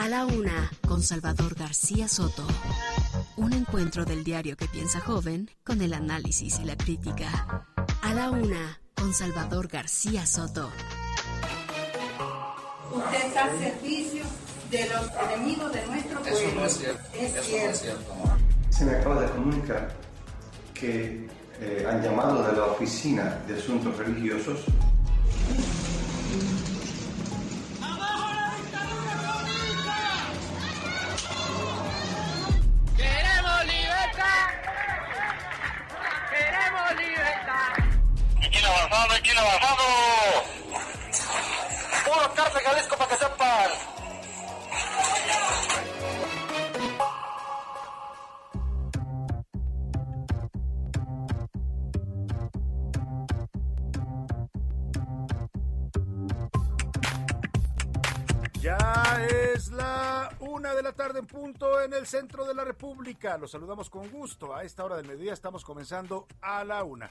A la una, con Salvador García Soto. Un encuentro del diario que piensa joven con el análisis y la crítica. A la una, con Salvador García Soto. Usted está al servicio de los enemigos de nuestro pueblo. Eso no es cierto. Es Eso cierto. no es cierto. Se me acaba de comunicar que eh, han llamado de la Oficina de Asuntos Religiosos ¡Queremos quién avanzado, quién avanzado. Puro cárcel Jalisco para que sepan. Ya es la una de la tarde en punto en el centro de la República. Los saludamos con gusto. A esta hora del mediodía estamos comenzando a la una.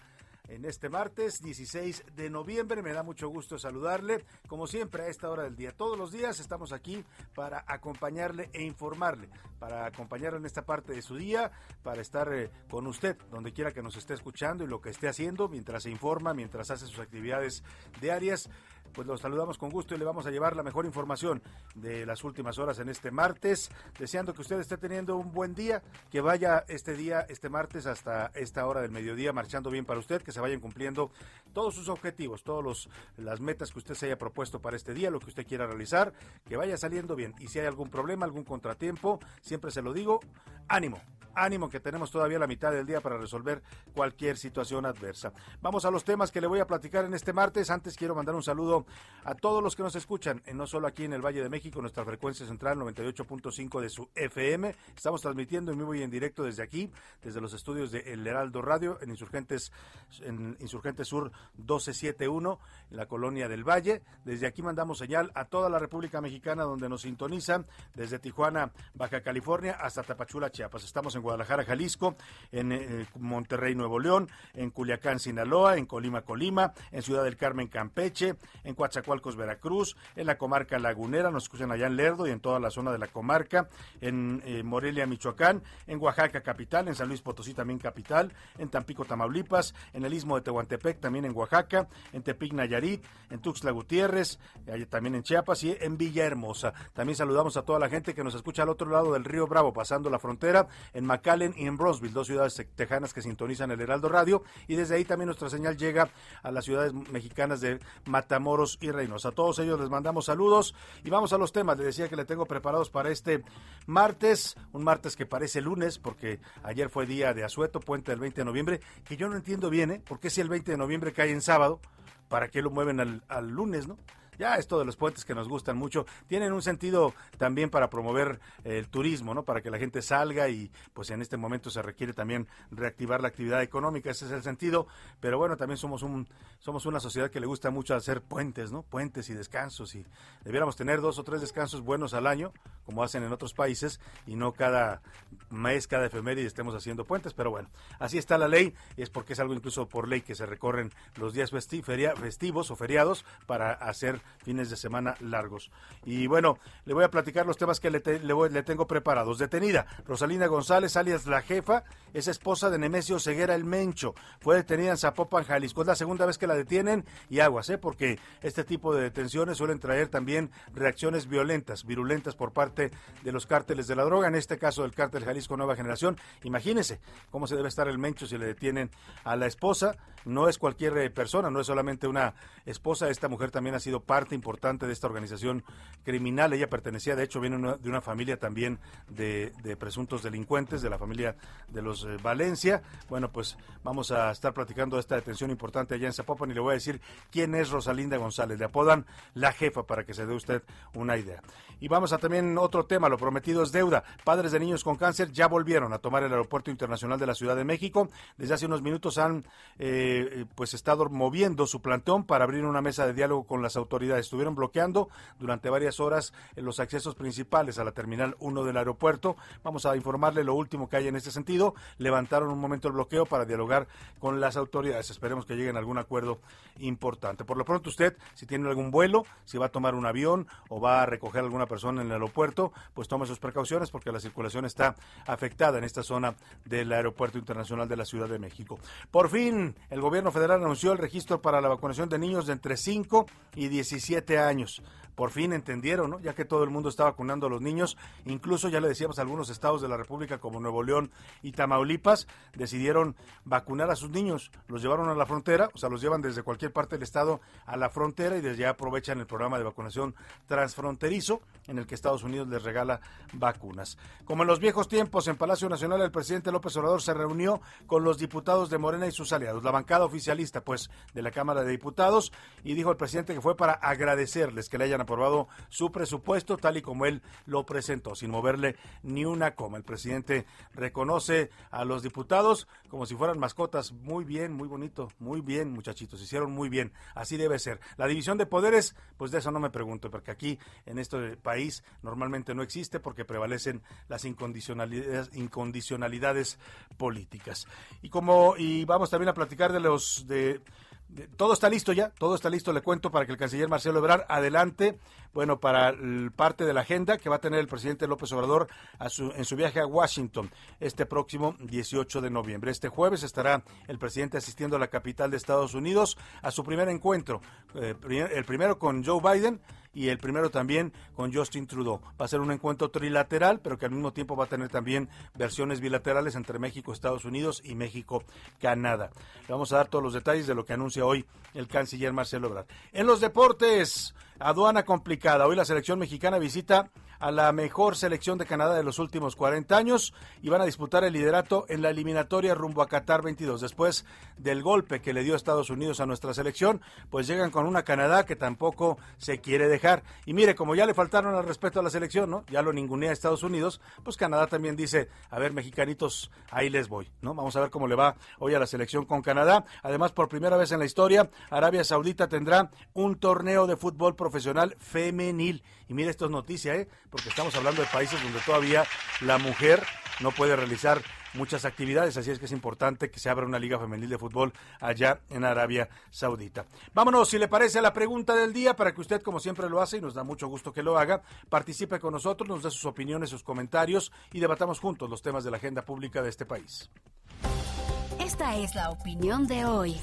En este martes 16 de noviembre me da mucho gusto saludarle. Como siempre a esta hora del día, todos los días estamos aquí para acompañarle e informarle, para acompañarle en esta parte de su día, para estar eh, con usted donde quiera que nos esté escuchando y lo que esté haciendo mientras se informa, mientras hace sus actividades diarias pues los saludamos con gusto y le vamos a llevar la mejor información de las últimas horas en este martes, deseando que usted esté teniendo un buen día, que vaya este día, este martes hasta esta hora del mediodía marchando bien para usted, que se vayan cumpliendo todos sus objetivos, todas las metas que usted se haya propuesto para este día, lo que usted quiera realizar, que vaya saliendo bien. Y si hay algún problema, algún contratiempo, siempre se lo digo, ánimo, ánimo que tenemos todavía la mitad del día para resolver cualquier situación adversa. Vamos a los temas que le voy a platicar en este martes. Antes quiero mandar un saludo a todos los que nos escuchan, eh, no solo aquí en el Valle de México, nuestra frecuencia central 98.5 de su FM. Estamos transmitiendo en vivo y en directo desde aquí, desde los estudios de El Heraldo Radio en Insurgentes en Insurgentes Sur 1271, en la colonia del Valle. Desde aquí mandamos señal a toda la República Mexicana donde nos sintonizan, desde Tijuana, Baja California, hasta Tapachula, Chiapas. Estamos en Guadalajara, Jalisco, en eh, Monterrey, Nuevo León, en Culiacán, Sinaloa, en Colima, Colima, en Ciudad del Carmen, Campeche, Coatzacoalcos, Veracruz, en la comarca lagunera, nos escuchan allá en Lerdo y en toda la zona de la comarca, en eh, Morelia, Michoacán, en Oaxaca, capital, en San Luis Potosí, también capital, en Tampico, Tamaulipas, en el istmo de Tehuantepec, también en Oaxaca, en Tepic, Nayarit, en Tuxtla Gutiérrez, también en Chiapas y en Villahermosa. También saludamos a toda la gente que nos escucha al otro lado del río Bravo, pasando la frontera, en McAllen y en Bronzeville, dos ciudades tejanas que sintonizan el Heraldo Radio, y desde ahí también nuestra señal llega a las ciudades mexicanas de Matamoros y Reynosa. A todos ellos les mandamos saludos y vamos a los temas. Les decía que le tengo preparados para este martes, un martes que parece lunes, porque ayer fue día de asueto, puente del 20 de noviembre, que yo no entiendo bien, ¿eh? ¿Por si el 20 de noviembre cae en sábado? ¿Para qué lo mueven al, al lunes, no? Ya esto de los puentes que nos gustan mucho, tienen un sentido también para promover el turismo, ¿no? Para que la gente salga y pues en este momento se requiere también reactivar la actividad económica, ese es el sentido, pero bueno, también somos un somos una sociedad que le gusta mucho hacer puentes, ¿no? Puentes y descansos y debiéramos tener dos o tres descansos buenos al año, como hacen en otros países y no cada mes, cada efeméride estemos haciendo puentes, pero bueno, así está la ley, es porque es algo incluso por ley que se recorren los días festivos o feriados para hacer fines de semana largos. Y bueno, le voy a platicar los temas que le, voy, le, tengo preparados. Detenida, Rosalina González, alias La Jefa, es esposa de Nemesio Ceguera el Mencho. Fue detenida en Zapopan, Jalisco. Es la segunda vez que la detienen y aguas, ¿eh? porque este tipo de detenciones suelen traer también reacciones violentas, virulentas por parte de los cárteles de la droga. En este caso del cártel Jalisco Nueva Generación. Imagínense cómo se debe estar el Mencho si le detienen a la esposa. No es cualquier persona, no es solamente una esposa. Esta mujer también ha sido parte importante de esta organización criminal. Ella pertenecía, de hecho, viene de una familia también de, presuntos delincuentes, de la familia de los eh, Valencia. Bueno, pues vamos a estar platicando esta detención importante allá en Zapopan y le voy a decir quién es Rosalinda González. Le apodan la jefa para que se dé usted una idea. Y vamos a también otro tema, lo prometido es deuda. Padres de niños con cáncer ya volvieron a tomar el Aeropuerto Internacional de la Ciudad de México. Desde hace unos minutos han eh, pues estado moviendo su plantón para abrir una mesa de diálogo con las autoridades. Estuvieron bloqueando durante varias horas en los accesos principales a la Terminal 1 del aeropuerto. Vamos a informarle lo último que hay en este sentido. Levantaron un momento el bloqueo para dialogar con las autoridades. Esperemos que lleguen a algún acuerdo importante. Por lo pronto usted, si tiene algún vuelo, si va a tomar un avión o va a recoger a alguna persona en el aeropuerto, pues tome sus precauciones porque la circulación está afectada en esta zona del Aeropuerto Internacional de la Ciudad de México. Por fin, el gobierno federal anunció el registro para la vacunación de niños de entre 5 y 17 años. Por fin entendieron, ¿no? Ya que todo el mundo está vacunando a los niños, incluso ya le decíamos algunos estados de la República como Nuevo León y Tamaulipas decidieron vacunar a sus niños, los llevaron a la frontera, o sea, los llevan desde cualquier parte del estado a la frontera y desde allá aprovechan el programa de vacunación transfronterizo en el que Estados Unidos les regala vacunas. Como en los viejos tiempos, en Palacio Nacional el presidente López Obrador se reunió con los diputados de Morena y sus aliados, la bancada oficialista pues de la Cámara de Diputados y dijo el presidente que fue para agradecerles que le hayan aprobado su presupuesto tal y como él lo presentó, sin moverle ni una coma. El presidente reconoce a los diputados como si fueran mascotas. Muy bien, muy bonito, muy bien, muchachitos, hicieron muy bien. Así debe ser. La división de poderes, pues de eso no me pregunto, porque aquí en este país normalmente no existe porque prevalecen las incondicionalidades, incondicionalidades políticas. Y como y vamos también a platicar de los de todo está listo ya, todo está listo, le cuento para que el canciller Marcelo Ebrard adelante, bueno, para el parte de la agenda que va a tener el presidente López Obrador en su viaje a Washington este próximo 18 de noviembre. Este jueves estará el presidente asistiendo a la capital de Estados Unidos a su primer encuentro, eh, el primero con Joe Biden y el primero también con Justin Trudeau. Va a ser un encuentro trilateral, pero que al mismo tiempo va a tener también versiones bilaterales entre México, Estados Unidos y México, Canadá. Le vamos a dar todos los detalles de lo que anuncia hoy el canciller Marcelo Ebrard. En los deportes, aduana complicada. Hoy la selección mexicana visita a la mejor selección de Canadá de los últimos 40 años y van a disputar el liderato en la eliminatoria rumbo a Qatar 22. Después del golpe que le dio Estados Unidos a nuestra selección, pues llegan con una Canadá que tampoco se quiere dejar. Y mire, como ya le faltaron al respeto a la selección, ¿no? Ya lo ningunea Estados Unidos, pues Canadá también dice, a ver, mexicanitos, ahí les voy, ¿no? Vamos a ver cómo le va hoy a la selección con Canadá. Además, por primera vez en la historia, Arabia Saudita tendrá un torneo de fútbol profesional femenil. Y mire, esto es noticia, ¿eh? Porque estamos hablando de países donde todavía la mujer no puede realizar muchas actividades, así es que es importante que se abra una liga femenil de fútbol allá en Arabia Saudita. Vámonos, si le parece, a la pregunta del día para que usted, como siempre lo hace, y nos da mucho gusto que lo haga, participe con nosotros, nos dé sus opiniones, sus comentarios y debatamos juntos los temas de la agenda pública de este país. Esta es la opinión de hoy.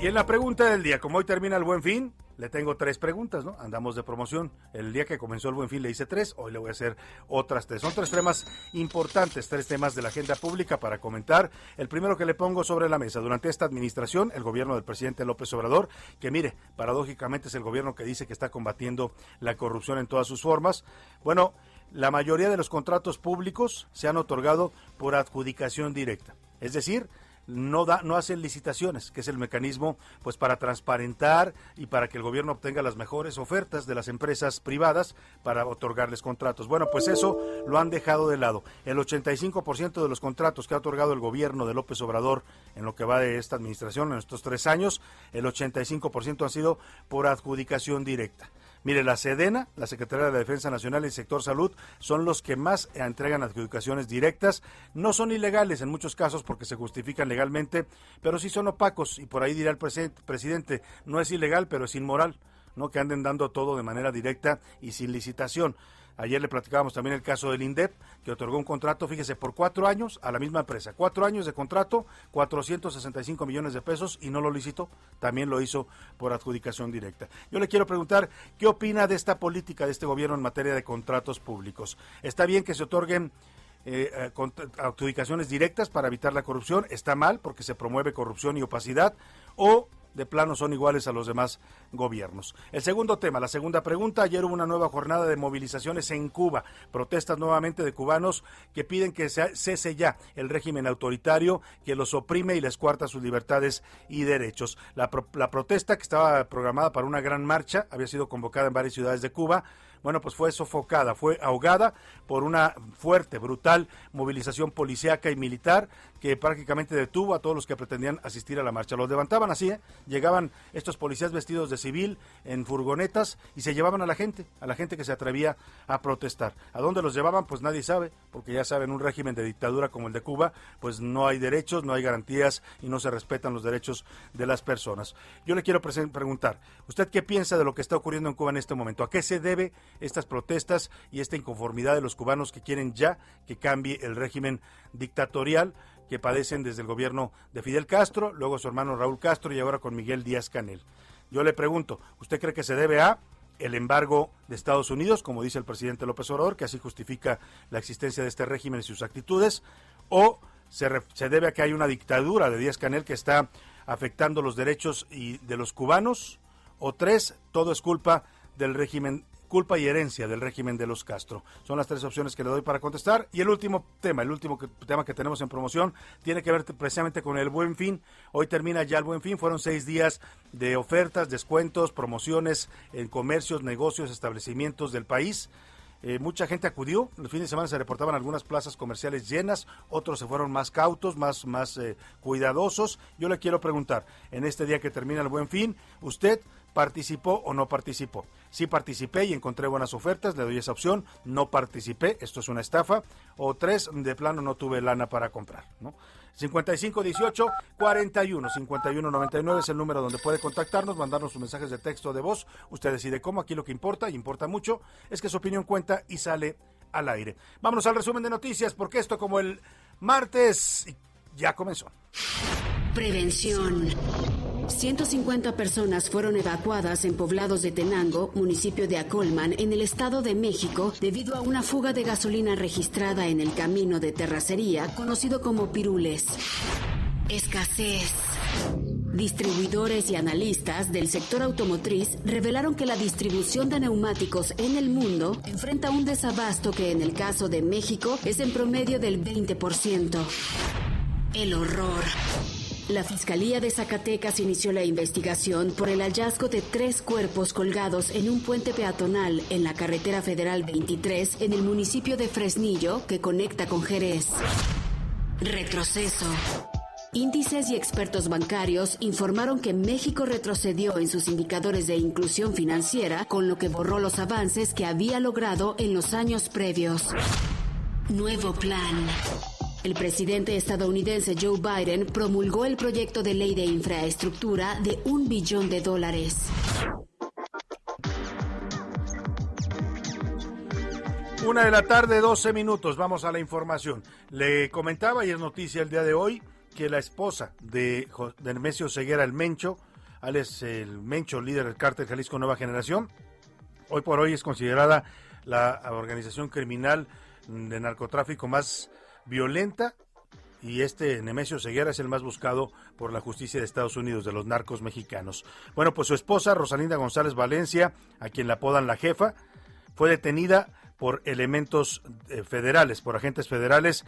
Y en la pregunta del día, como hoy termina el buen fin, le tengo tres preguntas, ¿no? Andamos de promoción. El día que comenzó el buen fin le hice tres, hoy le voy a hacer otras tres. Son tres temas importantes, tres temas de la agenda pública para comentar. El primero que le pongo sobre la mesa, durante esta administración, el gobierno del presidente López Obrador, que mire, paradójicamente es el gobierno que dice que está combatiendo la corrupción en todas sus formas. Bueno, la mayoría de los contratos públicos se han otorgado por adjudicación directa. Es decir, no da, no hacen licitaciones, que es el mecanismo pues para transparentar y para que el gobierno obtenga las mejores ofertas de las empresas privadas para otorgarles contratos. Bueno, pues eso lo han dejado de lado. El 85% de los contratos que ha otorgado el gobierno de López Obrador en lo que va de esta administración en estos tres años, el 85% han sido por adjudicación directa. Mire, la Sedena, la Secretaría de la Defensa Nacional y el sector salud son los que más entregan adjudicaciones directas. No son ilegales en muchos casos porque se justifican legalmente, pero sí son opacos y por ahí dirá el presidente, no es ilegal, pero es inmoral, no que anden dando todo de manera directa y sin licitación. Ayer le platicábamos también el caso del INDEP, que otorgó un contrato, fíjese, por cuatro años a la misma empresa. Cuatro años de contrato, 465 millones de pesos y no lo licitó. También lo hizo por adjudicación directa. Yo le quiero preguntar, ¿qué opina de esta política de este gobierno en materia de contratos públicos? ¿Está bien que se otorguen eh, adjudicaciones directas para evitar la corrupción? ¿Está mal porque se promueve corrupción y opacidad? ¿O de plano son iguales a los demás gobiernos. El segundo tema, la segunda pregunta, ayer hubo una nueva jornada de movilizaciones en Cuba, protestas nuevamente de cubanos que piden que cese ya el régimen autoritario que los oprime y les cuarta sus libertades y derechos. La, la protesta que estaba programada para una gran marcha había sido convocada en varias ciudades de Cuba bueno, pues fue sofocada, fue ahogada por una fuerte, brutal movilización policíaca y militar que prácticamente detuvo a todos los que pretendían asistir a la marcha. Los levantaban así, ¿eh? llegaban estos policías vestidos de civil en furgonetas y se llevaban a la gente, a la gente que se atrevía a protestar. ¿A dónde los llevaban? Pues nadie sabe, porque ya saben, un régimen de dictadura como el de Cuba, pues no hay derechos, no hay garantías y no se respetan los derechos de las personas. Yo le quiero preguntar, ¿usted qué piensa de lo que está ocurriendo en Cuba en este momento? ¿A qué se debe estas protestas y esta inconformidad de los cubanos que quieren ya que cambie el régimen dictatorial que padecen desde el gobierno de Fidel Castro, luego su hermano Raúl Castro y ahora con Miguel Díaz Canel. Yo le pregunto, ¿usted cree que se debe a el embargo de Estados Unidos, como dice el presidente López Obrador, que así justifica la existencia de este régimen y sus actitudes, o se, se debe a que hay una dictadura de Díaz Canel que está afectando los derechos y de los cubanos, o tres, todo es culpa del régimen culpa y herencia del régimen de los Castro. Son las tres opciones que le doy para contestar. Y el último tema, el último tema que tenemos en promoción, tiene que ver precisamente con el buen fin. Hoy termina ya el buen fin. Fueron seis días de ofertas, descuentos, promociones en comercios, negocios, establecimientos del país. Eh, mucha gente acudió. El fin de semana se reportaban algunas plazas comerciales llenas, otros se fueron más cautos, más, más eh, cuidadosos. Yo le quiero preguntar, en este día que termina el buen fin, ¿usted ¿Participó o no participó? Sí participé y encontré buenas ofertas, le doy esa opción. No participé, esto es una estafa. O tres, de plano no tuve lana para comprar. ¿no? 5518 41 51 99 es el número donde puede contactarnos, mandarnos sus mensajes de texto o de voz. Usted decide cómo. Aquí lo que importa, y importa mucho, es que su opinión cuenta y sale al aire. Vámonos al resumen de noticias, porque esto, como el martes, ya comenzó. Prevención. 150 personas fueron evacuadas en poblados de Tenango, municipio de Acolman, en el Estado de México, debido a una fuga de gasolina registrada en el camino de terracería, conocido como Pirules. Escasez. Distribuidores y analistas del sector automotriz revelaron que la distribución de neumáticos en el mundo enfrenta un desabasto que en el caso de México es en promedio del 20%. El horror. La Fiscalía de Zacatecas inició la investigación por el hallazgo de tres cuerpos colgados en un puente peatonal en la carretera federal 23 en el municipio de Fresnillo que conecta con Jerez. Retroceso. Índices y expertos bancarios informaron que México retrocedió en sus indicadores de inclusión financiera, con lo que borró los avances que había logrado en los años previos. Nuevo plan. El presidente estadounidense Joe Biden promulgó el proyecto de ley de infraestructura de un billón de dólares. Una de la tarde, 12 minutos. Vamos a la información. Le comentaba y es noticia el día de hoy que la esposa de, Hermesio Ceguera, el Mencho, Alex el Mencho, líder del cártel Jalisco Nueva Generación, hoy por hoy es considerada la organización criminal de narcotráfico más violenta y este Nemesio Ceguera es el más buscado por la justicia de Estados Unidos de los narcos mexicanos. Bueno, pues su esposa, Rosalinda González Valencia, a quien la apodan la jefa, fue detenida por elementos eh, federales, por agentes federales,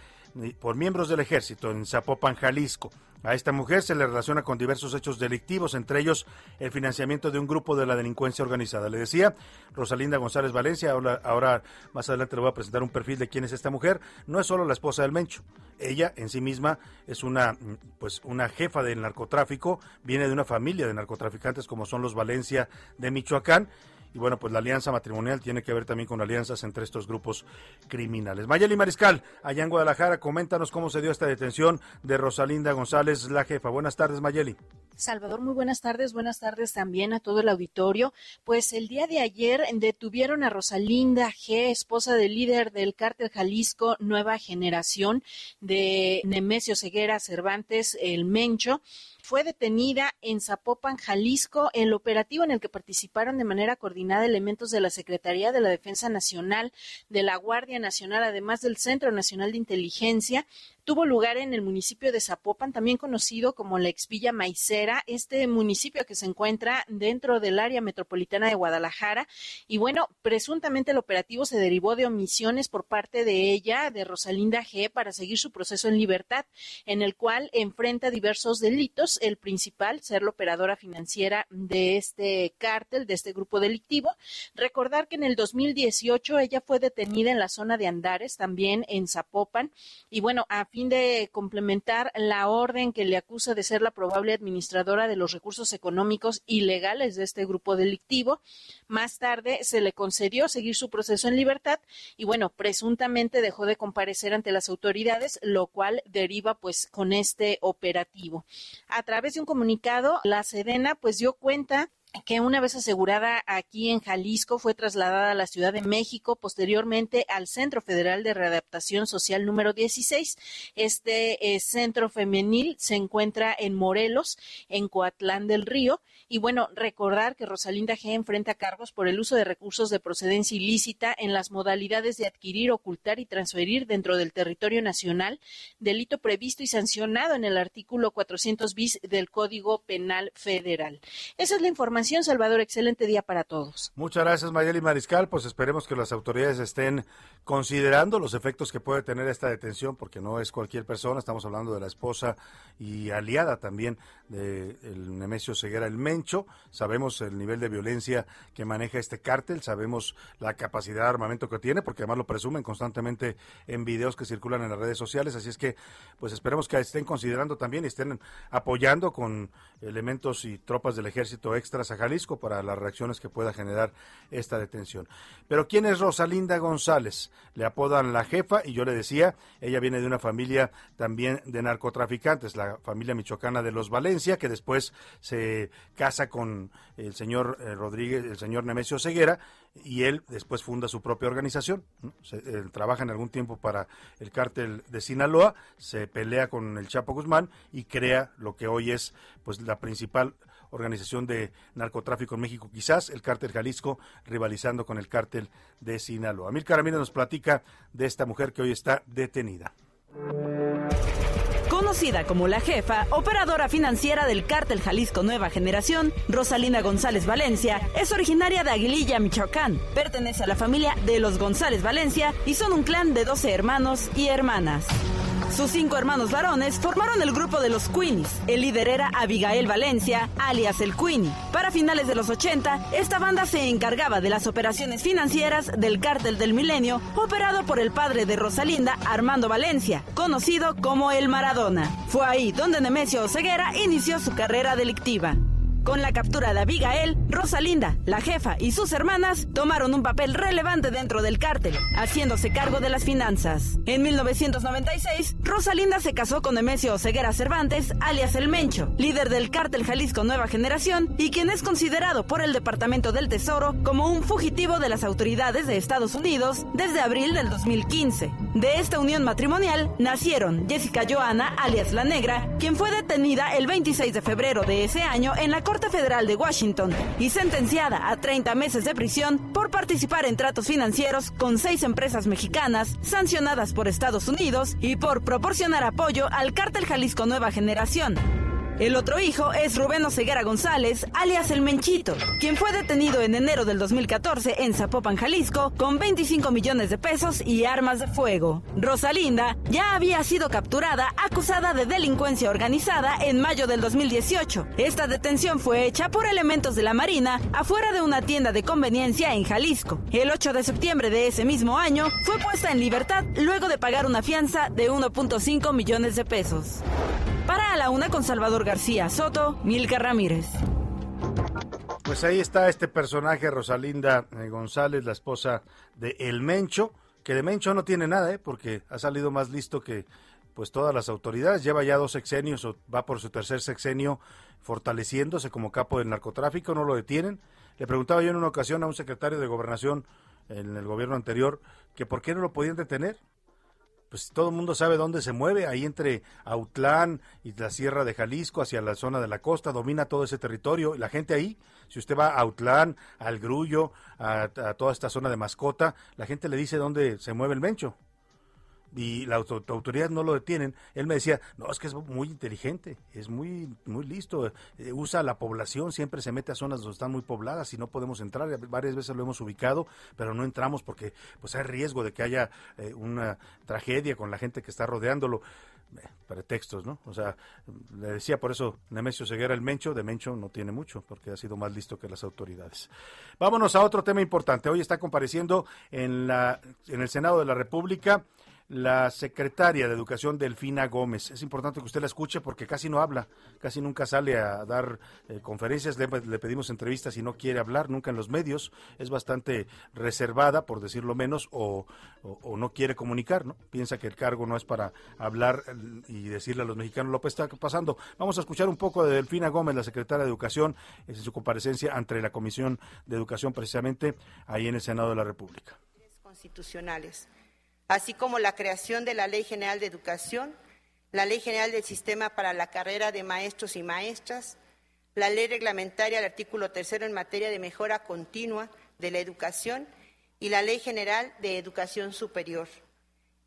por miembros del ejército en Zapopan, Jalisco. A esta mujer se le relaciona con diversos hechos delictivos, entre ellos el financiamiento de un grupo de la delincuencia organizada. Le decía Rosalinda González Valencia, ahora, ahora más adelante le voy a presentar un perfil de quién es esta mujer. No es solo la esposa del Mencho, ella en sí misma es una pues una jefa del narcotráfico, viene de una familia de narcotraficantes como son los Valencia de Michoacán y bueno, pues la alianza matrimonial tiene que ver también con alianzas entre estos grupos criminales. Mayeli Mariscal, allá en Guadalajara, coméntanos cómo se dio esta detención de Rosalinda González, la jefa. Buenas tardes, Mayeli. Salvador, muy buenas tardes. Buenas tardes también a todo el auditorio. Pues el día de ayer detuvieron a Rosalinda G., esposa del líder del cártel Jalisco Nueva Generación de Nemesio Ceguera Cervantes, el Mencho fue detenida en Zapopan, Jalisco, en el operativo en el que participaron de manera coordinada elementos de la Secretaría de la Defensa Nacional, de la Guardia Nacional, además del Centro Nacional de Inteligencia, tuvo lugar en el municipio de Zapopan, también conocido como la Expilla Maicera, este municipio que se encuentra dentro del área metropolitana de Guadalajara. Y bueno, presuntamente el operativo se derivó de omisiones por parte de ella, de Rosalinda G., para seguir su proceso en libertad, en el cual enfrenta diversos delitos. El principal, ser la operadora financiera de este cártel, de este grupo delictivo. Recordar que en el 2018 ella fue detenida en la zona de Andares, también en Zapopan. Y bueno, a fin de complementar la orden que le acusa de ser la probable administradora de los recursos económicos ilegales de este grupo delictivo. Más tarde se le concedió seguir su proceso en libertad y bueno, presuntamente dejó de comparecer ante las autoridades, lo cual deriva pues con este operativo. A través de un comunicado, la Sedena pues dio cuenta que una vez asegurada aquí en Jalisco fue trasladada a la Ciudad de México, posteriormente al Centro Federal de Readaptación Social número 16. Este eh, centro femenil se encuentra en Morelos, en Coatlán del Río. Y bueno, recordar que Rosalinda G. enfrenta cargos por el uso de recursos de procedencia ilícita en las modalidades de adquirir, ocultar y transferir dentro del territorio nacional, delito previsto y sancionado en el artículo 400 bis del Código Penal Federal. Esa es la información Salvador. Excelente día para todos. Muchas gracias, Mayeli Mariscal. Pues esperemos que las autoridades estén considerando los efectos que puede tener esta detención, porque no es cualquier persona. Estamos hablando de la esposa y aliada también de Nemesio Ceguera, el Mencho. Sabemos el nivel de violencia que maneja este cártel, sabemos la capacidad de armamento que tiene, porque además lo presumen constantemente en videos que circulan en las redes sociales. Así es que, pues esperemos que estén considerando también y estén apoyando con elementos y tropas del ejército extras a Jalisco para las reacciones que pueda generar esta detención. Pero ¿quién es Rosalinda González? Le apodan la jefa y yo le decía, ella viene de una familia también de narcotraficantes, la familia michoacana de los Valencia, que después se casa con el señor eh, Rodríguez, el señor Nemesio Ceguera, y él después funda su propia organización. trabaja en algún tiempo para el cártel de Sinaloa, se pelea con el Chapo Guzmán y crea lo que hoy es pues la principal organización de narcotráfico en México, quizás el cártel Jalisco rivalizando con el cártel de Sinaloa. Amil Caramina nos platica de esta mujer que hoy está detenida. Conocida como la jefa, operadora financiera del cártel Jalisco Nueva Generación, Rosalina González Valencia es originaria de Aguililla, Michoacán. Pertenece a la familia de los González Valencia y son un clan de 12 hermanos y hermanas. Sus cinco hermanos varones formaron el grupo de los Queenies. El líder era Abigail Valencia, alias el Queenie. Para finales de los 80, esta banda se encargaba de las operaciones financieras del cártel del milenio, operado por el padre de Rosalinda, Armando Valencia, conocido como el Maradona. Fue ahí donde Nemesio Ceguera inició su carrera delictiva. Con la captura de Abigail, Rosalinda, la jefa y sus hermanas tomaron un papel relevante dentro del cártel, haciéndose cargo de las finanzas. En 1996, Rosalinda se casó con Nemesio Ceguera Cervantes, alias El Mencho, líder del cártel Jalisco Nueva Generación y quien es considerado por el Departamento del Tesoro como un fugitivo de las autoridades de Estados Unidos desde abril del 2015. De esta unión matrimonial nacieron Jessica Joana, alias La Negra, quien fue detenida el 26 de febrero de ese año en la Corte Federal de Washington y sentenciada a 30 meses de prisión por participar en tratos financieros con seis empresas mexicanas sancionadas por Estados Unidos y por proporcionar apoyo al cártel Jalisco Nueva Generación. El otro hijo es Rubén Oseguera González, alias El Menchito, quien fue detenido en enero del 2014 en Zapopan, Jalisco, con 25 millones de pesos y armas de fuego. Rosalinda ya había sido capturada acusada de delincuencia organizada en mayo del 2018. Esta detención fue hecha por elementos de la Marina afuera de una tienda de conveniencia en Jalisco. El 8 de septiembre de ese mismo año fue puesta en libertad luego de pagar una fianza de 1.5 millones de pesos. Para la una con Salvador García Soto, Milka Ramírez. Pues ahí está este personaje, Rosalinda eh, González, la esposa de El Mencho, que de Mencho no tiene nada, ¿eh? porque ha salido más listo que pues todas las autoridades. Lleva ya dos sexenios o va por su tercer sexenio fortaleciéndose como capo del narcotráfico, no lo detienen. Le preguntaba yo en una ocasión a un secretario de gobernación en el gobierno anterior que por qué no lo podían detener pues todo el mundo sabe dónde se mueve, ahí entre Autlán y la Sierra de Jalisco hacia la zona de la costa, domina todo ese territorio. La gente ahí, si usted va a Autlán, al Grullo, a, toda esta zona de Mascota, la gente le dice dónde se mueve el mencho. Y la autoridad no lo detienen, él me decía, no, es que es muy inteligente, es muy, muy listo, eh, usa la población, siempre se mete a zonas donde están muy pobladas y no podemos entrar, varias veces lo hemos ubicado, pero no entramos porque pues hay riesgo de que haya eh, una tragedia con la gente que está rodeándolo pretextos, ¿no? O sea, le decía por eso Nemesio Ceguera el Mencho, de Mencho no tiene mucho, porque ha sido más listo que las autoridades. Vámonos a otro tema importante. Hoy está compareciendo en, la, en el Senado de la República la secretaria de Educación Delfina Gómez. Es importante que usted la escuche porque casi no habla, casi nunca sale a dar eh, conferencias, le, pedimos entrevistas y no quiere hablar nunca en los medios, es bastante reservada, por decirlo menos, o, no quiere comunicar, ¿no? Piensa que el cargo no es para hablar y decirle a los mexicanos lo que está pasando. Vamos a escuchar un poco de Delfina Gómez, la secretaria de Educación, en su comparecencia ante la Comisión de Educación, precisamente ahí en el Senado de la República. Así como la creación de la Ley General de Educación, la Ley General del Sistema para la Carrera de Maestros y Maestras, la Ley Reglamentaria del artículo tercero en materia de mejora continua de la educación y la Ley General de Educación Superior,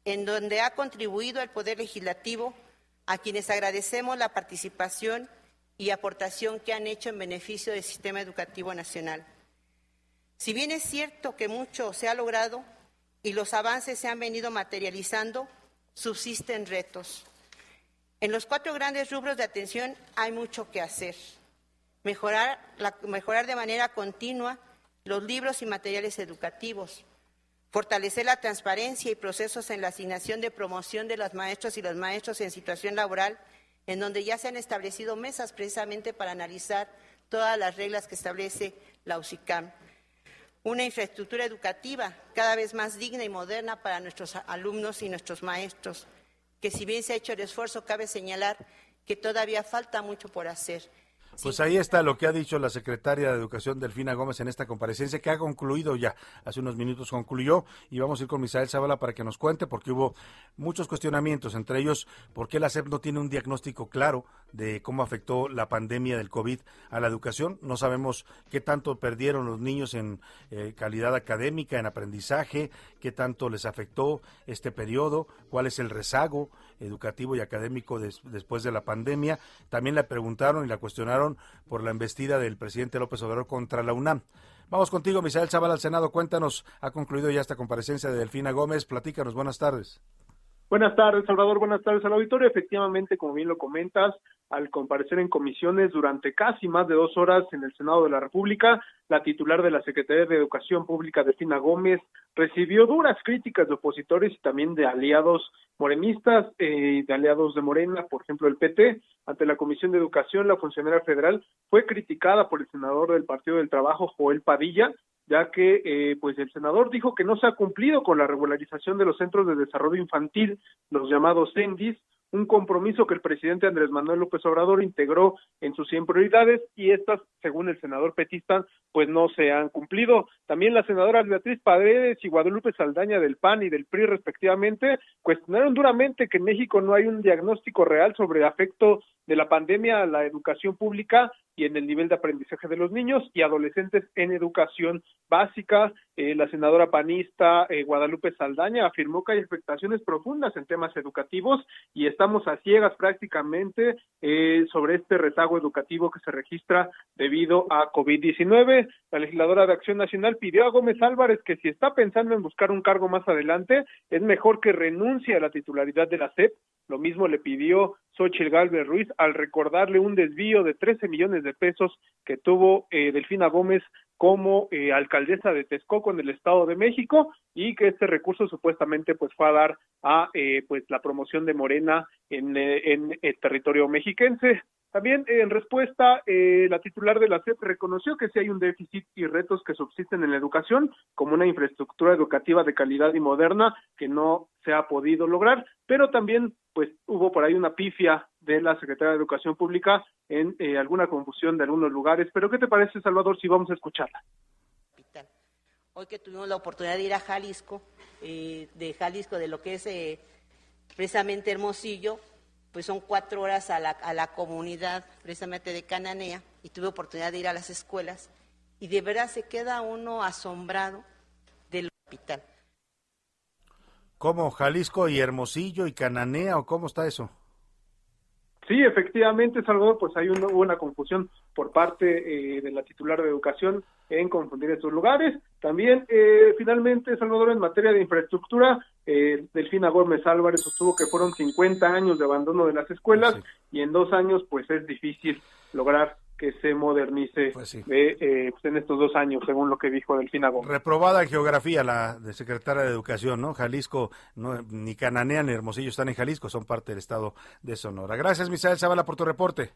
en donde ha contribuido al Poder Legislativo, a quienes agradecemos la participación y aportación que han hecho en beneficio del sistema educativo nacional. Si bien es cierto que mucho se ha logrado, y los avances se han venido materializando, subsisten retos. En los cuatro grandes rubros de atención hay mucho que hacer. Mejorar, de manera continua los libros y materiales educativos, fortalecer la transparencia y procesos en la asignación de promoción de los maestros y los maestros en situación laboral, en donde ya se han establecido mesas precisamente para analizar todas las reglas que establece la UCICAM una infraestructura educativa cada vez más digna y moderna para nuestros alumnos y nuestros maestros, que si bien se ha hecho el esfuerzo, cabe señalar que todavía falta mucho por hacer. Pues ahí está lo que ha dicho la secretaria de Educación Delfina Gómez en esta comparecencia que ha concluido ya, hace unos minutos concluyó y vamos a ir con Misael Zavala para que nos cuente porque hubo muchos cuestionamientos, entre ellos por qué la SEP no tiene un diagnóstico claro de cómo afectó la pandemia del COVID a la educación. No sabemos qué tanto perdieron los niños en eh, calidad académica, en aprendizaje, qué tanto les afectó este periodo, cuál es el rezago educativo y académico después de la pandemia. También le preguntaron y la cuestionaron por la embestida del presidente López Obrador contra la UNAM. Vamos contigo, Misael Chaval al Senado. Cuéntanos, ha concluido ya esta comparecencia de Delfina Gómez. Platícanos, buenas tardes. Buenas tardes, Salvador. Buenas tardes al auditorio. Efectivamente, como bien lo comentas, al comparecer en comisiones durante casi más de dos horas en el Senado de la República, la titular de la Secretaría de Educación Pública, Delfina Gómez, recibió duras críticas de opositores y también de aliados morenistas eh, de aliados de Morena, por ejemplo el PT. Ante la Comisión de Educación, la funcionaria federal fue criticada por el senador del Partido del Trabajo, Joel Padilla, ya que eh, pues el senador dijo que no se ha cumplido con la regularización de los centros de desarrollo infantil, los llamados CENDIS, un compromiso que el presidente Andrés Manuel López Obrador integró en sus 100 prioridades y estas, según el senador petista, pues no se han cumplido. También las senadoras Beatriz Paredes y Guadalupe Saldaña del PAN y del PRI respectivamente cuestionaron duramente que en México no hay un diagnóstico real sobre afecto de la pandemia a la educación pública y en el nivel de aprendizaje de los niños y adolescentes en educación básica. Eh, la senadora panista eh, Guadalupe Saldaña afirmó que hay afectaciones profundas en temas educativos y estamos a ciegas prácticamente eh, sobre este rezago educativo que se registra debido a COVID-19. La legisladora de Acción Nacional pidió a Gómez Álvarez que si está pensando en buscar un cargo más adelante, es mejor que renuncie a la titularidad de la SEP. Lo mismo le pidió Xochitl Galvez Ruiz al recordarle un desvío de 13 millones de pesos que tuvo eh, Delfina Gómez como eh, alcaldesa de Texcoco en el Estado de México y que este recurso supuestamente pues fue a dar a eh, pues la promoción de Morena en, en el territorio mexiquense. También en respuesta, la titular de la SEP reconoció que sí hay un déficit y retos que subsisten en la educación, como una infraestructura educativa de calidad y moderna que no se ha podido lograr, pero también pues hubo por ahí una pifia de la Secretaría de Educación Pública en eh, alguna confusión de algunos lugares. Pero ¿qué te parece, Salvador, si vamos a escucharla? Hoy que tuvimos la oportunidad de ir a Jalisco, eh, de Jalisco, de lo que es eh, precisamente Hermosillo, pues son cuatro horas a la, a la comunidad precisamente de Cananea y tuve oportunidad de ir a las escuelas y de verdad se queda uno asombrado del hospital. ¿Cómo? ¿Jalisco y Hermosillo y Cananea o cómo está eso? Sí, efectivamente, Salvador, pues hay una, una confusión por parte eh, de la titular de educación en confundir estos lugares. También, eh, finalmente, Salvador, en materia de infraestructura, eh, Delfina Gómez Álvarez sostuvo que fueron 50 años de abandono de las escuelas y en dos años, pues es difícil lograr que se modernice Pues sí. eh, pues en estos dos años, según lo que dijo Delfina Gómez. Reprobada en geografía la de secretaria de Educación, ¿no? Jalisco, no, ni Cananea ni Hermosillo están en Jalisco, son parte del estado de Sonora. Gracias, Misael Zavala, por tu reporte.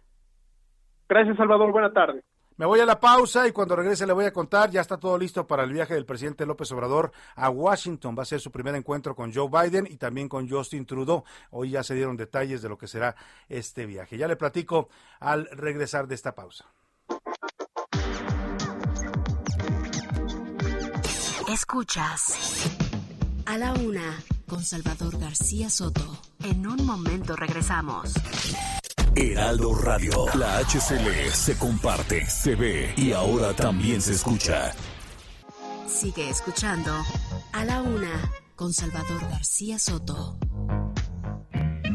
Gracias, Salvador. Buena tarde. Me voy a la pausa y cuando regrese le voy a contar, ya está todo listo para el viaje del presidente López Obrador a Washington. Va a ser su primer encuentro con Joe Biden y también con Justin Trudeau. Hoy ya se dieron detalles de lo que será este viaje. Ya le platico al regresar de esta pausa. Escuchas a la una con Salvador García Soto. En un momento regresamos. Heraldo Radio. La HCL se comparte, se ve y ahora también se escucha. Sigue escuchando a la una con Salvador García Soto.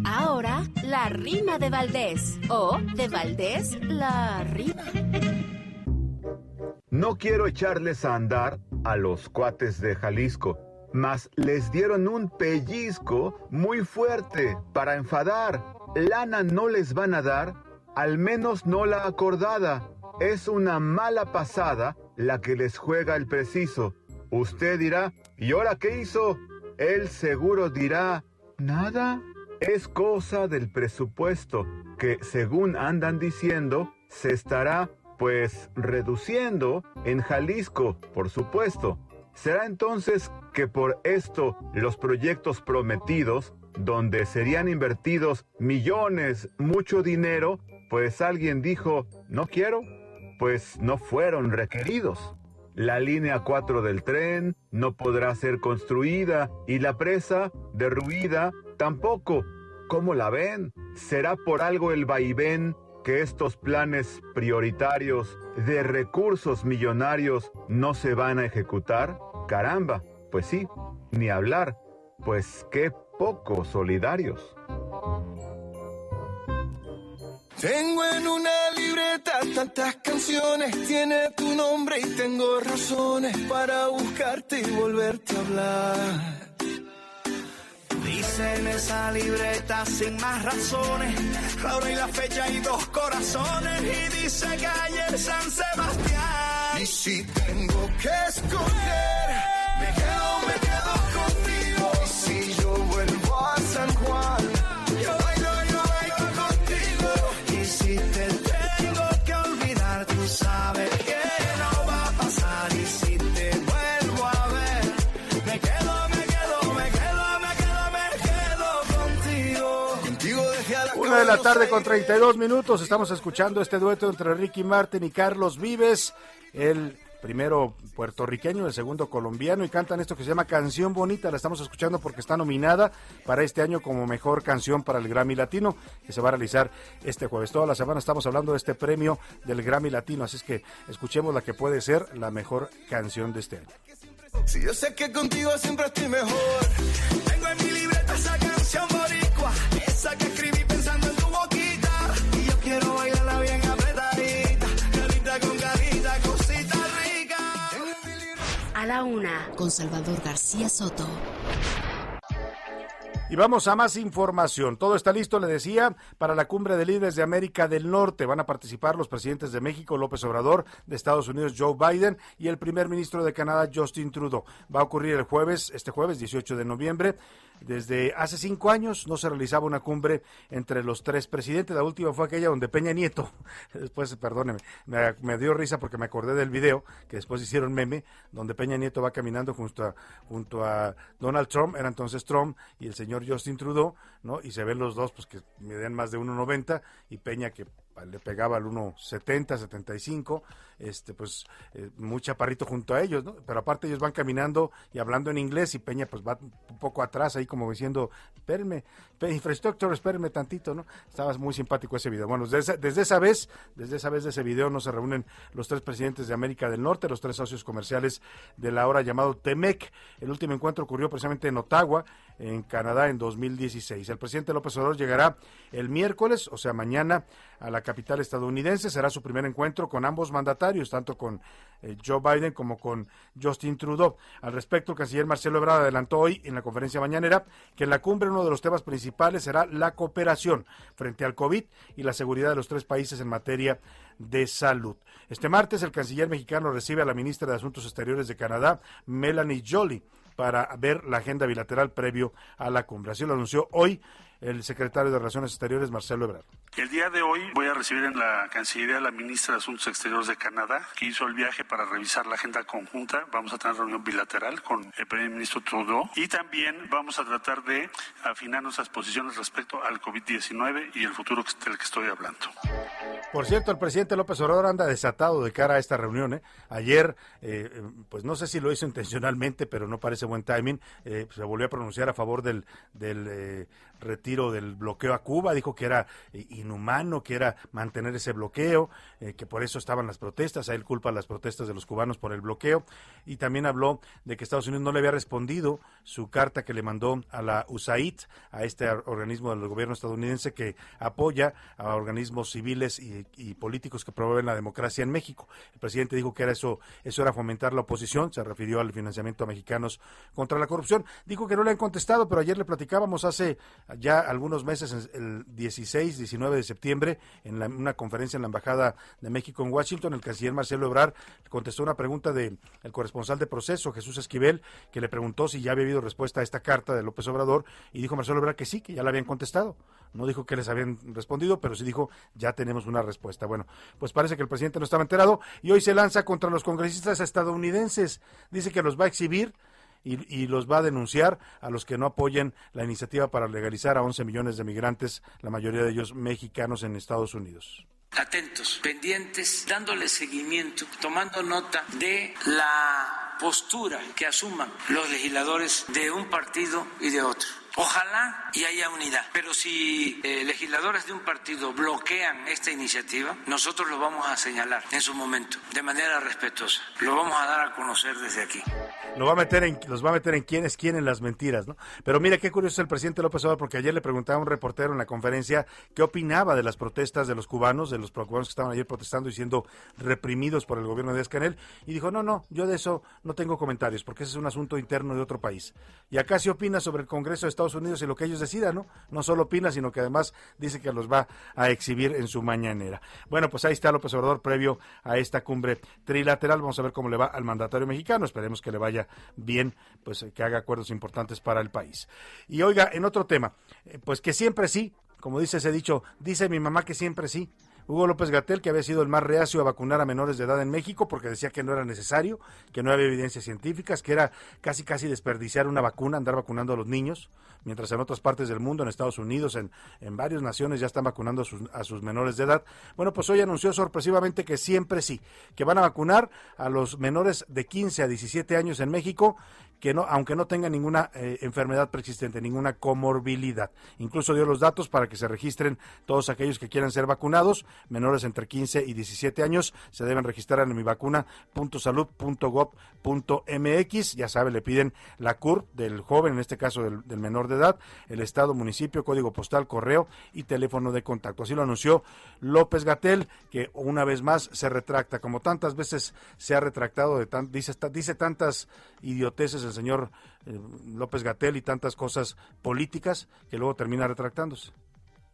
Ahora, la rima de Valdés. O de Valdés, la rima. No quiero echarles a andar a los cuates de Jalisco, mas les dieron un pellizco muy fuerte para enfadar. Lana no les van a dar, al menos no la acordada. Es una mala pasada la que les juega el preciso. Usted dirá, ¿y ahora qué hizo? Él seguro dirá, nada. Es cosa del presupuesto que, según andan diciendo, se estará pues reduciendo en Jalisco, por supuesto. ¿Será entonces que por esto los proyectos prometidos, donde serían invertidos millones, mucho dinero, pues alguien dijo, no quiero? Pues no fueron requeridos. La línea 4 del tren no podrá ser construida y la presa, derruida, tampoco. ¿Cómo la ven? ¿Será por algo el vaivén que estos planes prioritarios de recursos millonarios no se van a ejecutar? Caramba, pues sí, ni hablar, pues qué poco solidarios. Tengo en una libreta tantas canciones, tiene tu nombre y tengo razones para buscarte y volverte a hablar. Dice en esa libreta sin más razones, la hora y la fecha y dos corazones. Y dice que ayer San Sebastián. Y si tengo que escoger, me quedo, Una de la tarde con 32 minutos. Estamos escuchando este dueto entre Ricky Martin y Carlos Vives. El primero puertorriqueño, el segundo colombiano, y cantan esto que se llama Canción Bonita. La estamos escuchando porque está nominada para este año como mejor canción para el Grammy Latino, que se va a realizar este jueves. Toda la semana estamos hablando de este premio del Grammy Latino, así es que escuchemos la que puede ser la mejor canción de este año. Si yo sé que contigo siempre estoy mejor. Tengo en mi libreta esa canción boricua, esa que escribí A la una con Salvador García Soto. Y vamos a más información. Todo está listo, le decía, para la cumbre de líderes de América del Norte. Van a participar los presidentes de México, López Obrador, de Estados Unidos, Joe Biden, y el primer ministro de Canadá, Justin Trudeau. Va a ocurrir el jueves, este jueves 18 de noviembre. Desde hace cinco años no se realizaba una cumbre entre los tres presidentes. La última fue aquella donde Peña Nieto, después, perdóneme, me, dio risa porque me acordé del video que después hicieron meme, donde Peña Nieto va caminando junto a, junto a Donald Trump, era entonces Trump y el señor Justin Trudeau, ¿no? Y se ven los dos, pues que medían más de 1,90 y Peña que le pegaba al 1.70, 75, este, pues eh, muy chaparrito junto a ellos, ¿no? Pero aparte ellos van caminando y hablando en inglés y Peña pues va un poco atrás ahí como diciendo, espérenme, infraestructura, espérenme tantito, ¿no? Estaba muy simpático ese video. Bueno, desde, desde esa vez, desde esa vez de ese video no se reúnen los tres presidentes de América del Norte, los tres socios comerciales de la hora llamado TEMEC. El último encuentro ocurrió precisamente en Ottawa, en Canadá, en 2016. El presidente López Obrador llegará el miércoles, o sea, mañana, a la capital estadounidense. Será su primer encuentro con ambos mandatarios, tanto con eh, Joe Biden como con Justin Trudeau. Al respecto, el canciller Marcelo Ebrard adelantó hoy en la conferencia mañanera que en la cumbre uno de los temas principales será la cooperación frente al COVID y la seguridad de los tres países en materia de salud. Este martes, el canciller mexicano recibe a la ministra de Asuntos Exteriores de Canadá, Melanie Jolie para ver la agenda bilateral previo a la cumbre. Así lo anunció hoy el secretario de Relaciones Exteriores, Marcelo Ebrard. El día de hoy voy a recibir en la Cancillería a la ministra de Asuntos Exteriores de Canadá, que hizo el viaje para revisar la agenda conjunta. Vamos a tener reunión bilateral con el primer ministro Trudeau y también vamos a tratar de afinar nuestras posiciones respecto al COVID-19 y el futuro del que estoy hablando. Por cierto, el presidente López Obrador anda desatado de cara a esta reunión. ¿eh? Ayer, eh, pues no sé si lo hizo intencionalmente, pero no parece buen timing. Eh, se volvió a pronunciar a favor del, del retiro del bloqueo a Cuba, dijo que era eh, inhumano, que era mantener ese bloqueo, eh, que por eso estaban las protestas, a él culpa las protestas de los cubanos por el bloqueo, y también habló de que Estados Unidos no le había respondido su carta que le mandó a la USAID, a este organismo del gobierno estadounidense que apoya a organismos civiles y, y políticos que promueven la democracia en México. El presidente dijo que era eso, eso era fomentar la oposición, se refirió al financiamiento a mexicanos contra la corrupción. Dijo que no le han contestado, pero ayer le platicábamos hace ya algunos meses, el 16, 19 de septiembre, en una conferencia en la Embajada de México en Washington, el canciller Marcelo Ebrard contestó una pregunta del el corresponsal de proceso, Jesús Esquivel, que le preguntó si ya había habido respuesta a esta carta de López Obrador, y dijo Marcelo Ebrard que sí, que ya la habían contestado. No dijo que les habían respondido, pero sí dijo, ya tenemos una respuesta. Bueno, pues parece que el presidente no estaba enterado y hoy se lanza contra los congresistas estadounidenses. Dice que los va a exhibir y, los va a denunciar a los que no apoyen la iniciativa para legalizar a 11 millones de migrantes, la mayoría de ellos mexicanos en Estados Unidos atentos, pendientes, dándole seguimiento, tomando nota de la postura que asuman los legisladores de un partido y de otro. Ojalá y haya unidad. Pero si eh, legisladores de un partido bloquean esta iniciativa, nosotros lo vamos a señalar en su momento, de manera respetuosa. Lo vamos a dar a conocer desde aquí. Lo va a meter en, los va a meter en quién es quién en las mentiras, ¿no? Pero mire qué curioso es el presidente López Obrador, porque ayer le preguntaba a un reportero en la conferencia qué opinaba de las protestas de los cubanos, de los cubanos que estaban ayer protestando y siendo reprimidos por el gobierno de Escanel, y dijo, no, no, yo de eso no tengo comentarios, porque ese es un asunto interno de otro país. Y acá se opina sobre el Congreso de Estados Unidos y lo que ellos decidan, ¿no? No solo opina, sino que además dice que los va a exhibir en su mañanera. Bueno, pues ahí está López Obrador previo a esta cumbre trilateral. Vamos a ver cómo le va al mandatario mexicano. Esperemos que le vaya bien, pues que haga acuerdos importantes para el país. Y oiga, en otro tema, eh, pues que siempre sí, como dice ese dicho, dice mi mamá que siempre sí. Hugo López Gatel, que había sido el más reacio a vacunar a menores de edad en México porque decía que no era necesario, que no había evidencias científicas, que era casi casi desperdiciar una vacuna, andar vacunando a los niños, mientras en otras partes del mundo, en Estados Unidos, en, en varias naciones ya están vacunando a sus, a sus menores de edad. Bueno, pues hoy anunció sorpresivamente que siempre sí, que van a vacunar a los menores de 15 a 17 años en México que no, aunque no tenga ninguna eh, enfermedad preexistente, ninguna comorbilidad. Incluso dio los datos para que se registren todos aquellos que quieran ser vacunados, menores entre 15 y 17 años, se deben registrar en mivacuna.salud.gov.mx. Ya sabe, le piden la CUR del joven, en este caso del, del menor de edad, el estado, municipio, código postal, correo y teléfono de contacto. Así lo anunció López Gatel, que una vez más se retracta, como tantas veces se ha retractado, de tan, dice, dice tantas idioteces el señor eh, López Gatel y tantas cosas políticas que luego termina retractándose.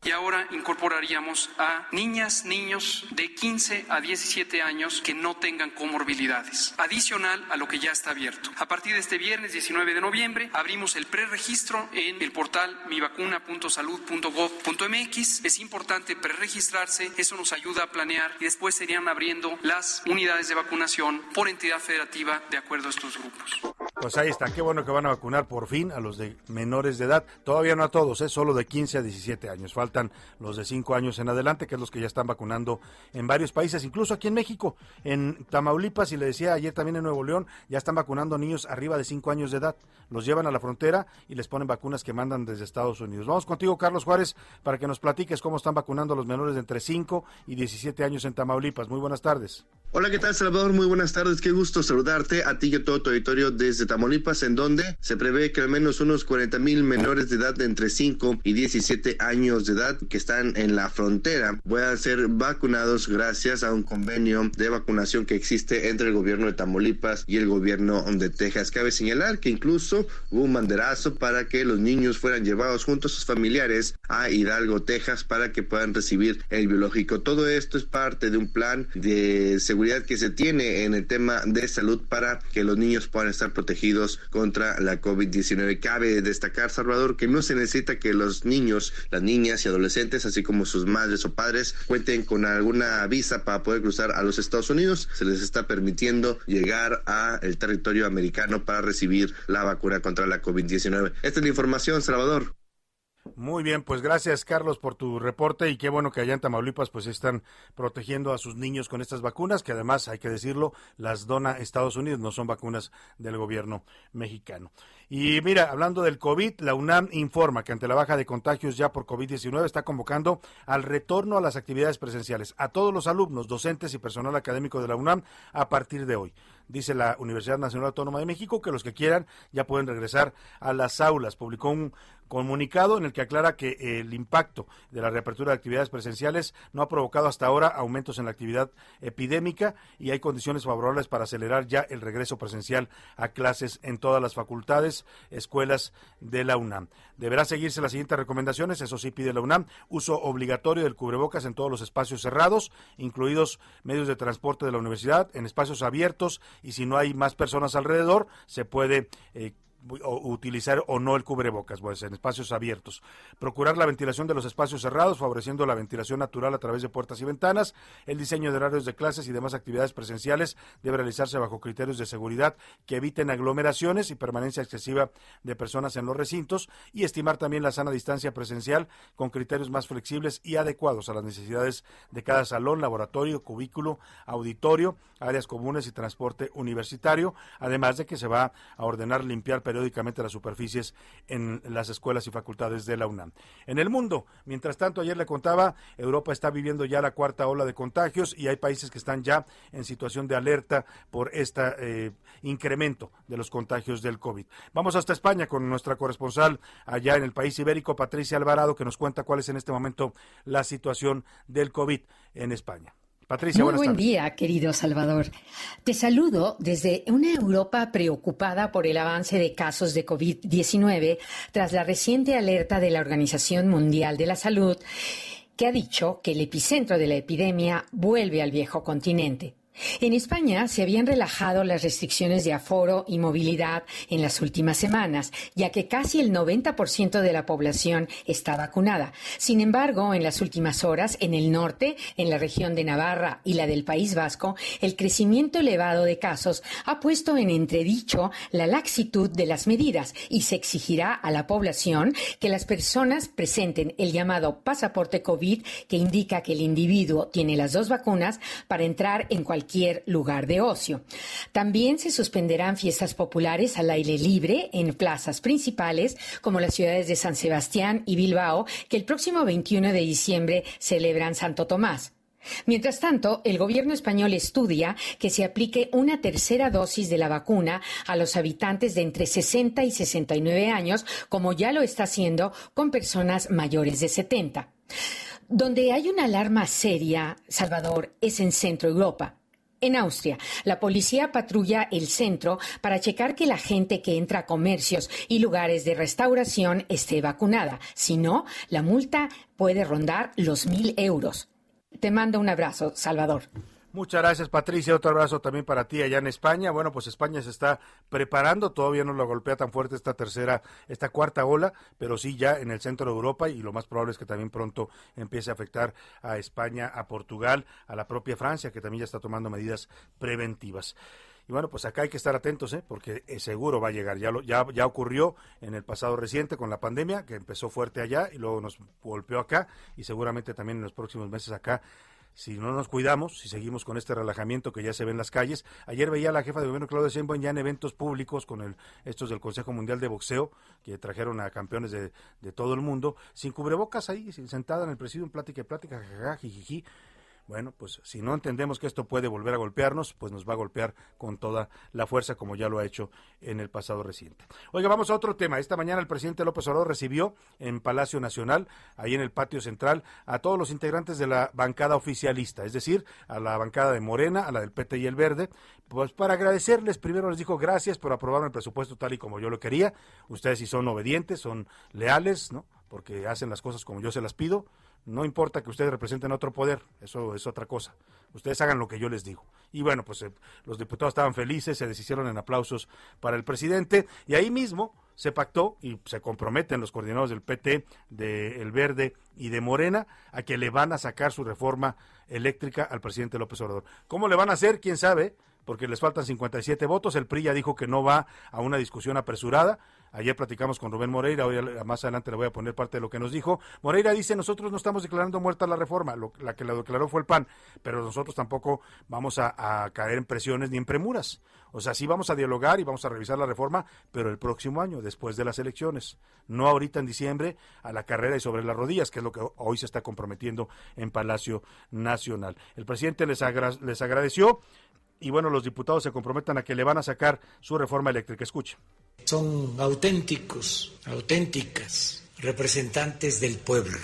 Y ahora incorporaríamos a niñas, niños de 15 a 17 años que no tengan comorbilidades, adicional a lo que ya está abierto. A partir de este viernes 19 de noviembre abrimos el preregistro en el portal mivacuna.salud.gov.mx. Es importante preregistrarse, eso nos ayuda a planear y después serían abriendo las unidades de vacunación por entidad federativa de acuerdo a estos grupos. Pues ahí está, qué bueno que van a vacunar por fin a los de menores de edad. Todavía no a todos, es solo de 15 a 17 años. Los de 5 años en adelante, que es los que ya están vacunando en varios países, incluso aquí en México, en Tamaulipas, y le decía ayer también en Nuevo León, ya están vacunando niños arriba de 5 años de edad. Los llevan a la frontera y les ponen vacunas que mandan desde Estados Unidos. Vamos contigo, Carlos Juárez, para que nos platiques cómo están vacunando a los menores de entre 5 y 17 años en Tamaulipas. Muy buenas tardes. Hola, ¿qué tal, Salvador? Muy buenas tardes. Qué gusto saludarte a ti y a todo tu auditorio desde Tamaulipas, en donde se prevé que al menos unos 40 mil menores de edad de entre 5 y 17 años de edad que están en la frontera puedan ser vacunados gracias a un convenio de vacunación que existe entre el gobierno de Tamaulipas y el gobierno de Texas. Cabe señalar que incluso hubo un banderazo para que los niños fueran llevados junto a sus familiares a Hidalgo, Texas, para que puedan recibir el biológico. Todo esto es parte de un plan de seguridad que se tiene en el tema de salud para que los niños puedan estar protegidos contra la COVID-19. Cabe destacar, Salvador, que no se necesita que los niños, las niñas y adolescentes, así como sus madres o padres, cuenten con alguna visa para poder cruzar a los Estados Unidos. Se les está permitiendo llegar a el territorio americano para recibir la vacuna contra la COVID-19. Esta es la información, Salvador. Muy bien, pues gracias Carlos por tu reporte y qué bueno que allá en Tamaulipas pues están protegiendo a sus niños con estas vacunas que además hay que decirlo las dona Estados Unidos, no son vacunas del gobierno mexicano. Y mira, hablando del COVID, la UNAM informa que ante la baja de contagios ya por COVID-19 está convocando al retorno a las actividades presenciales a todos los alumnos, docentes y personal académico de la UNAM a partir de hoy dice la Universidad Nacional Autónoma de México, que los que quieran ya pueden regresar a las aulas. Publicó un comunicado en el que aclara que el impacto de la reapertura de actividades presenciales no ha provocado hasta ahora aumentos en la actividad epidémica y hay condiciones favorables para acelerar ya el regreso presencial a clases en todas las facultades, escuelas de la UNAM. Deberá seguirse las siguientes recomendaciones, eso sí pide la UNAM, uso obligatorio del cubrebocas en todos los espacios cerrados, incluidos medios de transporte de la universidad, en espacios abiertos y si no hay más personas alrededor, se puede eh, utilizar o no el cubrebocas, pues en espacios abiertos. Procurar la ventilación de los espacios cerrados, favoreciendo la ventilación natural a través de puertas y ventanas. El diseño de horarios de clases y demás actividades presenciales debe realizarse bajo criterios de seguridad que eviten aglomeraciones y permanencia excesiva de personas en los recintos y estimar también la sana distancia presencial con criterios más flexibles y adecuados a las necesidades de cada salón, laboratorio, cubículo, auditorio, áreas comunes y transporte universitario, además de que se va a ordenar limpiar periódicamente las superficies en las escuelas y facultades de la UNAM. En el mundo, mientras tanto, ayer le contaba, Europa está viviendo ya la cuarta ola de contagios y hay países que están ya en situación de alerta por este incremento de los contagios del COVID. Vamos hasta España con nuestra corresponsal allá en el país ibérico, Patricia Alvarado, que nos cuenta cuál es en este momento la situación del COVID en España. Patricia, Muy buen día, querido Salvador. Te saludo desde una Europa preocupada por el avance de casos de COVID-19 tras la reciente alerta de la Organización Mundial de la Salud que ha dicho que el epicentro de la epidemia vuelve al viejo continente. En España se habían relajado las restricciones de aforo y movilidad en las últimas semanas, ya que casi el 90% de la población está vacunada. Sin embargo, en las últimas horas, en el norte, en la región de Navarra y la del País Vasco, el crecimiento elevado de casos ha puesto en entredicho la laxitud de las medidas y se exigirá a la población que las personas presenten el llamado pasaporte COVID, que indica que el individuo tiene las dos vacunas, para entrar en cualquier cualquier lugar de ocio. También se suspenderán fiestas populares al aire libre en plazas principales como las ciudades de San Sebastián y Bilbao, que el próximo 21 de diciembre celebran Santo Tomás. Mientras tanto, el gobierno español estudia que se aplique una tercera dosis de la vacuna a los habitantes de entre 60 y 69 años, como ya lo está haciendo con personas mayores de 70. Donde hay una alarma seria, Salvador, es en Centro Europa. En Austria, la policía patrulla el centro para checar que la gente que entra a comercios y lugares de restauración esté vacunada. Si no, la multa puede rondar los mil euros. Te mando un abrazo, Salvador. Muchas gracias, Patricia. Otro abrazo también para ti allá en España. Bueno, pues España se está preparando. Todavía no lo golpea tan fuerte esta tercera, esta cuarta ola, pero sí ya en el centro de Europa y lo más probable es que también pronto empiece a afectar a España, a Portugal, a la propia Francia, que también ya está tomando medidas preventivas. Y bueno, pues acá hay que estar atentos, ¿eh? porque seguro va a llegar. Ya, lo, ya, ya ocurrió en el pasado reciente con la pandemia, que empezó fuerte allá y luego nos golpeó acá y seguramente también en los próximos meses acá si no nos cuidamos, si seguimos con este relajamiento que ya se ve en las calles. Ayer veía a la jefa de gobierno Claudia Sheinbaum ya en eventos públicos con el, estos del Consejo Mundial de Boxeo, que trajeron a campeones de, de todo el mundo, sin cubrebocas ahí, sentada en el presidio, en plática y plática, jajaja, jijiji. Bueno, pues si no entendemos que esto puede volver a golpearnos, pues nos va a golpear con toda la fuerza como ya lo ha hecho en el pasado reciente. Oiga, vamos a otro tema. Esta mañana el presidente López Obrador recibió en Palacio Nacional, ahí en el patio central, a todos los integrantes de la bancada oficialista, es decir, a la bancada de Morena, a la del PT y el Verde, pues para agradecerles, primero les dijo gracias por aprobar el presupuesto tal y como yo lo quería. Ustedes si son obedientes, son leales, ¿no? Porque hacen las cosas como yo se las pido no importa que ustedes representen otro poder, eso es otra cosa. Ustedes hagan lo que yo les digo. Y bueno, pues eh, los diputados estaban felices, se deshicieron en aplausos para el presidente y ahí mismo se pactó y se comprometen los coordinados del PT, de El Verde y de Morena a que le van a sacar su reforma eléctrica al presidente López Obrador. ¿Cómo le van a hacer? ¿Quién sabe? Porque les faltan 57 votos. El PRI ya dijo que no va a una discusión apresurada. Ayer platicamos con Rubén Moreira, hoy más adelante le voy a poner parte de lo que nos dijo. Moreira dice, nosotros no estamos declarando muerta la reforma, la que la declaró fue el PAN, pero nosotros tampoco vamos a, caer en presiones ni en premuras. O sea, sí vamos a dialogar y vamos a revisar la reforma, pero el próximo año, después de las elecciones, no ahorita en diciembre, a la carrera y sobre las rodillas, que es lo que hoy se está comprometiendo en Palacio Nacional. El presidente les, les agradeció y bueno, los diputados se comprometan a que le van a sacar su reforma eléctrica. Escuche. Son auténticos, auténticas representantes del pueblo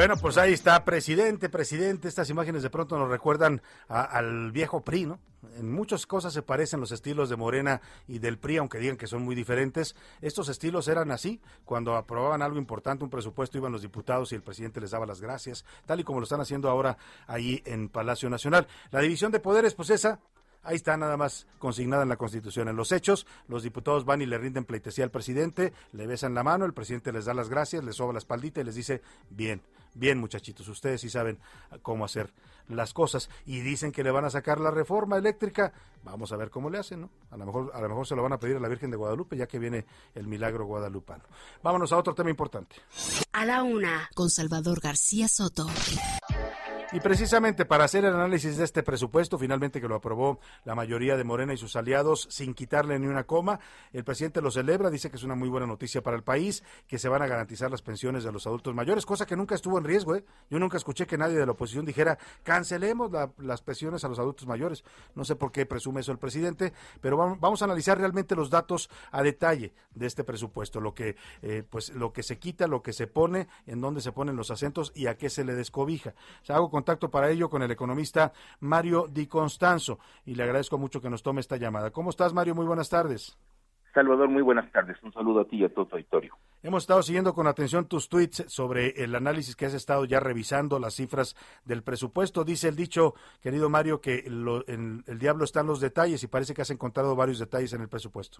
Bueno, pues ahí está, presidente, presidente. Estas imágenes de pronto nos recuerdan al viejo PRI, ¿no? En muchas cosas se parecen los estilos de Morena y del PRI, aunque digan que son muy diferentes. Estos estilos eran así. Cuando aprobaban algo importante, un presupuesto, iban los diputados y el presidente les daba las gracias, tal y como lo están haciendo ahora ahí en Palacio Nacional. La división de poderes, pues esa, Ahí está nada más consignada en la Constitución. En los hechos, los diputados van y le rinden pleitesía al presidente, le besan la mano, el presidente les da las gracias, les soba la espaldita y les dice, bien, bien muchachitos, ustedes sí saben cómo hacer las cosas. Y dicen que le van a sacar la reforma eléctrica. Vamos a ver cómo le hacen, ¿no? A lo mejor, a lo mejor se lo van a pedir a la Virgen de Guadalupe, ya que viene el milagro guadalupano. Vámonos a otro tema importante. A la una, con Salvador García Soto. Y precisamente para hacer el análisis de este presupuesto, finalmente que lo aprobó la mayoría de Morena y sus aliados sin quitarle ni una coma, el presidente lo celebra, dice que es una muy buena noticia para el país, que se van a garantizar las pensiones de los adultos mayores, cosa que nunca estuvo en riesgo. ¿eh? Yo nunca escuché que nadie de la oposición dijera cancelemos las pensiones a los adultos mayores. No sé por qué presume eso el presidente, pero vamos, a analizar realmente los datos a detalle de este presupuesto, lo que, eh, pues, lo que se quita, lo que se pone, en dónde se ponen los acentos y a qué se le descobija. O hago contacto para ello con el economista Mario Di Constanzo y le agradezco mucho que nos tome esta llamada. ¿Cómo estás, Mario? Muy buenas tardes. Salvador, muy buenas tardes. Un saludo a ti y a todo tu auditorio. Hemos estado siguiendo con atención tus tweets sobre el análisis que has estado ya revisando, las cifras del presupuesto. Dice el dicho, querido Mario, que en el diablo están los detalles y parece que has encontrado varios detalles en el presupuesto.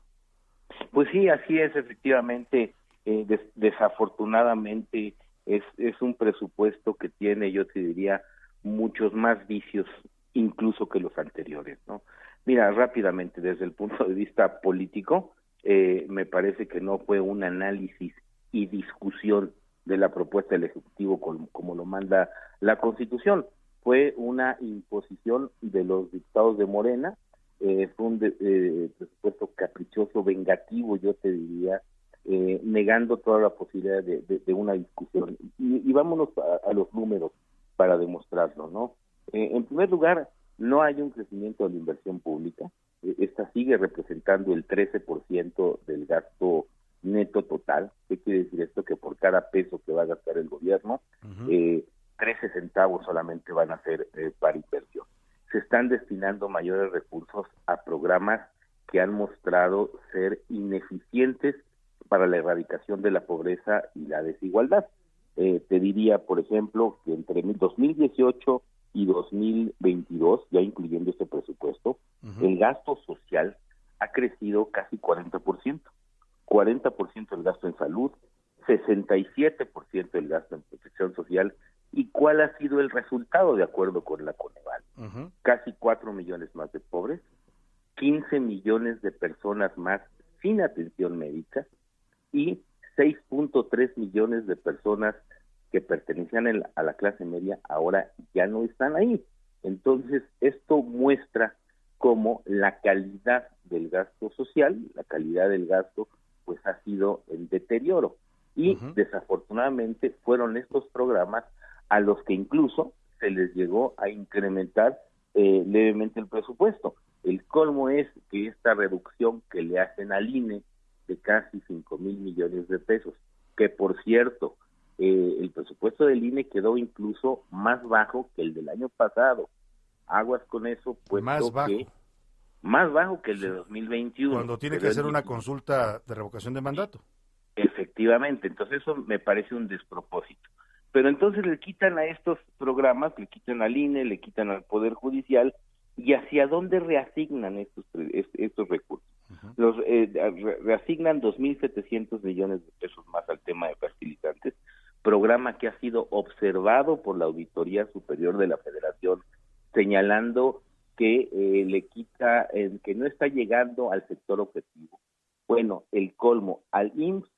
Pues sí, así es, efectivamente. Eh, desafortunadamente es, es un presupuesto que tiene, yo te diría, muchos más vicios incluso que los anteriores, ¿no? Mira, rápidamente, desde el punto de vista político, eh, me parece que no fue un análisis y discusión de la propuesta del Ejecutivo como, lo manda la Constitución. Fue una imposición de los dictados de Morena, eh, fue un eh, presupuesto caprichoso, vengativo, yo te diría, eh, negando toda la posibilidad de, una discusión. Y, vámonos a, los números para demostrarlo, ¿no? Eh, en primer lugar, no hay un crecimiento de la inversión pública. Eh, esta sigue representando el 13% del gasto neto total. ¿Qué quiere decir esto? Que por cada peso que va a gastar el gobierno, 13 centavos solamente van a ser para inversión. Se están destinando mayores recursos a programas que han mostrado ser ineficientes para la erradicación de la pobreza y la desigualdad. Eh, te diría, por ejemplo, que entre 2018 y 2022, ya incluyendo este presupuesto, el gasto social ha crecido casi 40%. 40% el gasto en salud, 67% el gasto en protección social. ¿Y cuál ha sido el resultado de acuerdo con la Coneval? Casi 4 millones más de pobres, 15 millones de personas más sin atención médica y 6.3 millones de personas que pertenecían a la clase media ahora ya no están ahí. Entonces, esto muestra cómo la calidad del gasto social, la calidad del gasto, pues ha sido en deterioro. Y desafortunadamente fueron estos programas a los que incluso se les llegó a incrementar eh, levemente el presupuesto. El colmo es que esta reducción que le hacen al INE de casi 5 mil millones de pesos, que por cierto, eh, el presupuesto del INE quedó incluso más bajo que el del año pasado. Aguas con eso, pues más bajo. más bajo que el de 2021. Cuando tiene que hacer una consulta de revocación de mandato. Efectivamente, entonces eso me parece un despropósito. Pero entonces le quitan a estos programas, le quitan al INE, le quitan al Poder Judicial, y hacia dónde reasignan estos, estos recursos. Los eh, reasignan 2.700 millones de pesos más al tema de fertilizantes, programa que ha sido observado por la Auditoría Superior de la Federación, señalando que eh, le quita, que no está llegando al sector objetivo. Bueno, el colmo, al IMSS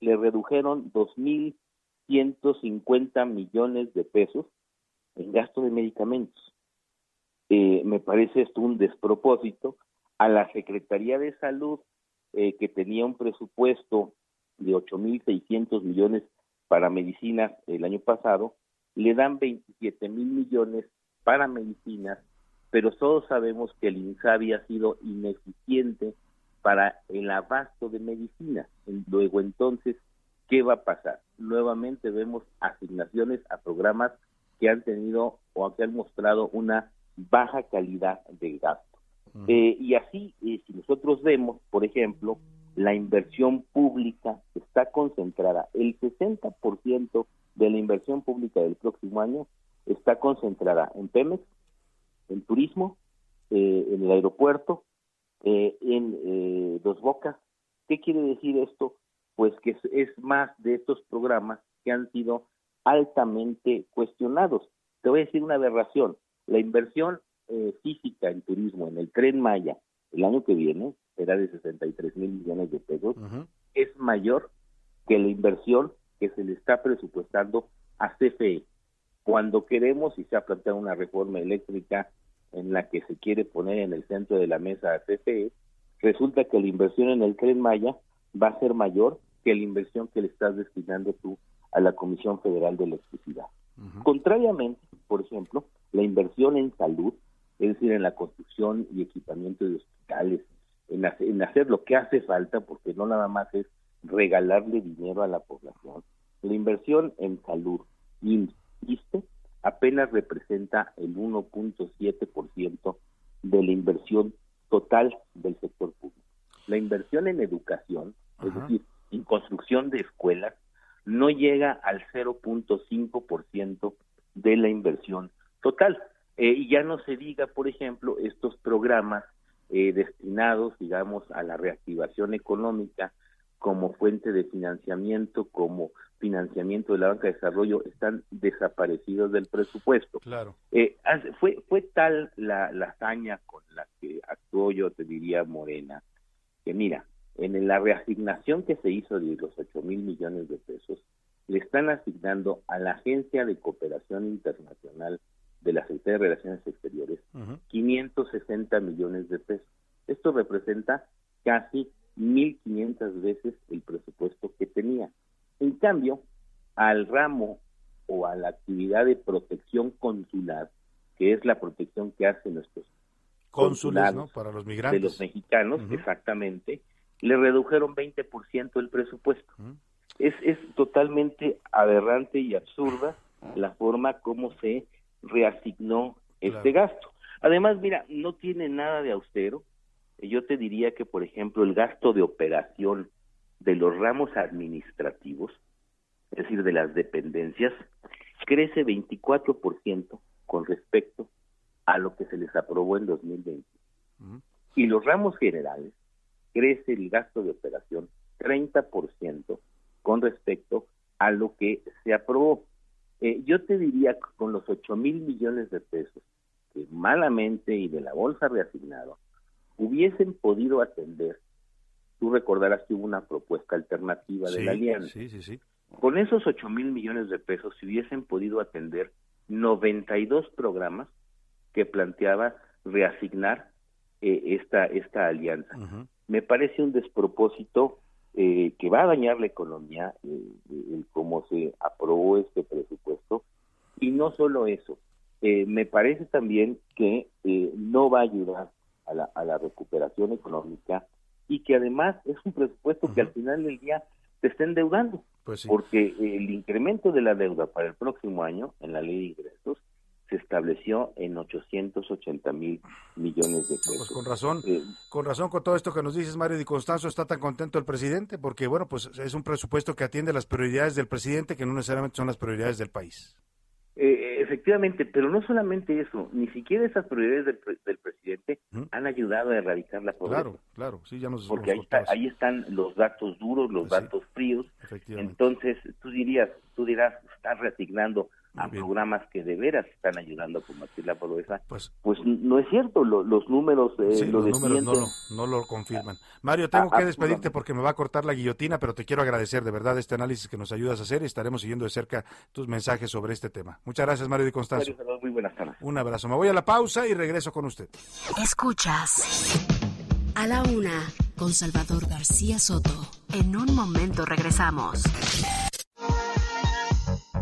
le redujeron 2.150 millones de pesos en gasto de medicamentos. Eh, me parece esto un despropósito. A la Secretaría de Salud, eh, que tenía un presupuesto de 8.600 millones para medicinas el año pasado, le dan 27 mil millones para medicinas, pero todos sabemos que el INSABI ha sido ineficiente para el abasto de medicinas. Luego entonces, ¿qué va a pasar? Nuevamente vemos asignaciones a programas que han tenido o que han mostrado una baja calidad del gasto. Eh, y así, eh, si nosotros vemos, por ejemplo, la inversión pública está concentrada, el 60% de la inversión pública del próximo año está concentrada en Pemex, en turismo, eh, en el aeropuerto, eh, en eh, Dos Bocas. ¿Qué quiere decir esto? Pues que es, más de estos programas que han sido altamente cuestionados. Te voy a decir una aberración. La inversión física en turismo en el tren Maya el año que viene era de 63 mil millones de pesos, es mayor que la inversión que se le está presupuestando a CFE. Cuando queremos y se ha planteado una reforma eléctrica en la que se quiere poner en el centro de la mesa a CFE, resulta que la inversión en el tren Maya va a ser mayor que la inversión que le estás destinando tú a la Comisión Federal de Electricidad. Contrariamente, por ejemplo, la inversión en salud, es decir, en la construcción y equipamiento de hospitales, en hacer, lo que hace falta, porque no nada más es regalarle dinero a la población. La inversión en salud, ISTE, apenas representa el 1.7% de la inversión total del sector público. La inversión en educación, es decir, en construcción de escuelas, no llega al 0.5% de la inversión total. Eh, y ya no se diga, por ejemplo, estos programas eh, destinados, digamos, a la reactivación económica como fuente de financiamiento, como financiamiento de la banca de desarrollo, están desaparecidos del presupuesto. Claro. Eh, fue, fue tal la, la hazaña con la que actuó, yo te diría, Morena, que mira, en la reasignación que se hizo de los 8 mil millones de pesos, le están asignando a la Agencia de Cooperación Internacional de la Secretaría de Relaciones Exteriores 560 millones de pesos. Esto representa casi 1.500 veces el presupuesto que tenía. En cambio, al ramo o a la actividad de protección consular, que es la protección que hacen nuestros cónsules para los migrantes de los mexicanos, exactamente, le redujeron 20% el presupuesto. es, es totalmente aberrante y absurda la forma como se reasignó este gasto. Además, mira, no tiene nada de austero. Yo te diría que, por ejemplo, el gasto de operación de los ramos administrativos, es decir, de las dependencias, crece 24% con respecto a lo que se les aprobó en 2020. Y los ramos generales crece el gasto de operación 30% con respecto a lo que se aprobó. Eh, yo te diría que con los 8 mil millones de pesos que malamente y de la bolsa reasignado hubiesen podido atender, tú recordarás que hubo una propuesta alternativa de la alianza. Sí, sí, sí. Con esos 8 mil millones de pesos se hubiesen podido atender 92 programas que planteaba reasignar eh, esta, esta alianza. Me parece un despropósito eh, que va a dañar la economía, eh, el cómo se aprobó este presupuesto. Y no solo eso, me parece también que no va a ayudar a la, a la recuperación económica y que además es un presupuesto que al final del día te está endeudando. Pues Porque el incremento de la deuda para el próximo año en la ley de ingresos se estableció en 880 mil millones de pesos. Pues con razón, Eh, con razón con todo esto que nos dices, Mario Di Constanzo, está tan contento el presidente, porque bueno, pues es un presupuesto que atiende las prioridades del presidente, que no necesariamente son las prioridades del país. eh, efectivamente, pero no solamente eso, ni siquiera esas prioridades del, pre- del presidente han ayudado a erradicar la pobreza. Claro, claro, sí, ya nos Porque ahí, está- ahí están los datos duros, los datos fríos. Efectivamente. Entonces, tú dirías, tú dirás, estás reasignando a programas que de veras están ayudando a combatir la pobreza. Pues, no es cierto, lo- los números eh, Sí, lo los números no lo, no lo confirman. Mario, tengo Ah, que despedirte absolutamente. porque me va a cortar la guillotina, pero te quiero agradecer de verdad este análisis que nos ayudas a hacer y estaremos siguiendo de cerca tus mensajes sobre este tema. Muchas gracias, Mario Di Constanzo. Mario Muy buenas tardes. Un abrazo. Me voy a la pausa y regreso con usted. Escuchas a la una con Salvador García Soto. En un momento regresamos.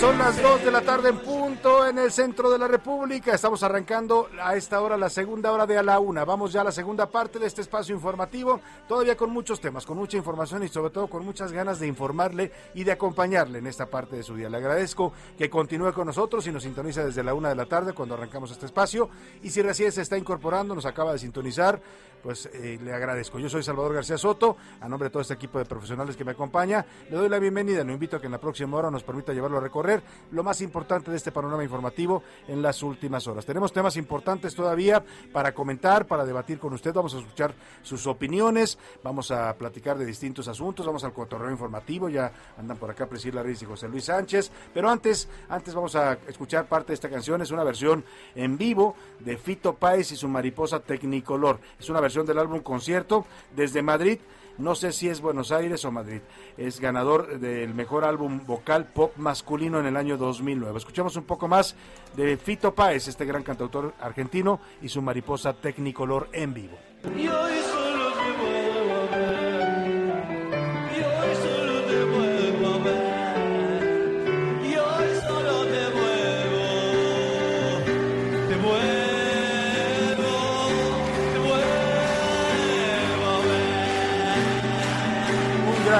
son las 2 de la tarde en en el centro de la República. Estamos arrancando a esta hora la segunda hora de a la una. Vamos ya a la segunda parte de este espacio informativo, todavía con muchos temas, con mucha información y sobre todo con muchas ganas de informarle y de acompañarle en esta parte de su día. Le agradezco que continúe con nosotros y nos sintoniza desde la una de la tarde cuando arrancamos este espacio. Y si recién se está incorporando, nos acaba de sintonizar, pues eh, le agradezco. Yo soy Salvador García Soto, a nombre de todo este equipo de profesionales que me acompaña, le doy la bienvenida. Lo invito a que en la próxima hora nos permita llevarlo a recorrer lo más importante de este panorama informativo en las últimas horas. Tenemos temas importantes todavía para comentar, para debatir con usted. Vamos a escuchar sus opiniones, vamos a platicar de distintos asuntos, vamos al cotorreo informativo. Ya andan por acá Priscila Riz y José Luis Sánchez. Pero antes, antes vamos a escuchar parte de esta canción. Es una versión en vivo de Fito Páez y su mariposa Tecnicolor. Es una versión del álbum concierto desde Madrid. No sé si es Buenos Aires o Madrid. Es ganador del mejor álbum vocal pop masculino en el año 2009. Escuchamos un poco más de Fito Páez, este gran cantautor argentino, y su mariposa Tecnicolor en vivo. y hoy solo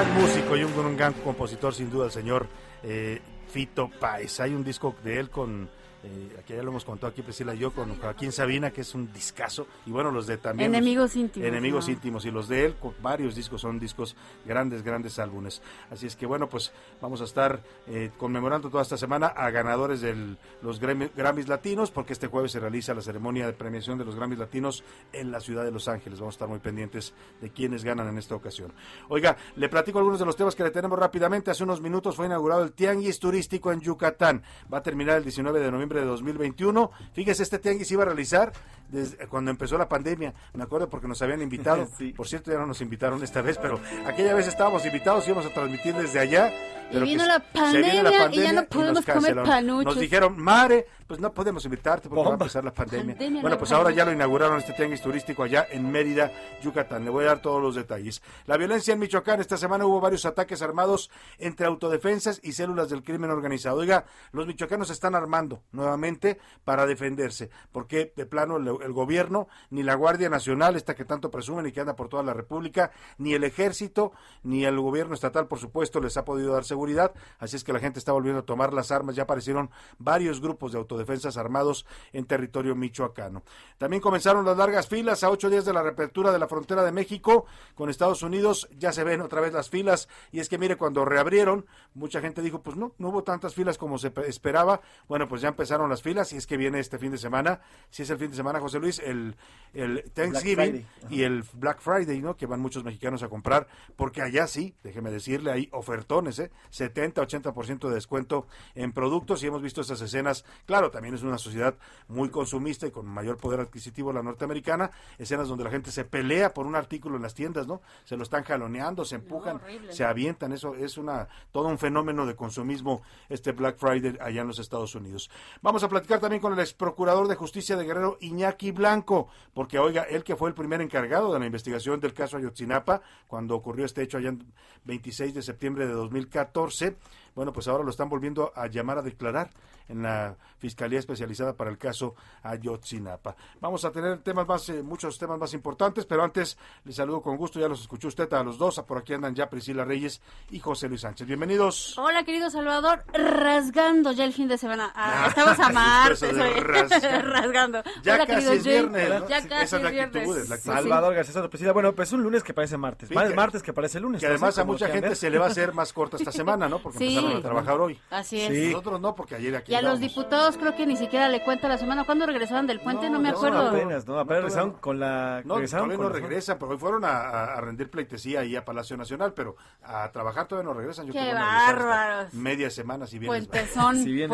músico y un, un gran compositor, sin duda, el señor eh, Fito Páez. Hay un disco de él con. Eh, aquí ya lo hemos contado aquí Priscila y yo con Joaquín Sabina que es un discazo. Y bueno los de también los- Enemigos íntimos, enemigos ¿no? íntimos. Y los de él con varios discos son discos grandes grandes álbumes. Así es que bueno pues vamos a estar eh, conmemorando toda esta semana a ganadores de los Grammy- Grammys Latinos porque este jueves se realiza la ceremonia de premiación de los Grammys Latinos en la ciudad de Los Ángeles. Vamos a estar muy pendientes de quienes ganan en esta ocasión. Oiga le platico algunos de los temas que le tenemos rápidamente. Hace unos minutos fue inaugurado el Tianguis Turístico en Yucatán. Va a terminar el 19 de noviembre noviembre de 2021. Fíjese, este tianguis iba a realizar desde cuando empezó la pandemia. Me acuerdo porque nos habían invitado. Por cierto, ya no nos invitaron esta vez, pero aquella vez estábamos invitados, íbamos a transmitir desde allá. Pero vino que la se viene pandemia y ya no nos podemos comer panuchos. Nos dijeron, Mare, pues no podemos invitarte porque va a empezar la pandemia. Pandemia, bueno, no pues ahora ya lo pandemia. inauguraron este tianguis turístico allá en Mérida, Yucatán. Le voy a dar todos los detalles. La violencia en Michoacán, esta semana hubo varios ataques armados entre autodefensas y células del crimen organizado. Oiga, los michoacanos se están armando nuevamente para defenderse, porque de plano el, gobierno, ni la Guardia Nacional, esta que tanto presumen y que anda por toda la República, ni el ejército, ni el gobierno estatal, por supuesto, les ha podido dar seguridad. Así es que la gente está volviendo a tomar las armas. Ya aparecieron varios grupos de autodefensas armados en territorio michoacano. También comenzaron las largas filas a ocho días de la reapertura de la frontera de México con Estados Unidos. Ya se ven otra vez las filas. Y es que mire, cuando reabrieron, mucha gente dijo, pues no, no hubo tantas filas como se pe- esperaba. Bueno, pues ya empezaron las filas y es que viene este fin de semana. Si es el fin de semana, José Luis, el, el Thanksgiving y el Black Friday, ¿no? Que van muchos mexicanos a comprar, porque allá sí, déjeme decirle, hay ofertones, ¿eh? 70, 80% de descuento en productos y hemos visto esas escenas. Claro, también es una sociedad muy consumista y con mayor poder adquisitivo la norteamericana, escenas donde la gente se pelea por un artículo en las tiendas, ¿no? Se lo están jaloneando, se empujan, se avientan, eso es una todo un fenómeno de consumismo este Black Friday allá en los Estados Unidos. Vamos a platicar también con el ex procurador de justicia de Guerrero Iñaki Blanco, porque oiga, él que fue el primer encargado de la investigación del caso Ayotzinapa cuando ocurrió este hecho allá en 26 de septiembre de 2014, bueno, pues ahora lo están volviendo a llamar a declarar en la Fiscalía Especializada para el caso Ayotzinapa. Vamos a tener temas más, eh, muchos temas más importantes, pero antes les saludo con gusto, ya los escuchó usted a los dos, por aquí andan ya Priscila Reyes y José Luis Sánchez. Bienvenidos. Hola, querido Salvador, rasgando ya el fin de semana. Ah, Ah, estamos a martes. rasgando. Ya Hola, casi querido es viernes, ¿no? Ya casi esa es la es viernes. actitud, es la actitud. Salvador García Soto Priscila. Bueno, pues un lunes que parece martes. Sí, Más que- martes que parece lunes. Que además a mucha gente se le va a hacer más corta esta semana, ¿no? Porque Sí. A trabajar hoy. Así es. Sí. Nosotros no, porque ayer aquí Y a los diputados creo que ni siquiera le cuenta la semana. ¿Cuándo regresaron del puente? No, No, me no, acuerdo. apenas, ¿no? Apenas No, regresaron todavía con la... No, regresaron todavía no regresan, pero hoy fueron a, rendir pleitesía ahí a Palacio Nacional, pero a trabajar todavía no regresan. Yo ¡Qué bárbaros! Media semana, si bien. Puentezón, Si bien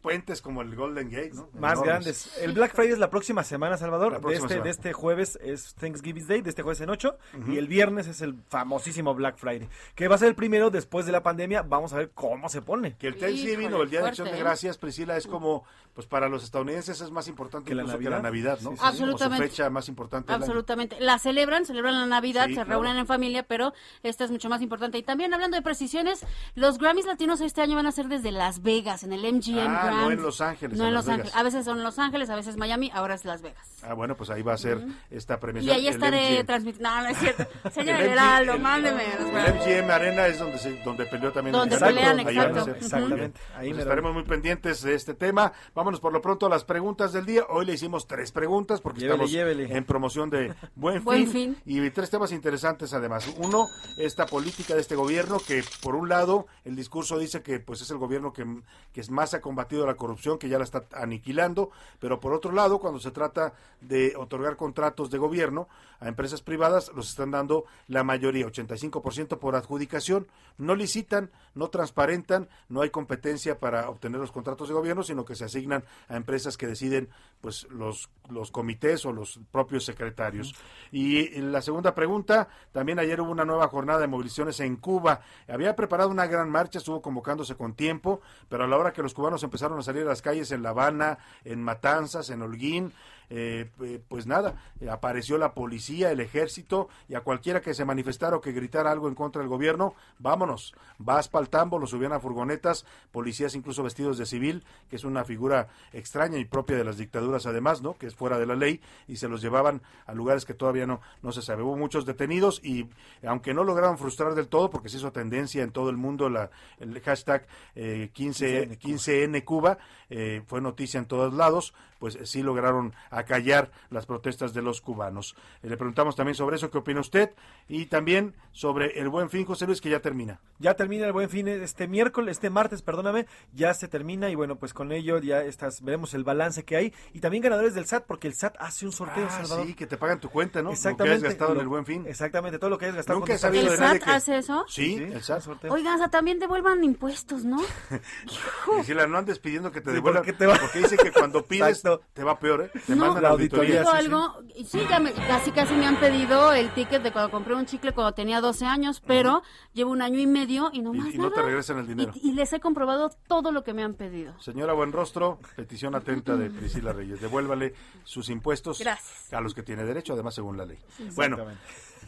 puentes como el Golden Gate, ¿no? Más Enormes. grandes. El Black Friday es la próxima semana, Salvador. De, este, semana. de este jueves es Thanksgiving Day, de este jueves en 8. Y el viernes es el famosísimo Black Friday. Que va a ser el primero después de la pandemia. Vamos a ver cómo se pone. Que el Thanksgiving Híjole, o el Día de Acción de ¿eh? Gracias, Priscila, es como, pues para los estadounidenses es más importante Que la incluso que Navidad. la Navidad, ¿no? Sí, sí. Absolutamente. Como su fecha más importante. Absolutamente. La celebran, celebran la Navidad, Sí, se claro. reúnen en familia, pero esta es mucho más importante. Y también hablando de precisiones, los Grammys latinos este año van a ser desde Las Vegas, en el MGM Ah, Grand. no en Los Ángeles, No en Los. Ángeles. A veces son Los Ángeles, a veces Miami, ahora es Las Vegas. Ah, bueno, pues ahí va a ser esta Y premiación. ahí el estaré transmitiendo. No, no es cierto. Señor Heraldo, el- mándeme. El. MGM Arena es donde se, donde peleó también Donde. Pelean, exacto. Exactamente. Muy bien. Ahí Pues estaremos muy pendientes de este tema. Vámonos por lo pronto a las preguntas del día. Hoy le hicimos tres preguntas porque Llévele, estamos llévele. en promoción de Buen, Buen fin, Fin. y tres temas interesantes además. Uno, esta política de este gobierno que por un lado el discurso dice que pues es el gobierno que, que es más ha combatido la corrupción, que ya la está aniquilando, pero por otro lado cuando se trata de otorgar contratos de gobierno a empresas privadas los están dando la mayoría, 85% por adjudicación, no licitan, no transparentan, no hay competencia para obtener los contratos de gobierno, sino que se asignan a empresas que deciden pues los, los comités o los propios secretarios. Y la segunda pregunta, también ayer hubo una nueva jornada de movilizaciones en Cuba. Había preparado una gran marcha, estuvo convocándose con tiempo, pero a la hora que los cubanos empezaron a salir a las calles en La Habana, en Matanzas, en Holguín, eh, pues nada, eh, apareció la policía, el ejército y a cualquiera que se manifestara o que gritara algo en contra del gobierno, vámonos, vas pa'l tambo, los subían a furgonetas, policías incluso vestidos de civil, que es una figura extraña y propia de las dictaduras además, ¿no? Que es fuera de la ley y se los llevaban a lugares que todavía no, no se sabe. Hubo muchos detenidos y aunque no lograron frustrar del todo, porque se hizo tendencia en todo el mundo la, el hashtag eh, 15, 15N Cuba, eh, fue noticia en todos lados, pues eh, sí lograron acallar las protestas de los cubanos. Eh, le preguntamos también sobre eso, ¿qué opina usted? Y también sobre el buen fin, José Luis, que ya termina. Ya termina el buen fin este miércoles, este martes, perdóname, ya se termina y bueno, pues con ello ya estás, veremos el balance que hay y también ganadores del SAT, porque el SAT hace un sorteo, Ah, Salvador. sí, que te pagan tu cuenta, ¿no? Exactamente. Lo que has gastado en el buen fin. Exactamente, todo lo que hayas gastado. Nunca con he sabido ¿El SAT que... hace eso? Sí, el SAT. Oigan, o sea, también devuelvan impuestos, ¿no? Priscila, no andes pidiendo que te Sí, devuelvan, porque te va- porque dice que cuando pides Te va peor, ¿eh? Te No, mandan La auditoría, auditoría. Digo algo, y sí, ya me- casi casi me han pedido el ticket de cuando compré un chicle cuando tenía 12 años, pero llevo un año y medio y no más Y, y no te regresan el dinero. Y, y les he comprobado todo lo que me han pedido. Señora Buenrostro, petición atenta de Priscila Reyes. Devuélvale sus impuestos Gracias. a los que tiene derecho, además según la ley. Sí, Bueno, exactamente.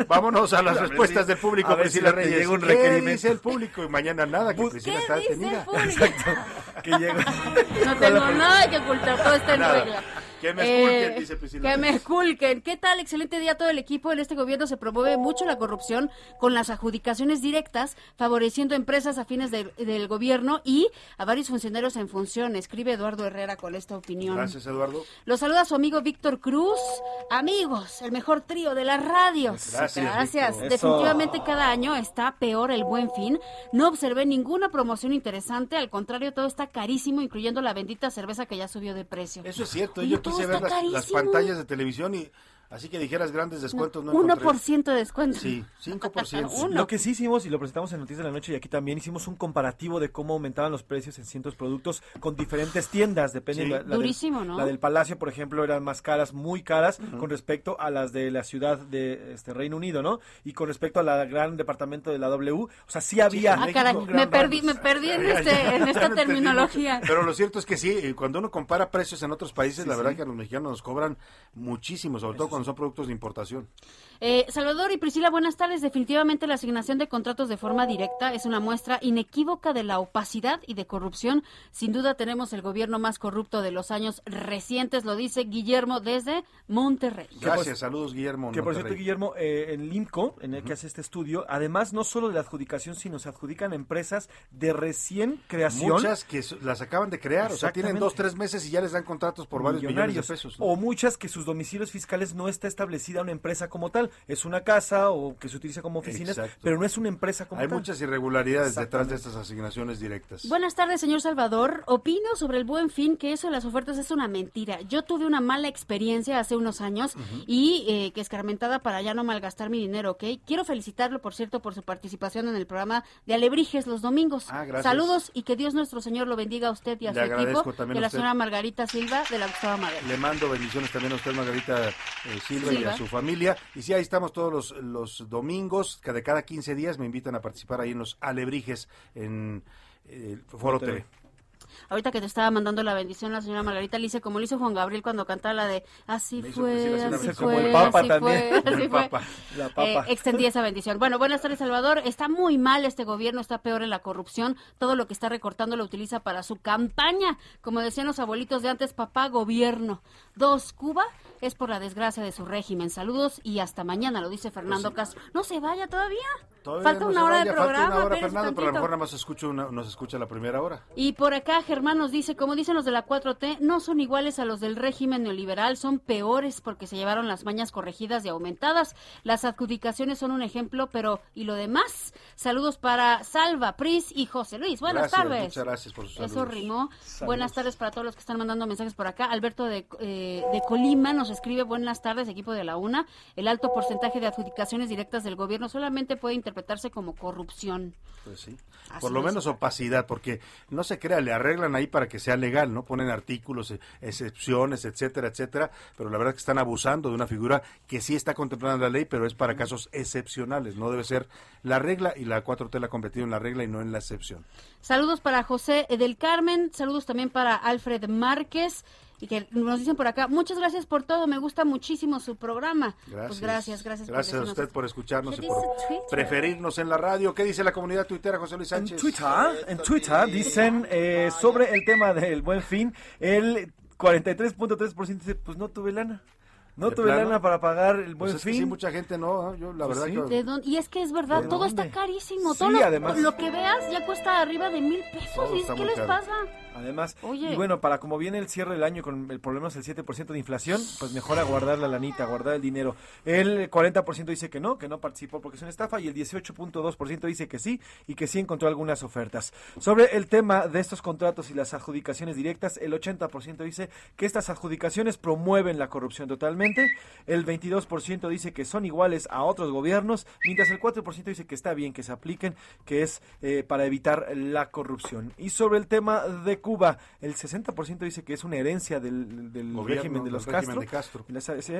Vámonos a las respuestas del público, a ver si Priscila Reyes. llega un ¿Qué dice el público? Y mañana nada, que Priscila está dice el detenida. público? Exacto. Que llega. No tengo nada que ocultar, todo está en Nada. regla. Que me esculquen, Eh, dice Priscila. Que me esculquen. ¿Qué tal? Excelente día a todo el equipo. En este gobierno se promueve mucho la corrupción con las adjudicaciones directas, favoreciendo empresas afines del- del gobierno y a varios funcionarios en función. Escribe Eduardo Herrera con esta opinión. Gracias, Eduardo. Lo saluda su amigo Víctor Cruz. Amigos, el mejor trío de la radio. Gracias, Gracias. Víctor. Definitivamente cada año está peor el buen fin. No observé ninguna promoción interesante. Al contrario, todo está carísimo, incluyendo la bendita cerveza que ya subió de precio. Eso es cierto. Oye, Yo las, pantallas de televisión y así que dijeras grandes descuentos. No, encontré. 1% de descuento. Sí, 5%. Uno. Lo que sí hicimos, y lo presentamos en Noticias de la Noche y aquí también, hicimos un comparativo de cómo aumentaban los precios en ciertos productos con diferentes tiendas, depende Sí. la, la del- Durísimo, ¿no? La del Palacio, por ejemplo, eran más caras, muy caras, con respecto a las de la ciudad de este Reino Unido, ¿no? Y con respecto a la gran departamento de la W, o sea, sí había... Ah, caray, me perdí, me perdí en, este, en esta lo terminología. Pero lo cierto es que sí, eh, cuando uno compara precios en otros países, Sí, la verdad sí. que a los mexicanos nos cobran muchísimo, sobre todo cuando son productos de importación. Eh, Salvador y Priscila, buenas tardes. Definitivamente la asignación de contratos de forma directa es una muestra inequívoca de la opacidad y de corrupción. Sin duda tenemos el gobierno más corrupto de los años recientes, lo dice Guillermo desde Monterrey. Gracias, saludos Guillermo. Que por cierto. Guillermo, eh, en LIMCO, en el que hace este estudio, además no solo de la adjudicación, sino se adjudican empresas de recién creación. Muchas que las acaban de crear, o sea, tienen dos, tres meses y ya les dan contratos por varios millones de millonarios. pesos. ¿no? O muchas que sus domicilios fiscales no está establecida una empresa como tal. Es una casa o que se utiliza como oficinas, Exacto. pero no es una empresa como Hay tal. muchas irregularidades detrás de estas asignaciones directas. Buenas tardes, señor Salvador. Opino sobre el buen fin que eso de las ofertas es una mentira. Yo tuve una mala experiencia hace unos años y eh, que escarmentada para ya no malgastar mi dinero, ¿ok? Quiero felicitarlo, por cierto, por su participación en el programa de Alebrijes los domingos. Ah, gracias. Saludos y que Dios nuestro Señor lo bendiga a usted y a Le su agradezco equipo. también Y a a la usted. señora Margarita Silva de la Gustavo Madero. Le mando bendiciones también a usted, Margarita eh, Silva, y a su familia. Y sí, ahí estamos todos los, los domingos, que de cada 15 días me invitan a participar ahí en los alebrijes en eh, Foro TV. TV. Ahorita que te estaba mandando la bendición la señora Margarita, le hice como le hizo Juan Gabriel cuando cantaba la de Así fue, así fue, Como el Papa así también. fue, así. Papa. La Eh, papa. extendí esa bendición. Bueno, buenas tardes, Salvador. Está muy mal este gobierno, está peor en la corrupción. Todo lo que está recortando lo utiliza para su campaña. Como decían los abuelitos de antes, papá gobierno. Dos, Cuba es por la desgracia de su régimen. Saludos y hasta mañana, lo dice Fernando Castro. No se vaya todavía. Pues Todavía Falta no una se hora vaya, de falta programa. una hora, Fernando, pero a lo mejor nada más escucho una, nos escucha la primera hora. Y por acá Germán nos dice, como dicen los de la 4T, no son iguales a los del régimen neoliberal, son peores porque se llevaron las mañas corregidas y aumentadas. Las adjudicaciones son un ejemplo, pero ¿y lo demás? Saludos para Salva, Pris y José Luis. Buenas Gracias, tardes. muchas gracias por sus Eso saludos. rimó. Saludos. Buenas tardes para todos los que están mandando mensajes por acá. Alberto de, eh, de Colima nos escribe, buenas tardes, equipo de la UNA. El alto porcentaje de adjudicaciones directas del gobierno solamente puede interpretarse como corrupción. Pues sí. Así Por lo es. menos opacidad, porque no se crea, le arreglan ahí para que sea legal, ¿no? Ponen artículos, eh, excepciones, etcétera, etcétera, pero la verdad es que están abusando de una figura que sí está contemplada en la ley, pero es para casos excepcionales, no debe ser la regla y la 4T la ha convertido en la regla y no en la excepción. Saludos para José del Carmen, saludos también para Alfred Márquez y que nos dicen por acá, muchas gracias por todo, me gusta muchísimo su programa. Gracias. Pues gracias, gracias. por Gracias a usted por escucharnos ¿Qué y por preferirnos en la radio. ¿Qué dice la comunidad tuitera, José Luis En Sánchez? Twitter, en Twitter dicen eh, sobre el tema del buen fin, el 43.3% dice, pues no tuve lana. No ¿De tuve plano? lana para pagar el Pues buen que fin. sí, mucha gente no, yo la Pues verdad sí. que... ¿De dónde? Y es que es verdad, ¿De todo está carísimo. Sí, todo lo, además. lo que veas ya cuesta arriba de mil pesos. ¿Y ¿Qué les caro. pasa? Además, Oye. y bueno, para como viene el cierre del año con el problema es el 7% de inflación, pues mejor a guardar la lanita, guardar el dinero. El 40% dice que no, que no participó porque es una estafa y el 18.2% dice que sí y que sí encontró algunas ofertas. Sobre el tema de estos contratos y las adjudicaciones directas, el 80% dice que estas adjudicaciones promueven la corrupción totalmente, el 22% dice que son iguales a otros gobiernos, mientras el 4% dice que está bien que se apliquen, que es eh, para evitar la corrupción. Y sobre el tema de Cuba, el 60% dice que es una herencia del, del Gobierno, régimen de los Castro. de Castro.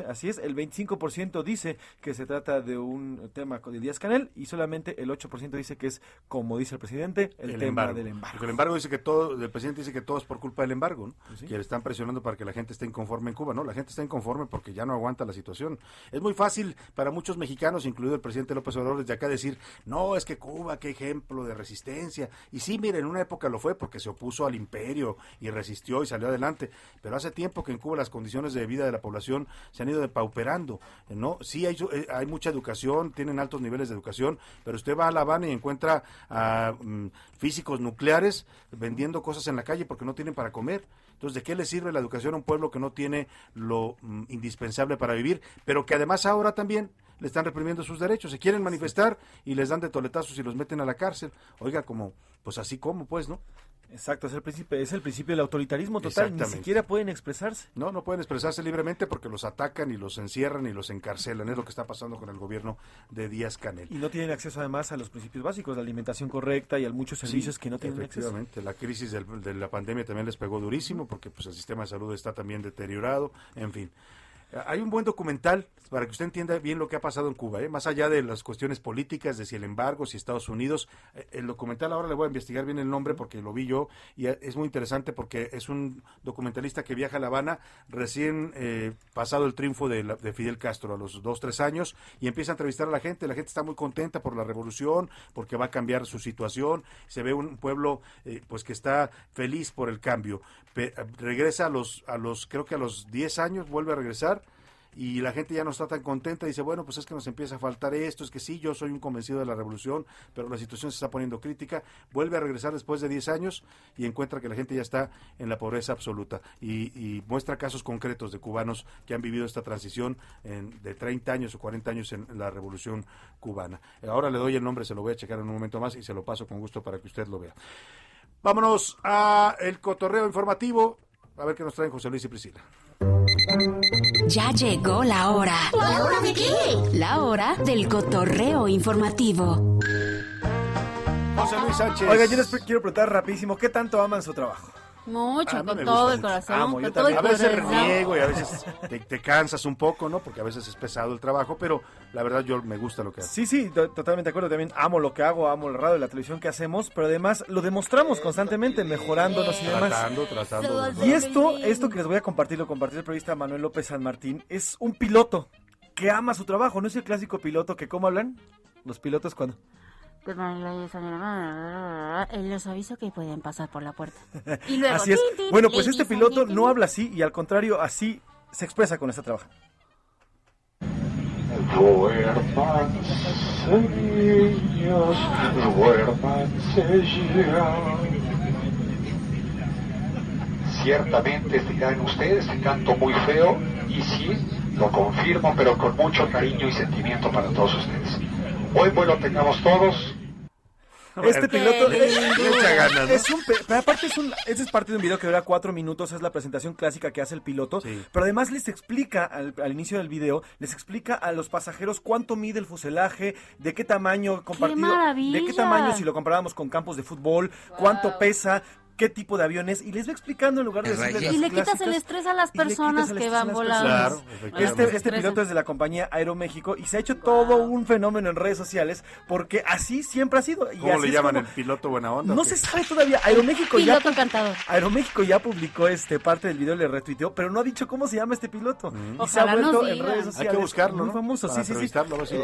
Así es, el 25% dice que se trata de un tema de Díaz Canel y solamente el 8% dice que es, como dice el presidente, el, tema del embargo. Porque el embargo dice que todo, el presidente dice que todo es por culpa del embargo, ¿no? Pues sí. que le están presionando para que la gente esté inconforme en Cuba, ¿no? La gente está inconforme porque ya no aguanta la situación. Es muy fácil para muchos mexicanos, incluido el presidente López Obrador, desde acá decir, no, es que Cuba, qué ejemplo de resistencia. Y sí, mire, en una época lo fue porque se opuso al imperio y resistió y salió adelante. Pero hace tiempo que en Cuba las condiciones de vida de la población se han ido depauperando, ¿no? Sí hay, eh, hay mucha educación, tienen altos niveles de educación, pero usted va a La Habana y encuentra a mm, físicos nucleares vendiendo cosas en la calle porque no tienen para comer. Entonces, ¿de qué le sirve la educación a un pueblo que no tiene lo mm, indispensable para vivir, pero que además ahora también le están reprimiendo sus derechos? Se quieren manifestar y les dan de toletazos y los meten a la cárcel. Oiga, como, pues así como, pues, ¿no? Exacto, es el principio, es el principio del autoritarismo total, ni siquiera pueden expresarse. No, no pueden expresarse libremente porque los atacan y los encierran y los encarcelan. Es lo que está pasando con el gobierno de Díaz Canel. Y no tienen acceso además a los principios básicos, la alimentación correcta y a muchos servicios Sí, que no tienen acceso. efectivamente. La crisis del- de la pandemia también les pegó durísimo porque pues el sistema de salud está también deteriorado, en fin. Hay un buen documental para que usted entienda bien lo que ha pasado en Cuba, ¿eh? más allá de las cuestiones políticas, de si el embargo, si Estados Unidos. Eh, El documental ahora le voy a investigar bien el nombre porque lo vi yo y es muy interesante porque es un documentalista que viaja a La Habana recién eh, pasado el triunfo de, la- de Fidel Castro a los dos, tres años y empieza a entrevistar a la gente. La gente está muy contenta por la revolución, porque va a cambiar su situación. Se ve un pueblo eh, pues que está feliz por el cambio. Pe- regresa a los, a los, creo que a los 10 años, vuelve a regresar y la gente ya no está tan contenta, dice, bueno, pues es que nos empieza a faltar esto, es que sí, yo soy un convencido de la revolución, pero la situación se está poniendo crítica, vuelve a regresar después de 10 años y encuentra que la gente ya está en la pobreza absoluta y, y muestra casos concretos de cubanos que han vivido esta transición en- de 30 años o 40 años en la revolución cubana. Ahora le doy el nombre, se lo voy a checar en un momento más y se lo paso con gusto para que usted lo vea. Vámonos a el cotorreo informativo, a ver qué nos traen José Luis y Priscila. Ya llegó la hora. ¿La hora de qué? La hora del cotorreo informativo. José Luis Sánchez. Oiga, yo les quiero preguntar rapidísimo, ¿qué tanto aman su trabajo? Mucho, con todo el corazón, Amo, con yo todo el A veces corazón. reniego y a veces te, te cansas un poco, ¿no? Porque a veces es pesado el trabajo, pero la verdad yo me gusta lo que hago. Sí, sí, to- totalmente de acuerdo. También amo lo que hago, amo el radio y la televisión que hacemos, pero además lo demostramos constantemente, mejorándonos y demás. Tratando, tratando. Y esto, esto que les voy a compartir, lo compartió el periodista Manuel López San Martín, es un piloto que ama su trabajo, no es el clásico piloto que, ¿cómo hablan? Los pilotos cuando... Él los aviso que pueden pasar por la puerta. Y luego, así es. tin, tin, Bueno, pues este piloto tin, tin. no habla así y al contrario, así se expresa con esta niños, ya. Ciertamente dirán ustedes que canto muy feo, y sí, lo confirmo, pero con mucho cariño y sentimiento para todos ustedes. Hoy vuelo tengamos todos. Este piloto es, echa ganas, ¿no? es un, pe- pero aparte es un, este es parte de un video que dura cuatro minutos, es la presentación clásica que hace el piloto, pero además les explica al, al inicio del video, les explica a los pasajeros cuánto mide el fuselaje, de qué tamaño compartido, maravilla! de qué tamaño si lo comparábamos con campos de fútbol, cuánto pesa, qué tipo de aviones y les va explicando en lugar de decirles las Y le quitas el estrés a las personas que van volando. Claro. Este, este piloto es de la compañía Aeroméxico y se ha hecho todo un fenómeno en redes sociales porque así siempre ha sido. Y ¿Cómo así le llaman como- el piloto buena onda? no se sabe todavía. Aeroméxico ya, Piloto cantador. Aeroméxico ya publicó este parte del video y le retuiteó, pero no ha dicho cómo se llama este piloto. Y se ha vuelto en redes Hay sociales. que buscarlo, Muy ¿no? famoso, Para sí, sí, sí.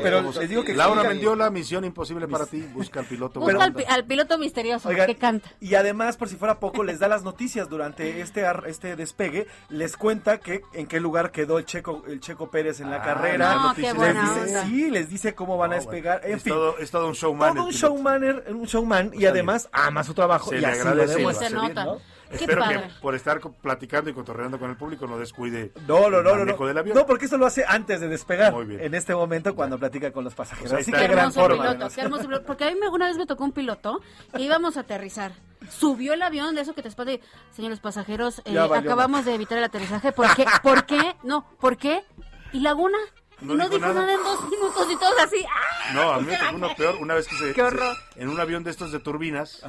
Pero les digo que Laura explica- Mendiola, misión imposible para ti, busca al piloto Busca al, piloto misterioso que canta. Y además, por si fuera poco, les da las noticias durante este ar- este despegue, les cuenta que en qué lugar quedó el Checo el Checo Pérez en la Ah, carrera. no, qué les dice, onda. sí, les dice cómo van a despegar, en es fin. todo, es todo un showman. todo un showman, un showman y además ama su trabajo Se y le así lo demuestra. hace bien, ¿no? Espero que por estar platicando y cotorreando con el público no descuide No, no, el no, no, manejo no. del avión. No, porque esto lo hace antes de despegar. Muy bien. En este momento cuando platica con los pasajeros. Pues Así que gran forma. piloto, además. qué hermoso piloto. Porque a mí me- una vez me tocó un piloto que íbamos a aterrizar. Subió el avión de eso que te espanta y, señores pasajeros, eh, acabamos de evitar el aterrizaje. ¿Por qué? ¿Por qué? No, ¿por qué? ¿Y Laguna? No no dijo dijo nada. nada. en dos minutos y todos así. ¡ah! No, a mí me tocó uno peor. Una vez que se, Qué horror. se- en un avión de estos de turbinas.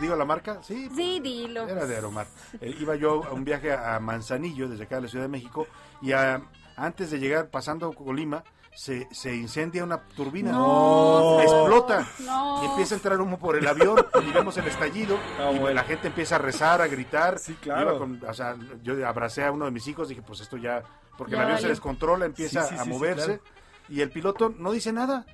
¿Digo la marca? Sí. Sí, dilo. Era de Aeromar. Eh, iba yo a un viaje a Manzanillo, desde acá de la Ciudad de México, y a- antes de llegar, pasando Colima, se, se incendia una turbina. No. Explota. No. Y empieza a entrar humo por el avión y vemos el estallido. Ah, y bueno. la gente empieza a rezar, a gritar. Sí, claro. Iba con- o sea, yo abracé a uno de mis hijos, dije, pues esto ya... Porque Ya el avión se descontrola, empieza Sí, sí, a sí, sí, moverse. claro. Y el piloto no dice nada.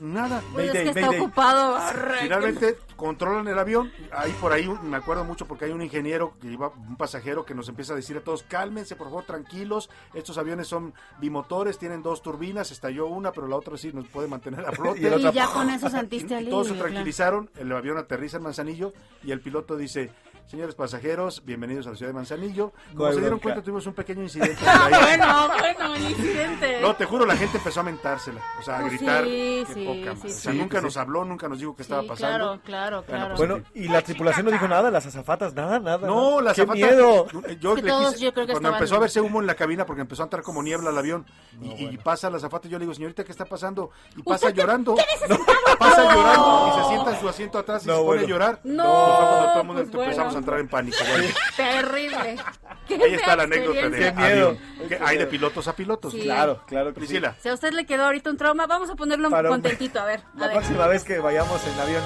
Nada. Pues es Mayday, que está mayday. ocupado. arre, Finalmente controlan el avión. Ahí por ahí me acuerdo mucho porque hay un ingeniero que iba, un pasajero que nos empieza a decir a todos, cálmense, por favor, tranquilos. Estos aviones son bimotores, tienen dos turbinas, estalló una, pero la otra sí nos puede mantener a flote. Y ya con eso sentiste alivio. todos se claro. tranquilizaron, el avión aterriza en Manzanillo y el piloto dice, señores pasajeros, bienvenidos a la ciudad de Manzanillo. Como se dieron bronca. cuenta, tuvimos un pequeño incidente. Ah, bueno, bueno, el incidente. No, te juro, la gente empezó a mentársela, o sea, a Pues gritar. sí, qué sí, poca sí. O sea, Sí, nunca nos habló, nunca nos dijo qué estaba pasando. claro, claro, claro. pues, Bueno, y la tripulación no dijo nada, las azafatas, nada, nada. No, la ¡Qué azafata- miedo! Yo Que le todos, quise- yo creo que cuando estaban- empezó a verse humo en la cabina porque empezó a entrar como niebla al avión y, y pasa la azafata yo le digo, señorita, ¿qué está pasando? Y pasa llorando. pasa llorando y se sienta en su asiento atrás y No, se pone bueno. a llorar. No, Pues fue cuando todo el mundo pues empezamos bueno. Entrar en pánico. güey. Terrible. Ahí está la anécdota de. Qué miedo. avión, que hay de pilotos a pilotos. Sí. Claro, claro que sí. Priscila. Si a usted le quedó ahorita un trauma, vamos a ponerlo Para un- contentito. A ver, a La ver. próxima vez que vayamos en avión.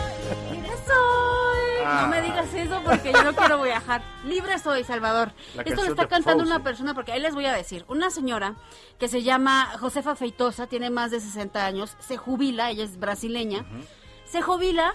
Libre soy. Ah. No me digas eso porque yo no quiero viajar. Libre soy, Salvador. La Esto lo canción está de cantando Frozen. una persona porque ahí les voy a decir. Una señora que se llama Josefa Feitosa, tiene más de 60 años, se jubila, ella es brasileña. Se jubila,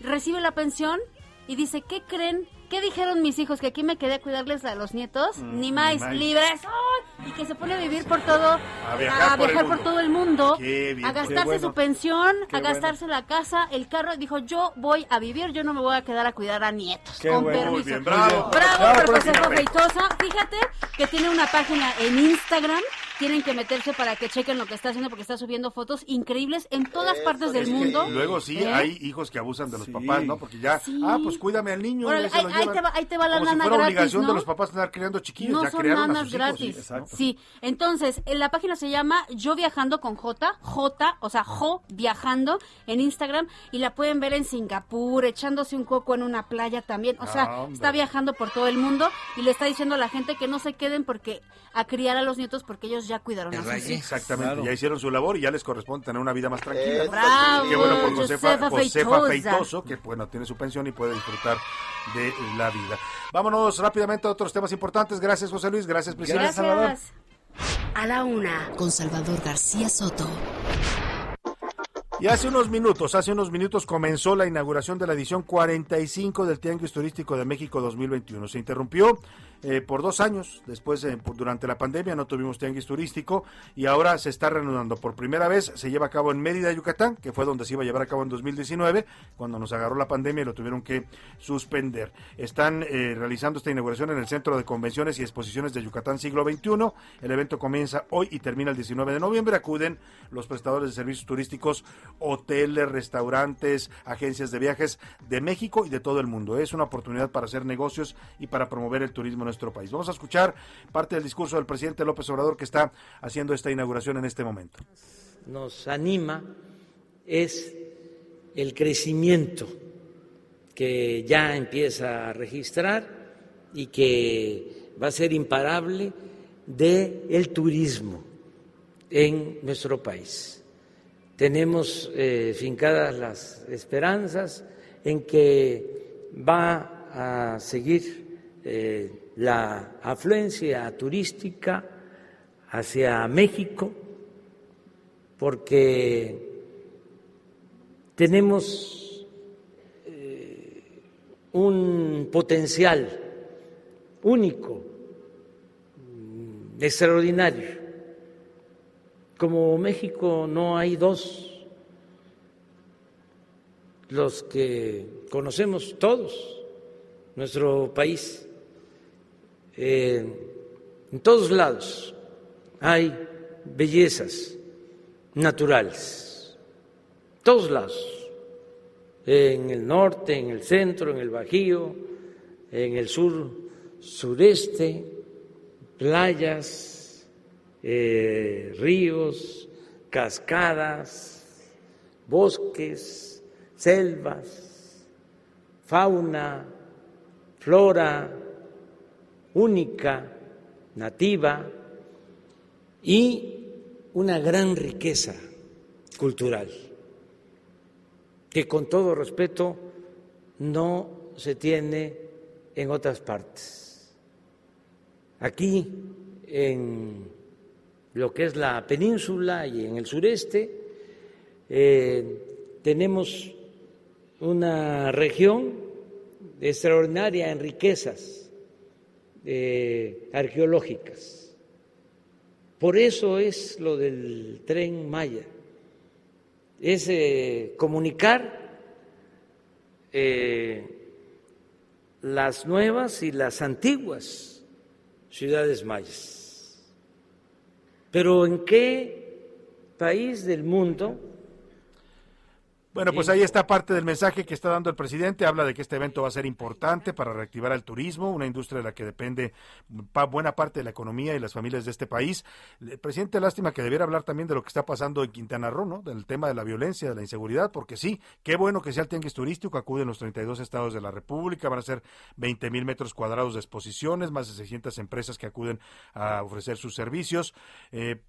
recibe la pensión y dice, ¿qué creen? ¿Qué dijeron mis hijos? ¿Que aquí me quedé a cuidarles a los nietos? Mm, ni más, ni más. libre soy. Y que se pone a vivir por todo, A viajar por todo el mundo, bien, a gastarse bueno. su pensión, Qué a gastarse la casa, el carro. Dijo, yo voy a vivir, yo no me voy a quedar a cuidar a nietos. Qué con bueno. permiso. Muy bien, bravo. Bravo, Bravo Josefa Feitosa. Fíjate que tiene una página en Instagram. Tienen que meterse para que chequen lo que está haciendo porque está subiendo fotos increíbles en todas partes del mundo. luego sí ¿Eh? hay hijos que abusan de los Sí. papás, ¿no? Porque ya, Sí. ah, pues cuídame al niño. Ahí, ahí te va, ahí te va la Como si lana fuera gratis, obligación ¿no? de los papás andar criando chiquillos, No ya son criaron a nanas sus hijos. gratis. sí, Exacto. Sí, entonces, en la página se llama Yo Viajando con J, J, o sea, Jo Viajando en Instagram y la pueden ver en Singapur, echándose un coco en una playa también. O sea, Ah, hombre. está viajando por todo el mundo y le está diciendo a la gente que no se queden porque a criar a los nietos porque ellos ya cuidaron a sus hijos. Exactamente, Claro. ya hicieron su labor y ya les corresponde tener una vida más tranquila. ¿no? Bravo, Qué bueno por Josefa, Josefa. Feitoso, que bueno, tiene su pensión y puede disfrutar de la vida. Vámonos rápidamente a otros temas importantes. Gracias, José Luis. Gracias, Priscila. Gracias, Salvador. Gracias. A la una, con Salvador García Soto. Y hace unos minutos, hace unos minutos comenzó la inauguración de la edición 45 del Tianguis Turístico de México 2021. Se interrumpió eh, por dos años, después eh, durante la pandemia no tuvimos Tianguis Turístico y ahora se está reanudando. Por primera vez se lleva a cabo en Mérida, Yucatán, que fue donde se iba a llevar a cabo en 2019, cuando nos agarró la pandemia y lo tuvieron que suspender. Están eh, realizando esta inauguración en el Centro de Convenciones y Exposiciones de Yucatán Siglo XXI. El evento comienza hoy y termina el 19 de noviembre. Acuden los prestadores de servicios turísticos, hoteles, restaurantes, agencias de viajes de México y de todo el mundo. Es una oportunidad para hacer negocios y para promover el turismo en nuestro país. Vamos a escuchar parte del discurso del presidente López Obrador que está haciendo esta inauguración en este momento. nos anima es el crecimiento que ya empieza a registrar y que va a ser imparable de el turismo en nuestro país. Tenemos eh, fincadas las esperanzas en que va a seguir eh, la afluencia turística hacia México porque tenemos eh, un potencial único, extraordinario. Como México no hay dos, los que conocemos todos, nuestro país, eh, en todos lados hay bellezas naturales, todos lados, en el norte, en el centro, en el Bajío, en el sur, sureste, playas, eh, ríos, cascadas, bosques, selvas, fauna, flora única, nativa y una gran riqueza cultural que con todo respeto no se tiene en otras partes. Aquí, en lo que es la península y en el sureste, eh, tenemos una región extraordinaria en riquezas eh, arqueológicas. Por eso es lo del tren Maya es eh, comunicar eh, las nuevas y las antiguas ciudades mayas. Pero ¿en qué país del mundo bueno, pues ahí está parte del mensaje que está dando el presidente. Habla de que este evento va a ser importante para reactivar el turismo, una industria de la que depende buena parte de la economía y las familias de este país. El presidente, lástima que debiera hablar también de lo que está pasando en Quintana Roo, ¿no? Del tema de la violencia, de la inseguridad, porque sí, qué bueno que sea el tianguis turístico, acuden los 32 estados de la República, van a ser 20 mil metros cuadrados de exposiciones, más de 600 empresas que acuden a ofrecer sus servicios. Eh,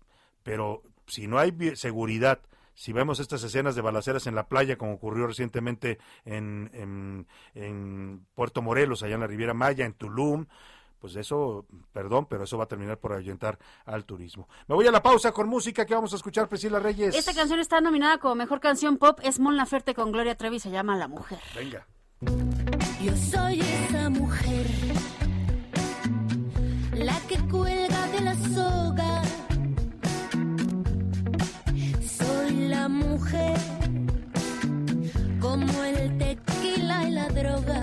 pero si no hay seguridad, si vemos estas escenas de balaceras en la playa, como ocurrió recientemente en, en, Puerto Morelos, allá en la Riviera Maya, en Tulum, pues eso, perdón, pero eso va a terminar por ayuntar al turismo. Me voy a la pausa con música que vamos a escuchar, Priscila Reyes. Esta canción está nominada como mejor canción pop, es Mon Laferte con Gloria Trevi, se llama La Mujer. Venga. Yo soy esa mujer, la que cuelga de la soga la mujer, como el tequila y la droga.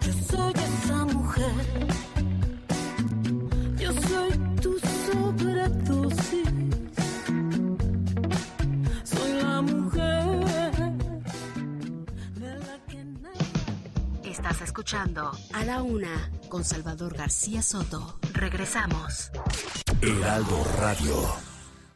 Yo soy esa mujer, yo soy tu sobredosis. Soy la mujer de la que Estás escuchando A la Una con Salvador García Soto. Regresamos. Heraldo Radio.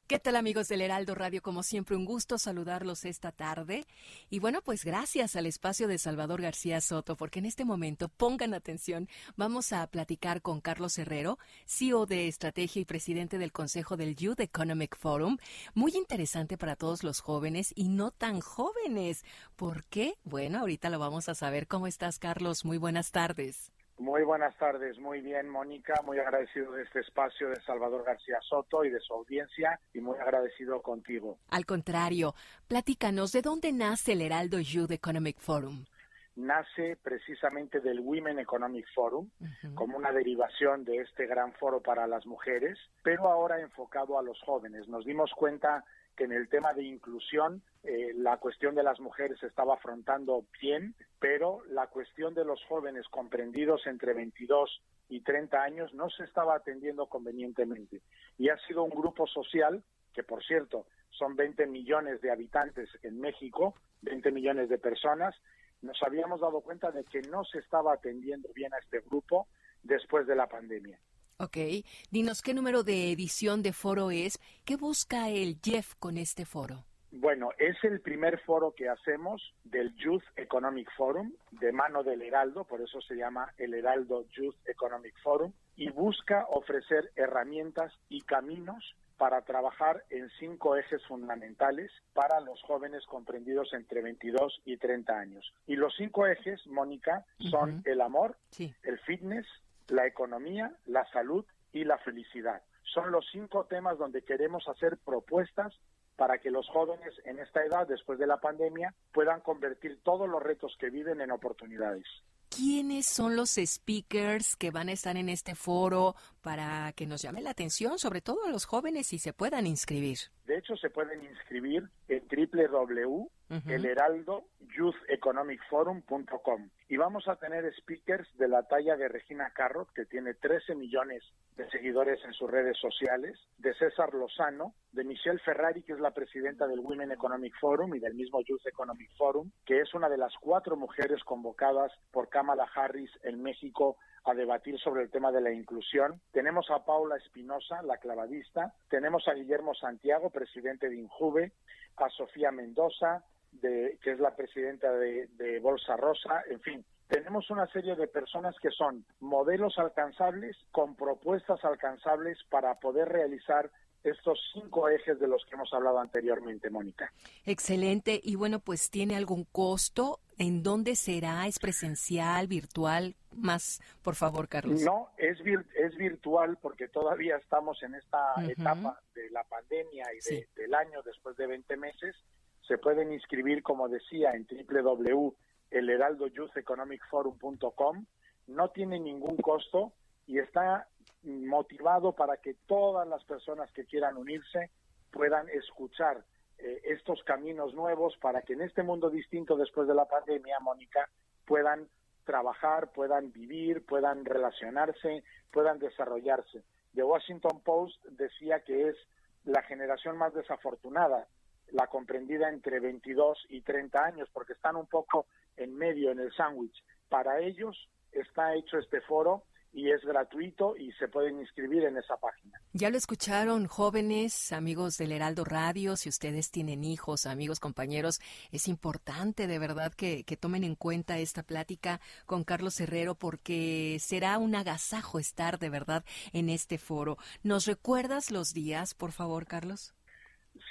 ¿Qué tal amigos del Heraldo Radio? Como siempre, un gusto saludarlos esta tarde. Y bueno, pues gracias al espacio de Salvador García Soto, porque en este momento, pongan atención, vamos a platicar con Carlos Herrero, CEO de Estrategia y presidente del Consejo del Youth Economic Forum. Muy interesante para todos los jóvenes y no tan jóvenes. ¿Por qué? Bueno, ahorita lo vamos a saber. ¿Cómo estás, Carlos? Muy buenas tardes. Muy buenas tardes, muy bien Mónica, muy agradecido de este espacio de Salvador García Soto y de su audiencia y muy agradecido contigo. Al contrario, platícanos, ¿de dónde nace el Heraldo Youth Economic Forum? Nace precisamente del Women Economic Forum como una derivación de este gran foro para las mujeres, pero ahora enfocado a los jóvenes. Nos dimos cuenta que en el tema de inclusión eh, la cuestión de las mujeres se estaba afrontando bien, pero la cuestión de los jóvenes comprendidos entre 22 y 30 años no se estaba atendiendo convenientemente. Y ha sido un grupo social que, por cierto, son 20 millones de habitantes en México, 20 millones de personas, nos habíamos dado cuenta de que no se estaba atendiendo bien a este grupo después de la pandemia. Ok, dinos qué número de edición de foro es, qué busca el Jeff con este foro. Bueno, es el primer foro que hacemos del Youth Economic Forum, de mano del Heraldo, por eso se llama el Heraldo Youth Economic Forum, y busca ofrecer herramientas y caminos para trabajar en cinco ejes fundamentales para los jóvenes comprendidos entre 22 y 30 años. Y los cinco ejes, Mónica, son el amor, el fitness, la economía, la salud y la felicidad. son los cinco temas donde queremos hacer propuestas para que los jóvenes en esta edad, después de la pandemia, puedan convertir todos los retos que viven en oportunidades. ¿Quiénes son los speakers que van a estar en este foro para que nos llame la atención, sobre todo a los jóvenes, y se puedan inscribir? De hecho, se pueden inscribir en www.elheraldoyoutheconomicforum.com y vamos a tener speakers de la talla de Regina Carrot, que tiene 13 millones de seguidores en sus redes sociales, de César Lozano, de Michelle Ferrari, que es la presidenta del Women Economic Forum y del mismo Youth Economic Forum, que es una de las cuatro mujeres convocadas por Kamala Harris en México a debatir sobre el tema de la inclusión. Tenemos a Paula Espinosa, la clavadista, tenemos a Guillermo Santiago, presidente de Injuve, a Sofía Mendoza, de, que es la presidenta de, de Bolsa Rosa, en fin, tenemos una serie de personas que son modelos alcanzables con propuestas alcanzables para poder realizar estos cinco ejes de los que hemos hablado anteriormente, Mónica. Excelente. Y bueno, pues tiene algún costo. ¿En dónde será? ¿Es presencial, virtual? Más, por favor, Carlos. No, es, vir- es virtual porque todavía estamos en esta etapa de la pandemia y de- del año después de 20 meses. Se pueden inscribir, como decía, en www.elheraldoyoutheconomicforum.com. No tiene ningún costo y está motivado para que todas las personas que quieran unirse puedan escuchar eh, estos caminos nuevos para que en este mundo distinto después de la pandemia, Mónica, puedan trabajar, puedan vivir, puedan relacionarse, puedan desarrollarse. The Washington Post decía que es la generación más desafortunada, la comprendida entre 22 y 30 años, porque están un poco en medio en el sándwich. Para ellos está hecho este foro y es gratuito y se pueden inscribir en esa página. Ya lo escucharon, jóvenes, amigos del Heraldo Radio, si ustedes tienen hijos, amigos, compañeros, es importante de verdad que, que tomen en cuenta esta plática con Carlos Herrero porque será un agasajo estar de verdad en este foro. ¿Nos recuerdas los días, por favor, Carlos?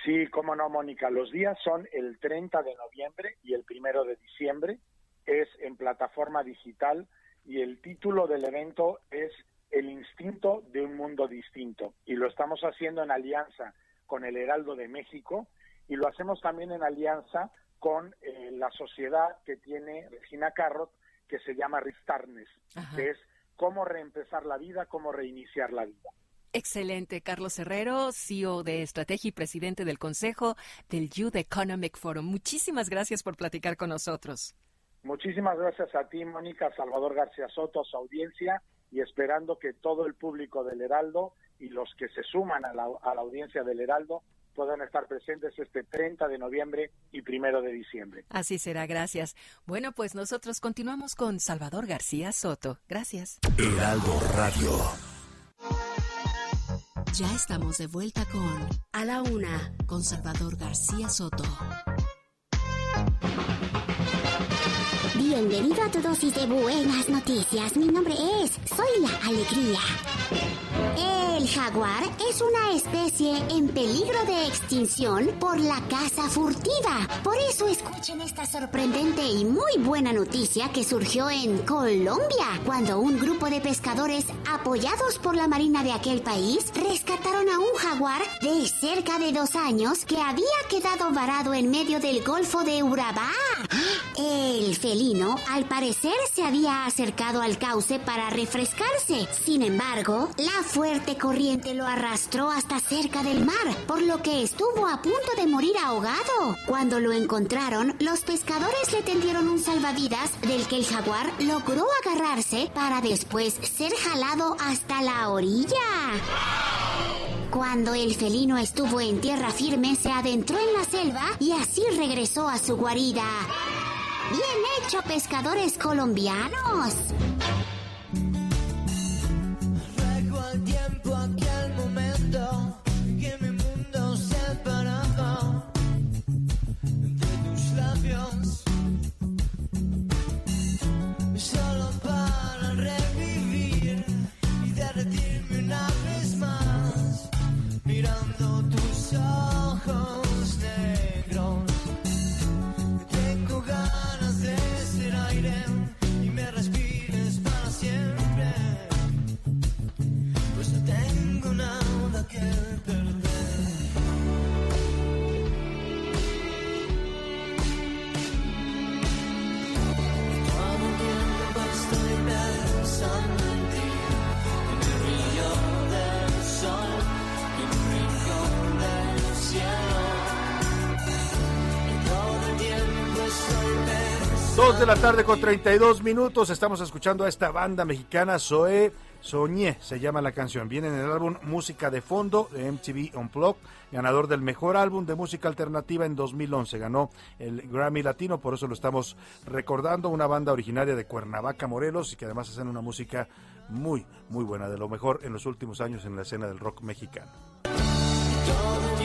Sí, cómo no, Mónica. Los días son el 30 de noviembre y el primero de diciembre. Es en plataforma digital y el título del evento es El instinto de un mundo distinto. Y lo estamos haciendo en alianza con el Heraldo de México y lo hacemos también en alianza con eh, la sociedad que tiene Regina Carrot, que se llama Ristarnes, que es cómo reempezar la vida, cómo reiniciar la vida. Excelente, Carlos Herrero, CEO de Estrategia y presidente del Consejo del Youth Economic Forum. Muchísimas gracias por platicar con nosotros. Muchísimas gracias a ti, Mónica, Salvador García Soto, a su audiencia y esperando que todo el público del Heraldo y los que se suman a la, a la audiencia del Heraldo puedan estar presentes este 30 de noviembre y primero de diciembre. Así será, gracias. Bueno, pues nosotros continuamos con Salvador García Soto. Gracias. Heraldo Radio. Ya estamos de vuelta con A la Una con Salvador García Soto. Bienvenido a tu dosis de buenas noticias. Mi nombre es Soy la Alegría. El jaguar es una especie en peligro de extinción por la caza furtiva. Por eso escuchen esta sorprendente y muy buena noticia que surgió en Colombia, cuando un grupo de pescadores apoyados por la marina de aquel país rescataron a un jaguar de cerca de dos años que había quedado varado en medio del Golfo de Urabá. El felino, al parecer, se había acercado al cauce para refrescarse. Sin embargo, la fuerte corriente lo arrastró hasta cerca del mar, por lo que estuvo a punto de morir ahogado. Cuando lo encontraron, los pescadores le tendieron un salvavidas del que el jaguar logró agarrarse para después ser jalado hasta la orilla. Cuando el felino estuvo en tierra firme, se adentró en la selva y así regresó a su guarida. Bien hecho, pescadores colombianos. 2 de la tarde con 32 minutos. Estamos escuchando a esta banda mexicana Zoe Soñé, se llama la canción. Viene en el álbum Música de Fondo de MTV Unplugged, ganador del mejor álbum de música alternativa en 2011. Ganó el Grammy Latino, por eso lo estamos recordando. Una banda originaria de Cuernavaca, Morelos, y que además hacen una música muy, muy buena, de lo mejor en los últimos años en la escena del rock mexicano. Todo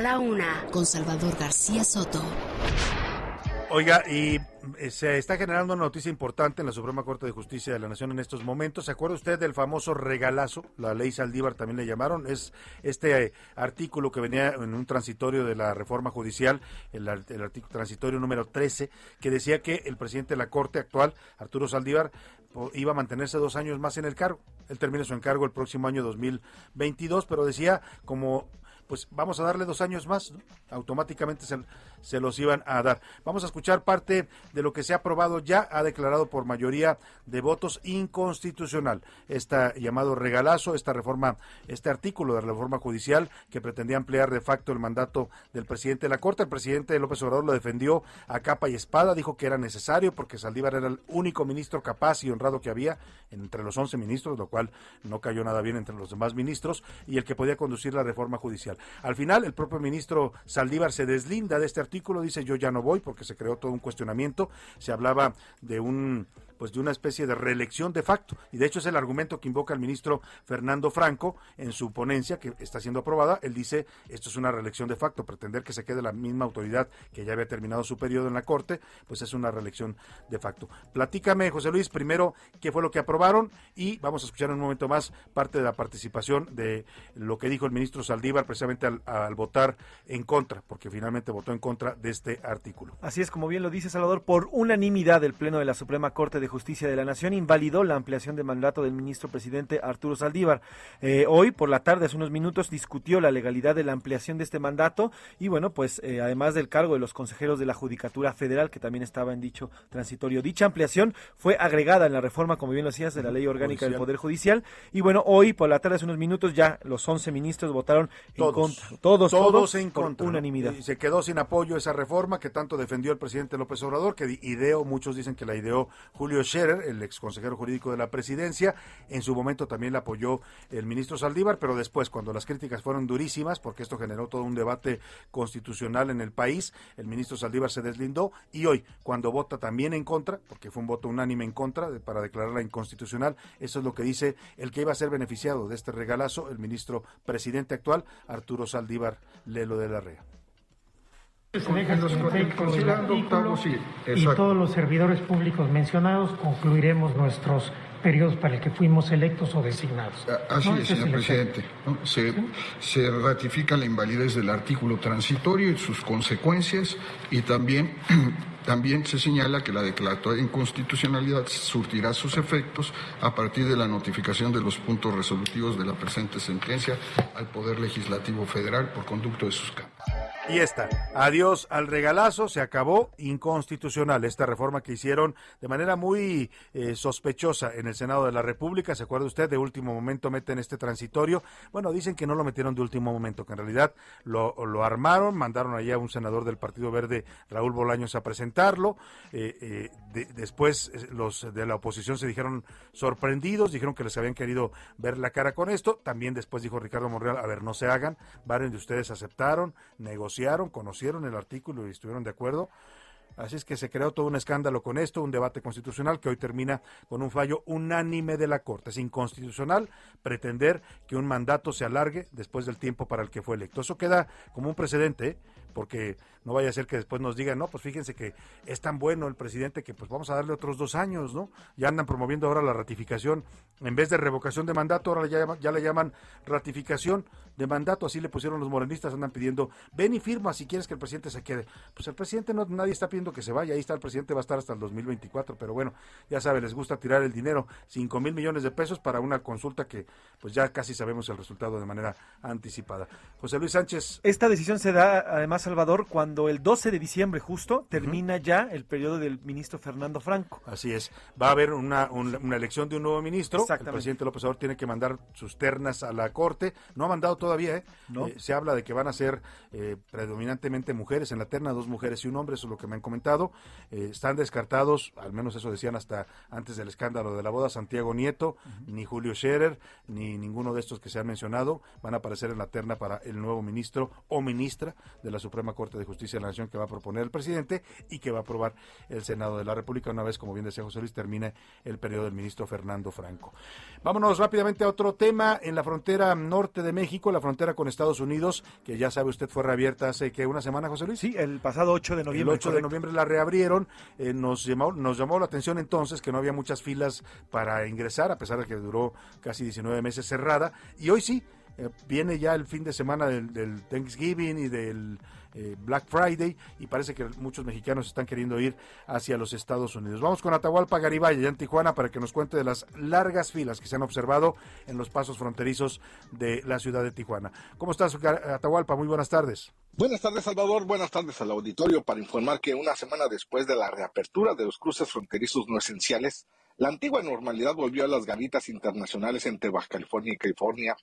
A la una, con Salvador García Soto. Oiga, y eh, se está generando una noticia importante en la Suprema Corte de Justicia de la Nación en estos momentos. ¿Se acuerda usted del famoso regalazo? La ley Saldívar también le llamaron. Es este eh, artículo que venía en un transitorio de la reforma judicial, el, el artículo transitorio número 13, que decía que el presidente de la Corte actual, Arturo Saldívar, iba a mantenerse dos años más en el cargo. Él termina su encargo el próximo año 2022, pero decía como pues vamos a darle dos años más, automáticamente se, se los iban a dar. Vamos a escuchar parte de lo que se ha aprobado ya, ha declarado por mayoría de votos inconstitucional este llamado regalazo, esta reforma, este artículo de la reforma judicial que pretendía ampliar de facto el mandato del presidente de la Corte. El presidente López Obrador lo defendió a capa y espada, dijo que era necesario porque Saldívar era el único ministro capaz y honrado que había entre los 11 ministros, lo cual no cayó nada bien entre los demás ministros, y el que podía conducir la reforma judicial. Al final, el propio ministro Saldívar se deslinda de este artículo, dice yo ya no voy porque se creó todo un cuestionamiento, se hablaba de un pues de una especie de reelección de facto. Y de hecho es el argumento que invoca el ministro Fernando Franco en su ponencia que está siendo aprobada. Él dice, esto es una reelección de facto, pretender que se quede la misma autoridad que ya había terminado su periodo en la Corte, pues es una reelección de facto. Platícame, José Luis, primero qué fue lo que aprobaron y vamos a escuchar en un momento más parte de la participación de lo que dijo el ministro Saldívar precisamente al, al votar en contra, porque finalmente votó en contra de este artículo. Así es, como bien lo dice Salvador, por unanimidad el Pleno de la Suprema Corte de Justicia de la Nación invalidó la ampliación de mandato del ministro presidente Arturo Saldívar. Eh, hoy, por la tarde, hace unos minutos, discutió la legalidad de la ampliación de este mandato y, bueno, pues eh, además del cargo de los consejeros de la Judicatura Federal, que también estaba en dicho transitorio. Dicha ampliación fue agregada en la reforma, como bien lo decías, de la Ley Orgánica del. Poder Judicial. Y, bueno, hoy, por la tarde, hace unos minutos, ya los 11 ministros votaron en contra. Todos, todos, todos, en contra. unanimidad. Y se quedó sin apoyo esa reforma que tanto defendió el presidente López Obrador, que ideó, muchos dicen que la ideó Julio Scherer, el ex consejero jurídico de la presidencia. En su momento también la apoyó el ministro Saldívar, pero después, cuando las críticas fueron durísimas, porque esto generó todo un debate constitucional en el país, el ministro Saldívar se deslindó y hoy, cuando vota también en contra, porque fue un voto unánime en contra para declararla inconstitucional, eso es lo que dice el que iba a ser beneficiado de este regalazo, el ministro presidente actual, Arturo Saldívar Lelo de la Rea. Se considerando octavo, sí, y todos los servidores públicos mencionados concluiremos nuestros periodos para el que fuimos electos o designados. Así ¿No? es, señor presidente. ¿no? Se, se ratifica la invalidez del artículo transitorio y sus consecuencias y también, también se señala que la declaratoria de inconstitucionalidad surtirá sus efectos a partir de la notificación de los puntos resolutivos de la presente sentencia al Poder Legislativo Federal por conducto de sus cámaras. Y esta, adiós al regalazo, se acabó inconstitucional esta reforma que hicieron de manera muy eh, sospechosa en el Senado de la República. ¿Se acuerda usted? De último momento meten este transitorio. Bueno, dicen que no lo metieron de último momento, que en realidad lo, armaron, mandaron allá a un senador del Partido Verde, Raúl Bolaños, a presentarlo. Eh, eh, de- después los de la oposición se dijeron sorprendidos, dijeron que les habían querido ver la cara con esto. También después dijo Ricardo Monreal, a ver, no se hagan. Varios de ustedes aceptaron, negociaron, conocieron el artículo y estuvieron de acuerdo. Así es que se creó todo un escándalo con esto, un debate constitucional que hoy termina con un fallo unánime de la Corte. Es inconstitucional pretender que un mandato se alargue después del tiempo para el que fue electo. Eso queda como un precedente. Porque no vaya a ser que después nos digan, no, pues fíjense que es tan bueno el presidente que pues vamos a darle otros dos años, ¿no? Ya andan promoviendo ahora la ratificación, en vez de revocación de mandato, ahora ya, ya le llaman ratificación de mandato, así le pusieron los morenistas, andan pidiendo, ven y firma si quieres que el presidente se quede. Pues el presidente no, nadie está pidiendo que se vaya, ahí está el presidente, va a estar hasta el 2024, pero bueno, ya sabe, les gusta tirar el dinero, 5 mil millones de pesos para una consulta que pues ya casi sabemos el resultado de manera anticipada. José Luis Sánchez. Esta decisión se da además, Salvador, cuando el 12 de diciembre justo termina ya el periodo del ministro Fernando Franco. Así es. Va a haber una, un- una elección de un nuevo ministro. El presidente López Obrador tiene que mandar sus ternas a la Corte. No ha mandado todavía, ¿eh? No. Eh, se habla de que van a ser eh, predominantemente mujeres en la terna, dos mujeres y un hombre, eso es lo que me han comentado. Eh, están descartados, al menos eso decían hasta antes del escándalo de la boda, Santiago Nieto, ni Julio Scherer, ni ninguno de estos que se han mencionado van a aparecer en la terna para el nuevo ministro o ministra de la Suprema Corte de Justicia de la Nación que va a proponer el presidente y que va a aprobar el Senado de la República una vez, como bien decía José Luis, termine el periodo del ministro Fernando Franco. Vámonos rápidamente a otro tema. En la frontera norte de México, la frontera con Estados Unidos, que ya sabe usted fue reabierta hace que una semana, José Luis. Sí, el pasado 8 de noviembre. El 8 de noviembre la reabrieron. Eh, nos, llamó, nos llamó la atención entonces que no había muchas filas para ingresar, a pesar de que duró casi 19 meses cerrada. Y hoy sí, eh, viene ya el fin de semana del, del Thanksgiving y del eh, Black Friday y parece que muchos mexicanos están queriendo ir hacia los Estados Unidos. Vamos con Atahualpa Garibay, allá en Tijuana, para que nos cuente de las largas filas que se han observado en los pasos fronterizos de la ciudad de Tijuana. ¿Cómo estás, Atahualpa? Muy buenas tardes. Buenas tardes, Salvador. Buenas tardes al auditorio para informar que una semana después de la reapertura de los cruces fronterizos no esenciales, la antigua normalidad volvió a las garitas internacionales entre Baja California y California.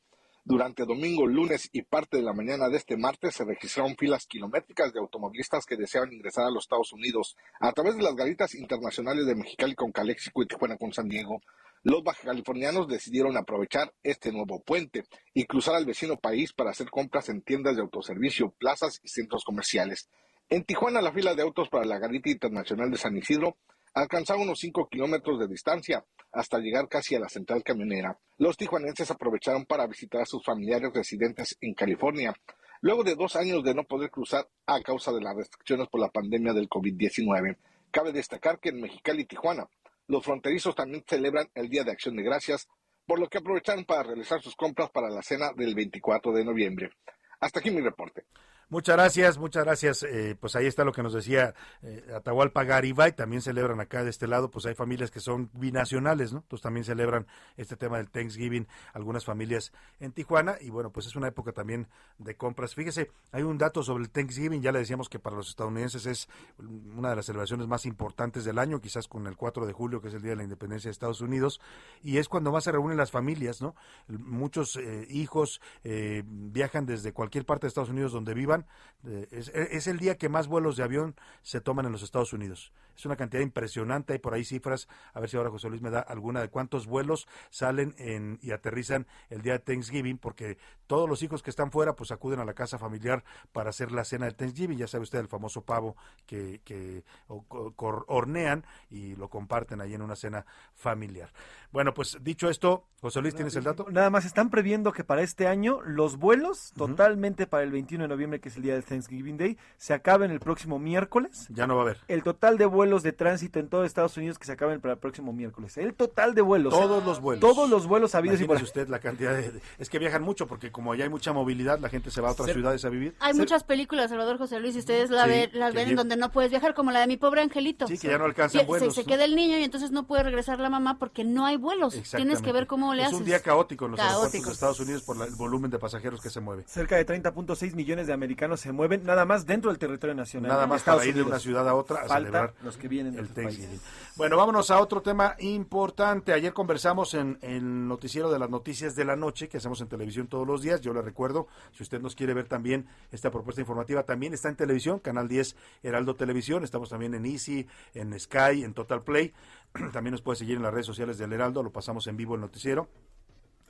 Durante domingo, lunes y parte de la mañana de este martes se registraron filas kilométricas de automovilistas que deseaban ingresar a los Estados Unidos a través de las garitas internacionales de Mexicali con Calexico y Tijuana con San Diego. Los bajacalifornianos decidieron aprovechar este nuevo puente y cruzar al vecino país para hacer compras en tiendas de autoservicio, plazas y centros comerciales. En Tijuana, la fila de autos para la garita internacional de San Isidro alcanzaba unos 5 kilómetros de distancia hasta llegar casi a la central camionera. Los tijuanenses aprovecharon para visitar a sus familiares residentes en California, luego de dos años de no poder cruzar a causa de las restricciones por la pandemia del COVID-19. Cabe destacar que en Mexicali y Tijuana, los fronterizos también celebran el Día de Acción de Gracias, por lo que aprovecharon para realizar sus compras para la cena del 24 de noviembre. Hasta aquí mi reporte. Muchas gracias, muchas gracias. Eh, pues ahí está lo que nos decía eh, Atahualpa Garibay. También celebran acá de este lado, pues hay familias que son binacionales, ¿no? Entonces también celebran este tema del Thanksgiving, algunas familias en Tijuana. Y bueno, pues es una época también de compras. Fíjese, hay un dato sobre el Thanksgiving. Ya le decíamos que para los estadounidenses es una de las celebraciones más importantes del año, quizás con el 4 de julio, que es el Día de la Independencia de Estados Unidos. Y es cuando más se reúnen las familias, ¿no? Muchos eh, hijos eh, viajan desde cualquier parte de Estados Unidos donde vivan eh, es, es, el día que más vuelos de avión se toman en los Estados Unidos. Es una cantidad impresionante. Hay por ahí cifras. A ver si ahora José Luis me da alguna de cuántos vuelos salen en, y aterrizan el día de Thanksgiving, porque todos los hijos que están fuera pues acuden a la casa familiar para hacer la cena de Thanksgiving. Ya sabe usted el famoso pavo que, que o, o, hornean y lo comparten ahí en una cena familiar. Bueno, pues dicho esto, José Luis, ¿tienes el dato? Nada más están previendo que para este año los vuelos, uh -huh. totalmente para el 21 de noviembre, que es el día del Thanksgiving Day, se acaben el próximo miércoles. Ya no va a haber. El total de vuelos de tránsito en todo Estados Unidos que se acaben para el próximo miércoles. El total de vuelos. Todos los vuelos. Todos los vuelos habidos y por usted la cantidad de... Es que viajan mucho porque como allá hay mucha movilidad, la gente se va a otras Se... ciudades a vivir. Hay Se... muchas películas, Salvador José Luis, y ustedes la sí, las ven en donde no puedes viajar, como la de mi pobre angelito. Sí, que ya no alcanzan vuelos. Se, se, queda el niño y entonces no puede regresar la mamá porque no hay vuelos. Tienes que ver cómo le es haces. Es un día caótico en los aeropuertos de Estados Unidos por la, el volumen de pasajeros que se mueve. Cerca de 30.6 millones de americanos se mueven nada más dentro del territorio nacional. Nada más Estados para ir de una ciudad a otra a Falta celebrar los que vienen de el Thanksgiving. Bueno, vámonos a otro tema importante. Ayer conversamos en el noticiero de las noticias de la noche que hacemos en televisión todos los días. Yo le recuerdo, si usted nos quiere ver también esta propuesta informativa, también está en televisión, Canal 10 Heraldo Televisión. Estamos también en Easy, en Sky, en Total Play. también nos puede seguir en las redes sociales del Heraldo, lo pasamos en vivo el noticiero.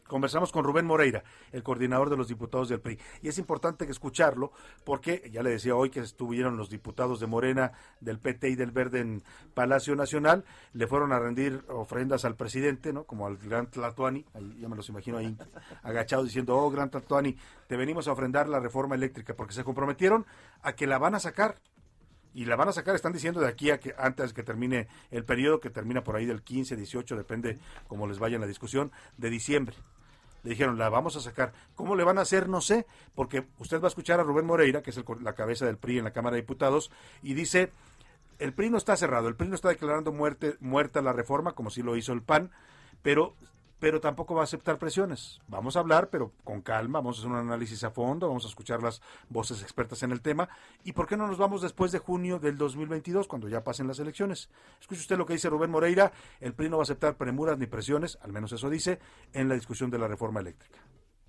Conversamos con Rubén Moreira, el coordinador de los diputados del PRI. Y es importante escucharlo porque, ya le decía hoy que estuvieron los diputados de Morena, del PT y del Verde en Palacio Nacional, le fueron a rendir ofrendas al presidente, ¿no? Como al gran Tlatuani, ahí ya me los imagino ahí agachados diciendo, oh, gran Tlatuani, te venimos a ofrendar la reforma eléctrica porque se comprometieron a que la van a sacar y la van a sacar, están diciendo de aquí a que antes que termine el periodo, que termina por ahí del 15, 18, depende cómo les vaya en la discusión, de diciembre. Le dijeron, la vamos a sacar. ¿Cómo le van a hacer? No sé, porque usted va a escuchar a Rubén Moreira, que es la cabeza del PRI en la Cámara de Diputados, y dice, el PRI no está cerrado, el PRI no está declarando muerte, muerta la reforma, como sí lo hizo el PAN, pero pero tampoco va a aceptar presiones. Vamos a hablar, pero con calma, vamos a hacer un análisis a fondo, vamos a escuchar las voces expertas en el tema. ¿Y por qué no nos vamos después de junio del 2022, cuando ya pasen las elecciones? Escuche usted lo que dice Rubén Moreira, el PRI no va a aceptar premuras ni presiones, al menos eso dice, en la discusión de la reforma eléctrica.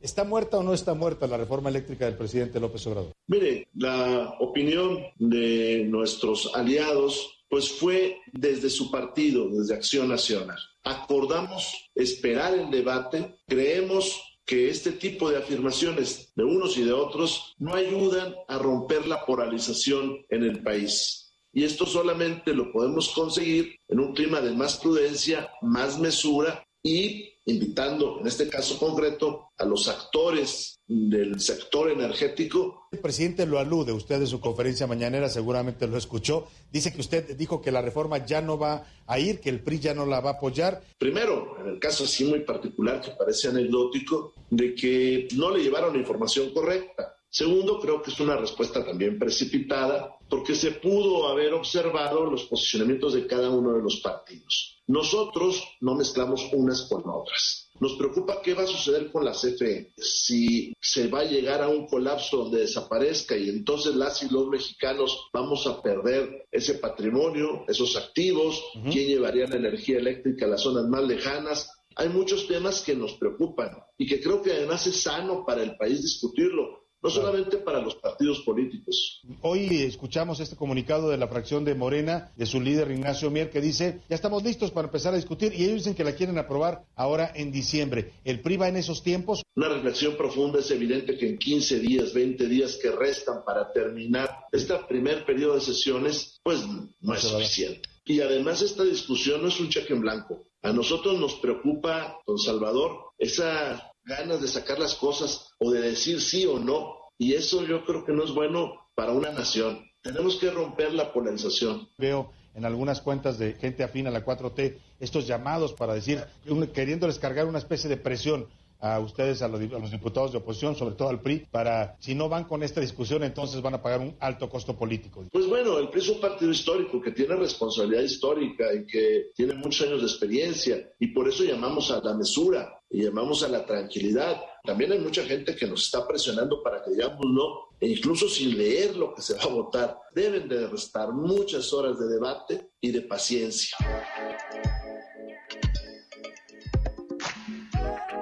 ¿Está muerta o no está muerta la reforma eléctrica del presidente López Obrador? Mire, la opinión de nuestros aliados pues fue desde su partido, desde Acción Nacional. Acordamos esperar el debate, creemos que este tipo de afirmaciones de unos y de otros no ayudan a romper la polarización en el país. Y esto solamente lo podemos conseguir en un clima de más prudencia, más mesura y invitando, en este caso concreto, a los actores del sector energético. El presidente lo alude, usted en su conferencia mañanera seguramente lo escuchó, dice que usted dijo que la reforma ya no va a ir, que el PRI ya no la va a apoyar. Primero, en el caso así muy particular que parece anecdótico, de que no le llevaron la información correcta. Segundo, creo que es una respuesta también precipitada porque se pudo haber observado los posicionamientos de cada uno de los partidos. Nosotros no mezclamos unas con otras. Nos preocupa qué va a suceder con la CFE, si se va a llegar a un colapso donde desaparezca y entonces las y los mexicanos vamos a perder ese patrimonio, esos activos, quién llevaría la energía eléctrica a las zonas más lejanas. Hay muchos temas que nos preocupan y que creo que además es sano para el país discutirlo no solamente para los partidos políticos. Hoy escuchamos este comunicado de la fracción de Morena, de su líder Ignacio Mier, que dice, ya estamos listos para empezar a discutir y ellos dicen que la quieren aprobar ahora en diciembre. ¿El PRI va en esos tiempos? Una reflexión profunda es evidente que en 15 días, 20 días que restan para terminar este primer periodo de sesiones, pues no es suficiente. Y además esta discusión no es un cheque en blanco. A nosotros nos preocupa, don Salvador, esa ganas de sacar las cosas o de decir sí o no. Y eso yo creo que no es bueno para una nación. Tenemos que romper la polarización. Veo en algunas cuentas de gente afín a la 4T estos llamados para decir, queriéndoles cargar una especie de presión a ustedes, a los, a los, diputados de oposición, sobre todo al PRI, para si no van con esta discusión, entonces van a pagar un alto costo político. Pues bueno, el PRI es un partido histórico que tiene responsabilidad histórica y que tiene muchos años de experiencia y por eso llamamos a la mesura y llamamos a la tranquilidad. También hay mucha gente que nos está presionando para que digamos no, e incluso sin leer lo que se va a votar. Deben de restar muchas horas de debate y de paciencia.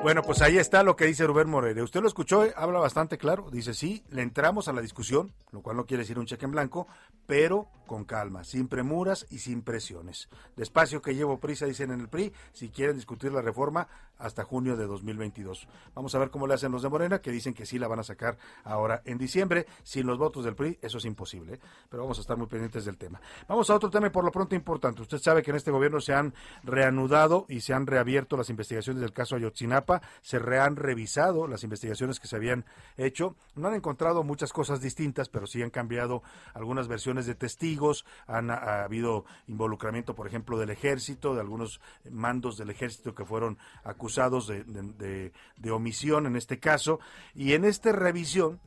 Bueno, pues ahí está lo que dice Rubén Moreira. Usted lo escuchó, eh, habla bastante claro. Dice, sí, le entramos a la discusión, lo cual no quiere decir un cheque en blanco, pero con calma, sin premuras y sin presiones. Despacio que llevo prisa, dicen en el PRI, si quieren discutir la reforma hasta junio de 2022. Vamos a ver cómo le hacen los de Morena, que dicen que sí la van a sacar ahora en diciembre. Sin los votos del PRI, eso es imposible, ¿eh? pero vamos a estar muy pendientes del tema. Vamos a otro tema por lo pronto importante. Usted sabe que en este gobierno se han reanudado y se han reabierto las investigaciones del caso Ayotzinapa, se han revisado las investigaciones que se habían hecho. No han encontrado muchas cosas distintas, pero sí han cambiado algunas versiones de testigos, han ha habido involucramiento, por ejemplo, del ejército, de algunos mandos del ejército que fueron acusados de, omisión en este caso, y en esta revisión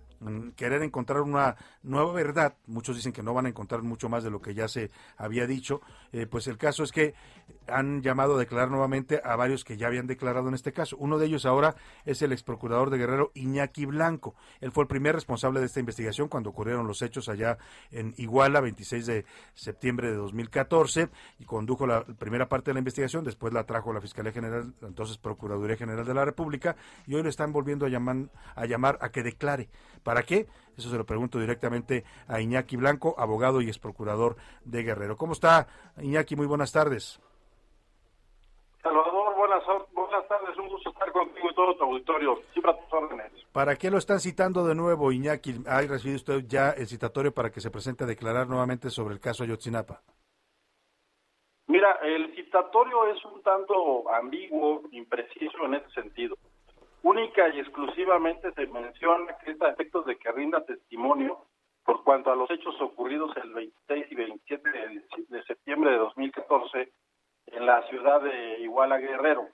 querer encontrar una nueva verdad, muchos dicen que no van a encontrar mucho más de lo que ya se había dicho, eh, pues el caso es que han llamado a declarar nuevamente a varios que ya habían declarado en este caso. Uno de ellos ahora es el ex procurador de Guerrero, Iñaki Blanco. Él fue el primer responsable de esta investigación cuando ocurrieron los hechos allá en Iguala, 26 de septiembre de 2014, y condujo la primera parte de la investigación, después la trajo la Fiscalía General, entonces Procuraduría General de la República, y hoy lo están volviendo a llamar a, llamar a que declare. ¿Para qué? Eso se lo pregunto directamente a Iñaki Blanco, abogado y ex procurador de Guerrero. ¿Cómo está, Iñaki? Muy buenas tardes. Salvador, buenas, buenas tardes, un gusto estar contigo y todo tu auditorio, siempre a tus órdenes. ¿Para qué lo están citando de nuevo, Iñaki? ¿Ha recibido usted ya el citatorio para que se presente a declarar nuevamente sobre el caso Ayotzinapa? Mira, el citatorio es un tanto ambiguo, impreciso en ese sentido. Única y exclusivamente se menciona que es a efectos de que rinda testimonio por cuanto a los hechos ocurridos el 26 y 27 de, de septiembre de 2014 en la ciudad de Iguala Guerrero.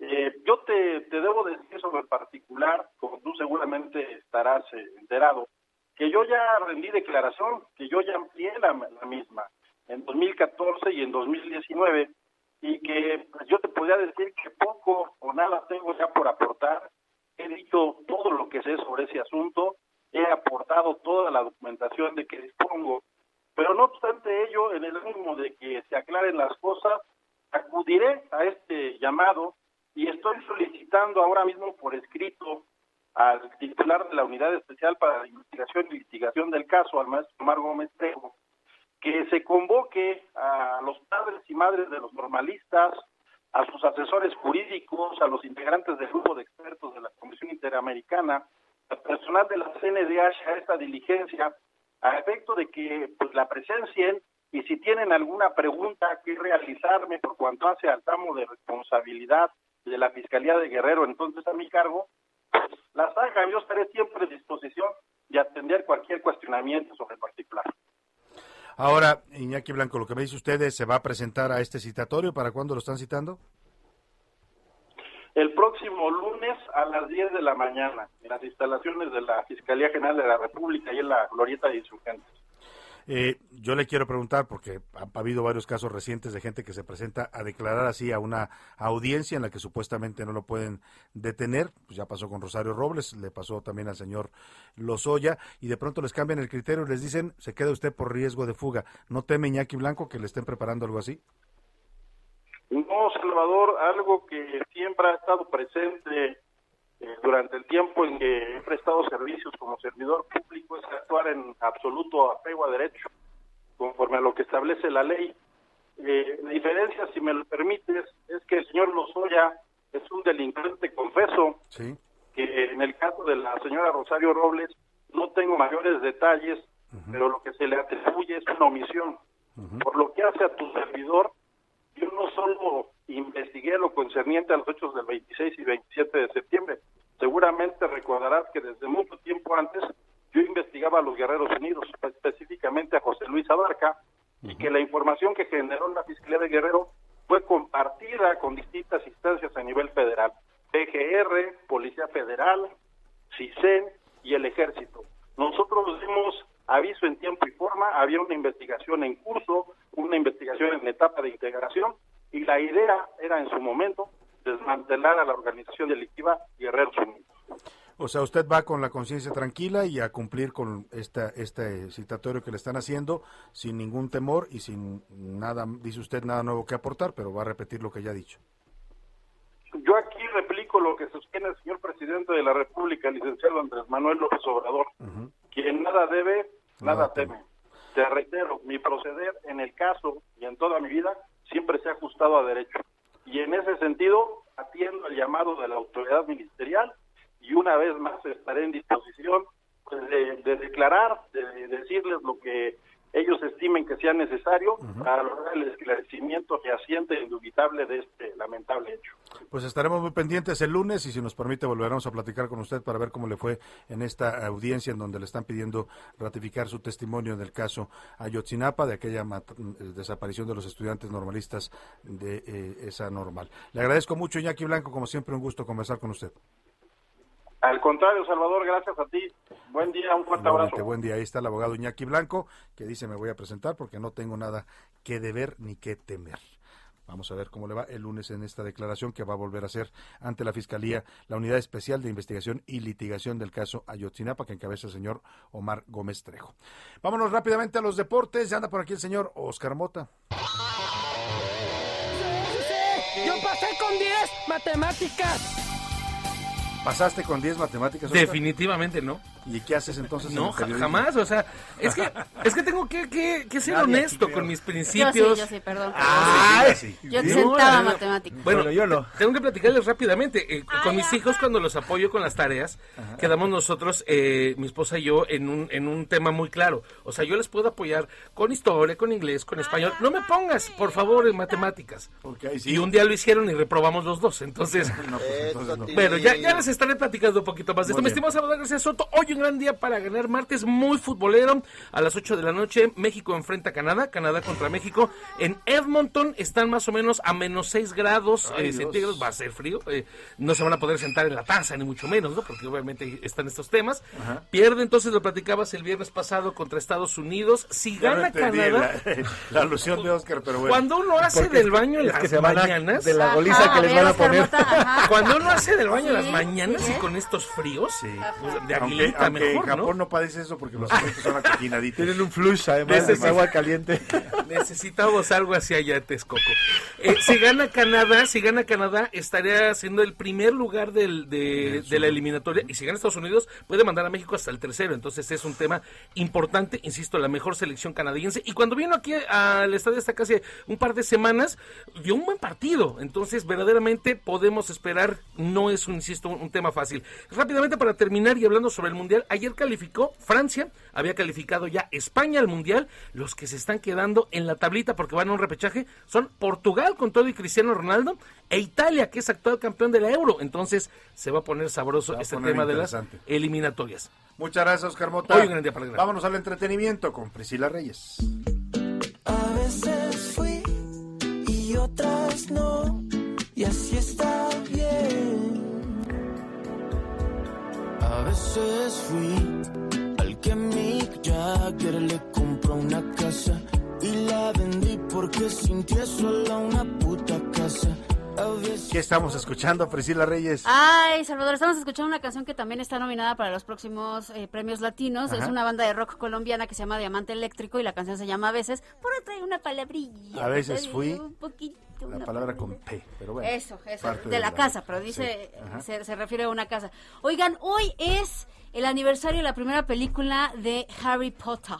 Eh, yo te, debo decir sobre el particular, como tú seguramente estarás enterado, que yo ya rendí declaración, que yo ya amplié la, misma en 2014 y en 2019, y que pues, yo te podría decir que poco o nada tengo ya por aportar. He dicho todo lo que sé sobre ese asunto, he aportado toda la documentación de que dispongo, pero no obstante ello, en el ánimo de que se aclaren las cosas, acudiré a este llamado y estoy solicitando ahora mismo por escrito al titular de la Unidad Especial para la Investigación y Litigación del caso, al maestro Omar Gómez Trejo, que se convoque a los padres y madres de los normalistas, a sus asesores jurídicos, a los integrantes del grupo de expertos de la Comisión Interamericana, al personal de la CNDH a esta diligencia, a efecto de que pues la presencien y si tienen alguna pregunta que realizarme por cuanto hace al tramo de responsabilidad de la Fiscalía de Guerrero, entonces a mi cargo, pues las hagan. Yo estaré siempre a disposición de atender cualquier cuestionamiento sobre el particular. Ahora, Iñaki Blanco, lo que me dice usted ¿se va a presentar a este citatorio? ¿Para cuándo lo están citando? El próximo lunes a las 10 de la mañana, en las instalaciones de la Fiscalía General de la República y en la Glorieta de Insurgentes. Eh, yo le quiero preguntar, porque ha, ha, habido varios casos recientes de gente que se presenta a declarar así a una audiencia en la que supuestamente no lo pueden detener, pues ya pasó con Rosario Robles, le pasó también al señor Lozoya, y de pronto les cambian el criterio y les dicen, se queda usted por riesgo de fuga. ¿No teme Iñaki Blanco que le estén preparando algo así? No, Salvador, algo que siempre ha estado presente eh, durante el tiempo en que he prestado servicios como servidor público es actuar en absoluto apego a derecho, conforme a lo que establece la ley. Eh, la diferencia, si me lo permites, es que el señor Lozoya es un delincuente confeso, sí. que en el caso de la señora Rosario Robles no tengo mayores detalles, uh -huh. pero lo que se le atribuye es una omisión. Uh -huh. Por lo que hace a tu servidor, yo no solo investigué lo concerniente a los hechos del 26 y 27 de septiembre, seguramente recordarás que desde mucho tiempo antes yo investigaba a los Guerreros Unidos, específicamente a José Luis Abarca, uh -huh. y que la información que generó la Fiscalía de Guerrero fue compartida con distintas instancias a nivel federal, PGR, Policía Federal, CISEN y el Ejército. Nosotros dimos aviso en tiempo y forma, había una investigación en curso, una investigación en etapa de integración, y la idea era en su momento desmantelar a la organización delictiva Guerreros Unidos. O sea, usted va con la conciencia tranquila y a cumplir con esta, este citatorio que le están haciendo sin ningún temor y sin nada, dice usted, nada nuevo que aportar, pero va a repetir lo que ya ha dicho. Yo aquí replico lo que sostiene el señor presidente de la República, el licenciado Andrés Manuel López Obrador, uh -huh. quien nada debe, nada, nada teme. teme. Te reitero, mi proceder en el caso y en toda mi vida siempre se ha ajustado a derecho. Y en ese sentido, atiendo el llamado de la autoridad ministerial y una vez más estaré en disposición pues, de, de, declarar, de, de, decirles lo que ellos estimen que sea necesario uh -huh. para lograr el esclarecimiento fehaciente e indubitable de este lamentable hecho. Pues estaremos muy pendientes el lunes y si nos permite volveremos a platicar con usted para ver cómo le fue en esta audiencia en donde le están pidiendo ratificar su testimonio en el caso Ayotzinapa de aquella desaparición de los estudiantes normalistas de eh, esa normal. Le agradezco mucho Iñaki Blanco, como siempre un gusto conversar con usted. Al contrario, Salvador, gracias a ti. Buen día, un fuerte abrazo. Buen día, ahí está el abogado Iñaki Blanco, que dice me voy a presentar porque no tengo nada que deber ni que temer. Vamos a ver cómo le va el lunes en esta declaración que va a volver a hacer ante la Fiscalía, la Unidad Especial de Investigación y Litigación del caso Ayotzinapa, que encabeza el señor Omar Gómez Trejo. Vámonos rápidamente a los deportes. Ya anda por aquí el señor Oscar Mota. Yo pasé con 10 matemáticas. ¿Pasaste con 10 matemáticas? Oscar? Definitivamente no. ¿Y qué haces entonces? No, jamás. O sea, es que, es que tengo que, que, que ser Nadie honesto con mis principios. Yo sí, yo sí, perdón. Ah, sí, yo exentaba no, matemáticas. Bueno, bueno, yo no. Tengo que platicarles rápidamente. Eh, con mis hijos, cuando los apoyo con las tareas, Ajá. quedamos nosotros, eh, mi esposa y yo, en un, en un tema muy claro. O sea, yo les puedo apoyar con historia, con inglés, con español. No me pongas, por favor, en matemáticas. Okay, sí. Y un día lo hicieron y reprobamos los dos. Entonces, no, pues, entonces no. bueno, ya, ya les estaré platicando un poquito más de esto. Mi estimado Salvador García Soto, hoy un gran día para ganar martes muy futbolero. A las 8 de la noche, México enfrenta a Canadá, Canadá contra México. En Edmonton están más o menos a menos 6 grados Ay, eh, centígrados, va a ser frío. eh, no se van a poder sentar en la taza, ni mucho menos, ¿no? Porque obviamente están estos temas. Ajá. Pierde, entonces lo platicabas el viernes pasado contra Estados Unidos. Si Ya gana Canadá. La, la alusión de Oscar, pero bueno. Cuando uno hace del baño en que las se van a- mañanas. de la goliza Ajá, que les van a poner. Mota. Cuando uno hace del baño en las Sí, mañanas sí, y con estos fríos, pues, de aunque, aguilita aunque mejor, en ¿no? Japón ¿no? padece eso porque los alimentos son acoquinaditos. Tienen un flush además de agua caliente. Necesitamos algo así allá, Texcoco. Eh, si gana Canadá, si gana Canadá, estaría siendo el primer lugar del, de, de la eliminatoria. Y si gana Estados Unidos, puede mandar a México hasta el tercero. Entonces es un tema importante, insisto, la mejor selección canadiense. Y cuando vino aquí al estadio hasta casi un par de semanas, dio un buen partido. Entonces, verdaderamente podemos esperar, no es, un, insisto, un tema fácil. Rápidamente para terminar y hablando sobre el Mundial, ayer calificó Francia, había calificado ya España al Mundial. Los que se están quedando en la tablita porque van a un repechaje son Portugal con todo y Cristiano Ronaldo e Italia, que es actual campeón de la Euro. Entonces se va a poner sabroso este poner tema de las interesante. eliminatorias. Muchas gracias, Oscar Mota. Hoy un gran día para el gran. Vámonos al entretenimiento con Priscila Reyes. A veces fui y otras no, y así está bien. A veces fui al que Mick Jagger le compró una casa y la vendí porque sintió sola una puta casa. ¿Qué estamos escuchando, Priscila Reyes? Ay, Salvador, estamos escuchando una canción que también está nominada para los próximos eh, premios latinos. Ajá. Es una banda de rock colombiana que se llama Diamante Eléctrico y la canción se llama A veces. Por trae una palabrilla. A veces fui Un poquito. la palabra con P, pero bueno. Eso, eso, de la casa, pero dice, Sí, se, se refiere a una casa. Oigan, hoy es el aniversario de la primera película de Harry Potter.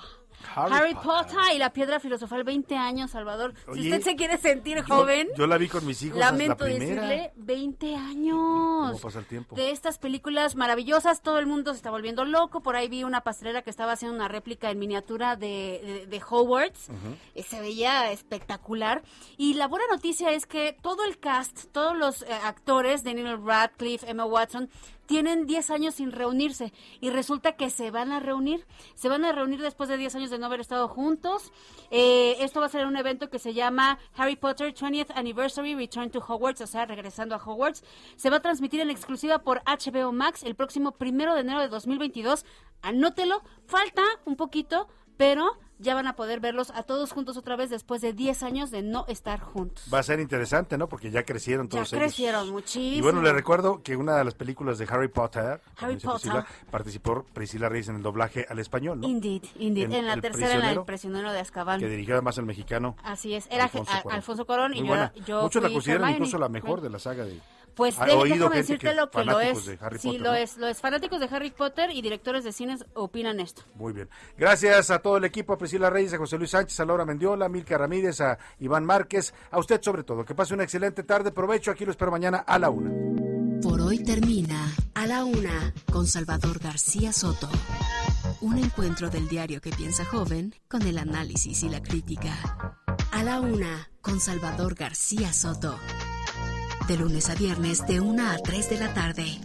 Harry Harry, Potter. y la piedra filosofal, 20 años, Salvador. Oye, si usted se quiere sentir joven, Yo, la vi con mis hijos. la lamento decirle, 20 años ¿Cómo pasa el tiempo? de estas películas maravillosas, todo el mundo se está volviendo loco. Por ahí vi una pastelera que estaba haciendo una réplica en miniatura de, de, de Hogwarts. Eh, Se veía espectacular. Y la buena noticia es que todo el cast, todos los eh, actores, Daniel Radcliffe, Emma Watson, tienen 10 años sin reunirse y resulta que se van a reunir. Se van a reunir después de 10 años de no haber estado juntos. Eh, esto va a ser un evento que se llama Harry Potter 20th Anniversary Return to Hogwarts, o sea, regresando a Hogwarts. Se va a transmitir en exclusiva por HBO Max el próximo primero de enero de 2022. Anótelo, falta un poquito, pero ya van a poder verlos a todos juntos otra vez después de 10 años de no estar juntos. Va a ser interesante, ¿no? Porque ya crecieron Ya todos ellos. crecieron muchísimo. Y bueno, le recuerdo que una de las películas de Harry Potter, Harry Potter. Priscila, participó Priscila Reyes en el doblaje al español, ¿no? Indeed, indeed. En, la El tercera, en la del prisionero de Azkaban. Que dirigió además el mexicano. Así es, era Alfonso a- Cuarón. Alfonso Cuarón y Muy yo, buena. yo Muchos la consideran incluso la mejor de la saga de... Pues Ha de- oído déjame decirte que- lo que lo fanáticos es. de Harry sí, Potter, lo ¿no? es. Lo es. Fanáticos de Harry Potter y directores de cines opinan esto. Muy bien. Gracias a todo el equipo, a Priscila Reyes, a José Luis Sánchez, a Laura Mendiola, a Milka Ramírez, a Iván Márquez, a usted sobre todo. Que pase una excelente tarde, provecho, aquí lo espero mañana a la una. Por hoy termina A la Una con Salvador García Soto. Un encuentro del diario que piensa joven con el análisis y la crítica. A la Una con Salvador García Soto de lunes a viernes de 1 a 3 de la tarde.